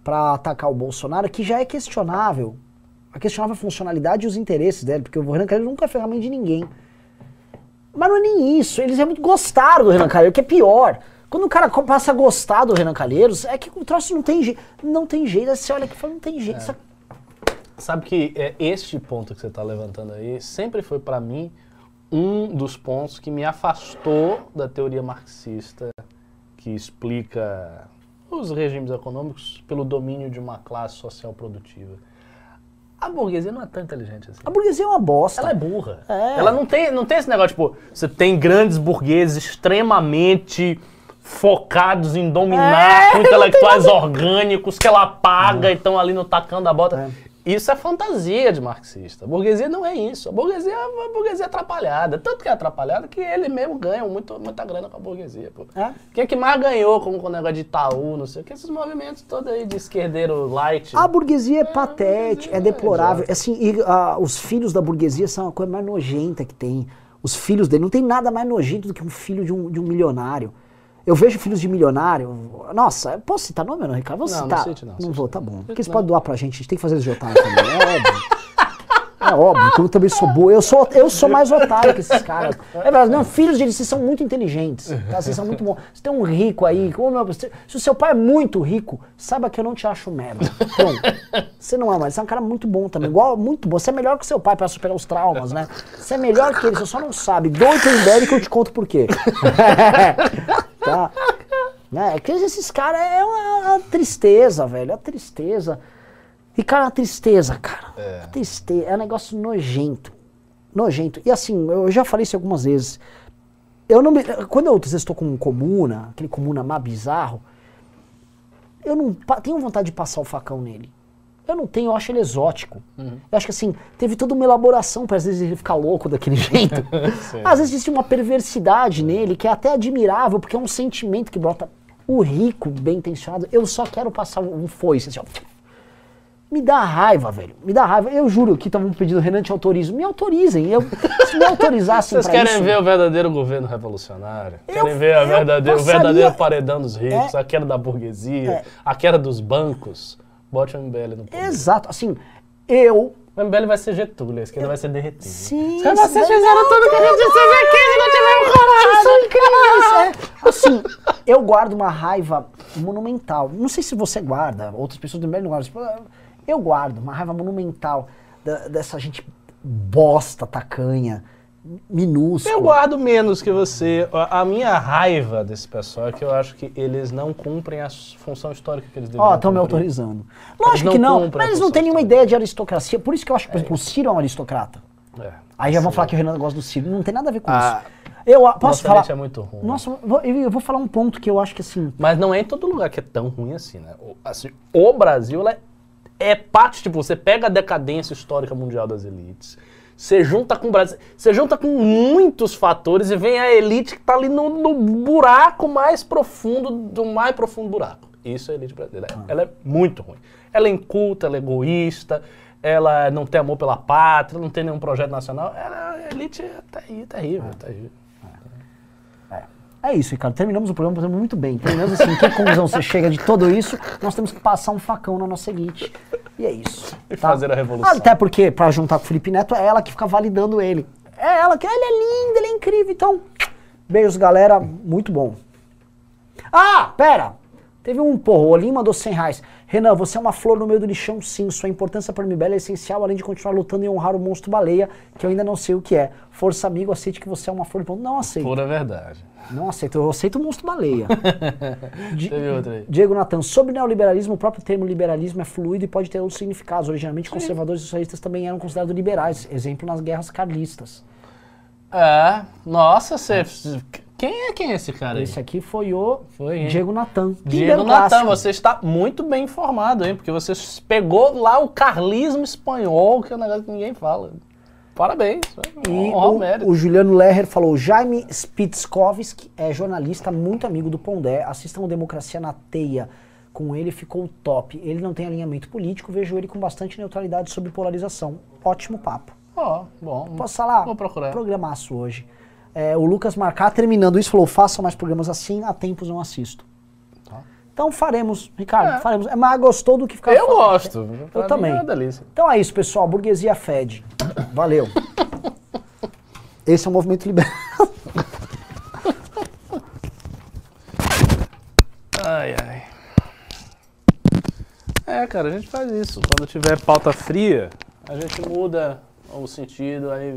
para atacar o Bolsonaro que já é questionável. A questionável funcionalidade e os interesses dele, porque o Renan Calheiros nunca é ferramenta de ninguém. Mas não é nem isso, eles realmente gostaram do Renan Calheiros, que é pior. Quando o cara passa a gostar do Renan Calheiros, é que o troço não tem jeito. Não tem jeito, você olha aqui e fala, não tem jeito. aqui- Sabe que é, este ponto que você está levantando aí sempre foi para mim um dos pontos que me afastou da teoria marxista que explica os regimes econômicos pelo domínio de uma classe social produtiva. A burguesia não é tão inteligente assim. A burguesia é uma bosta. Ela é burra. É. Ela não tem, não tem esse negócio, tipo, você tem grandes burgueses extremamente focados em dominar, É, intelectuais orgânicos que ela paga e estão ali no tacão da bota. É. Isso é fantasia de marxista. A burguesia não é isso. A burguesia é uma burguesia atrapalhada. Tanto que é atrapalhada que ele mesmo ganha muito, muita grana com a burguesia. Pô. É. Quem é que mais ganhou com, com o negócio de Itaú, não sei o que, esses movimentos todos aí de esquerdeiro light. A burguesia é patética, é é deplorável. idiota. Assim, e, ah, os filhos da burguesia são a coisa mais nojenta que tem. Os filhos dele, não tem nada mais nojento do que um filho de um, de um milionário. Eu vejo filhos de milionário. Nossa, posso citar nome ou não, Ricardo? Vou Não, não citar. cite não, Não cite vou, não. tá bom. Porque você não. pode doar pra gente, a gente tem que fazer otário também. É óbvio. É óbvio, que eu também sou boa. Eu sou, eu sou mais otário que esses caras. É verdade, não, filhos deles, vocês são muito inteligentes. Tá? Vocês são muito bons. Você tem um rico aí. Meu, se se o seu pai é muito rico, saiba que eu não te acho merda. Você não é, mas você é um cara muito bom também. Igual, muito bom. Você é melhor que seu pai pra superar os traumas, né? Você é melhor que ele, você só não sabe. Doito em Berry que eu te conto por quê. tá? Né? É que esses caras é uma, uma tristeza, velho. É uma tristeza. E, cara, uma tristeza, cara. É. Tristeza. É um negócio nojento. Nojento. E assim, eu já falei isso algumas vezes. Eu não me, quando eu às vezes estou com um comuna, aquele comuna má bizarro, eu não tenho vontade de passar o facão nele. Eu não tenho, eu acho ele exótico. Eu acho que assim, teve toda uma elaboração para às vezes ele ficar louco daquele jeito. às vezes existe uma perversidade nele que é até admirável, porque é um sentimento que brota O rico, bem intencionado, eu só quero passar um foice, assim, ó. Me dá raiva, velho. Me dá raiva. Eu juro que estavam pedindo, Renan, te autorizo. Me autorizem. Eu, se me autorizassem Vocês querem isso... ver o verdadeiro governo revolucionário? Eu- querem ver a eu verdadeira, o passaria- verdadeiro paredão dos ricos, É. a queda da burguesia, É. a queda dos bancos? Bote o MBL no poder. Exato. Assim, eu... O MBL vai ser Getúlio, a esquerda vai ser derretida. Sim, Vocês isso daí- fizeram tudo que a gente fez aqui, não tiver coragem. São incríveis, é. Assim, eu guardo uma raiva monumental. Não sei se você guarda, outras pessoas do MBL não guardam. Eu guardo uma raiva monumental da- dessa gente bosta, tacanha, minúscula. Eu guardo menos que você. A a minha raiva desse pessoal é que eu acho que eles não cumprem a função histórica que eles deveriam Ó, estão me autorizando. Lógico não que não, mas eles não têm nenhuma histórica. ideia de aristocracia. Por isso que eu acho que, por exemplo, o Ciro é um aristocrata. É. Aí já vão falar que o Renan gosta do Ciro. Não tem nada a ver com Ah, isso. Eu ah, posso Nossa falar. é muito ruim. Nossa, eu vou- falar um ponto que eu acho que assim. Mas não é em todo lugar que é tão ruim assim, né? O, assim, o Brasil é, é parte, tipo, você pega a decadência histórica mundial das elites, você junta com o Brasil, você junta com muitos fatores e vem a elite que tá ali no, no buraco mais profundo do mais profundo buraco. Isso é a elite brasileira. Ela é muito ruim. Ela é inculta, ela é egoísta, ela não tem amor pela pátria, não tem nenhum projeto nacional. Ela, a elite é terrível, terrível, terrível. É isso, Ricardo. Terminamos o programa muito bem. Terminamos assim, que conclusão você chega de tudo isso? Nós temos que passar um facão na nossa elite. E é isso. E fazer a revolução. Até porque, pra juntar com o Felipe Neto, é ela que fica validando ele. É ela que ele é lindo, ele é incrível. Então, beijos, galera. Muito bom. Ah, pera! Teve um, porra, o Olim mandou 100 reais. Renan, você é uma flor no meio do lixão, sim. Sua importância para MBL é essencial, além de continuar lutando e honrar o monstro baleia, que eu ainda não sei o que é. Força, amigo, aceite que você é uma flor. Não aceito. Pura verdade. Não aceito. Eu aceito o monstro baleia. Di-. Diego Natan, sobre neoliberalismo, o próprio termo liberalismo é fluido e pode ter outros significados. Originalmente, conservadores e socialistas também eram considerados liberais, exemplo nas guerras carlistas. É, nossa, você. Quem é quem é esse cara aí? Esse aqui foi o Foi? Diego Natan. Diego Natan, você está muito bem informado, hein? Porque você pegou lá o carlismo espanhol, que é um negócio que ninguém fala. Parabéns. E ao mérito. o, o Juliano Leher falou: Jaime Spitzkovski é jornalista, muito amigo do Pondé. Assistam Democracia na Teia. Com ele ficou top. Ele não tem alinhamento político, vejo ele com bastante neutralidade sobre polarização. Ótimo papo. Ó, bom. Posso falar? Vou procurar. Programaço hoje. É, o Lucas Marcar, terminando isso, falou: façam mais programas assim, há tempos não assisto. Tá. Então faremos, Ricardo, É. faremos. É mais gostou do que ficar Eu falando. gosto. Eu mim também. É. Então é isso, pessoal. Burguesia fede. Valeu. Esse é o movimento liberal. Ai, ai. É, cara, a gente faz isso. Quando tiver pauta fria, a gente muda o sentido, aí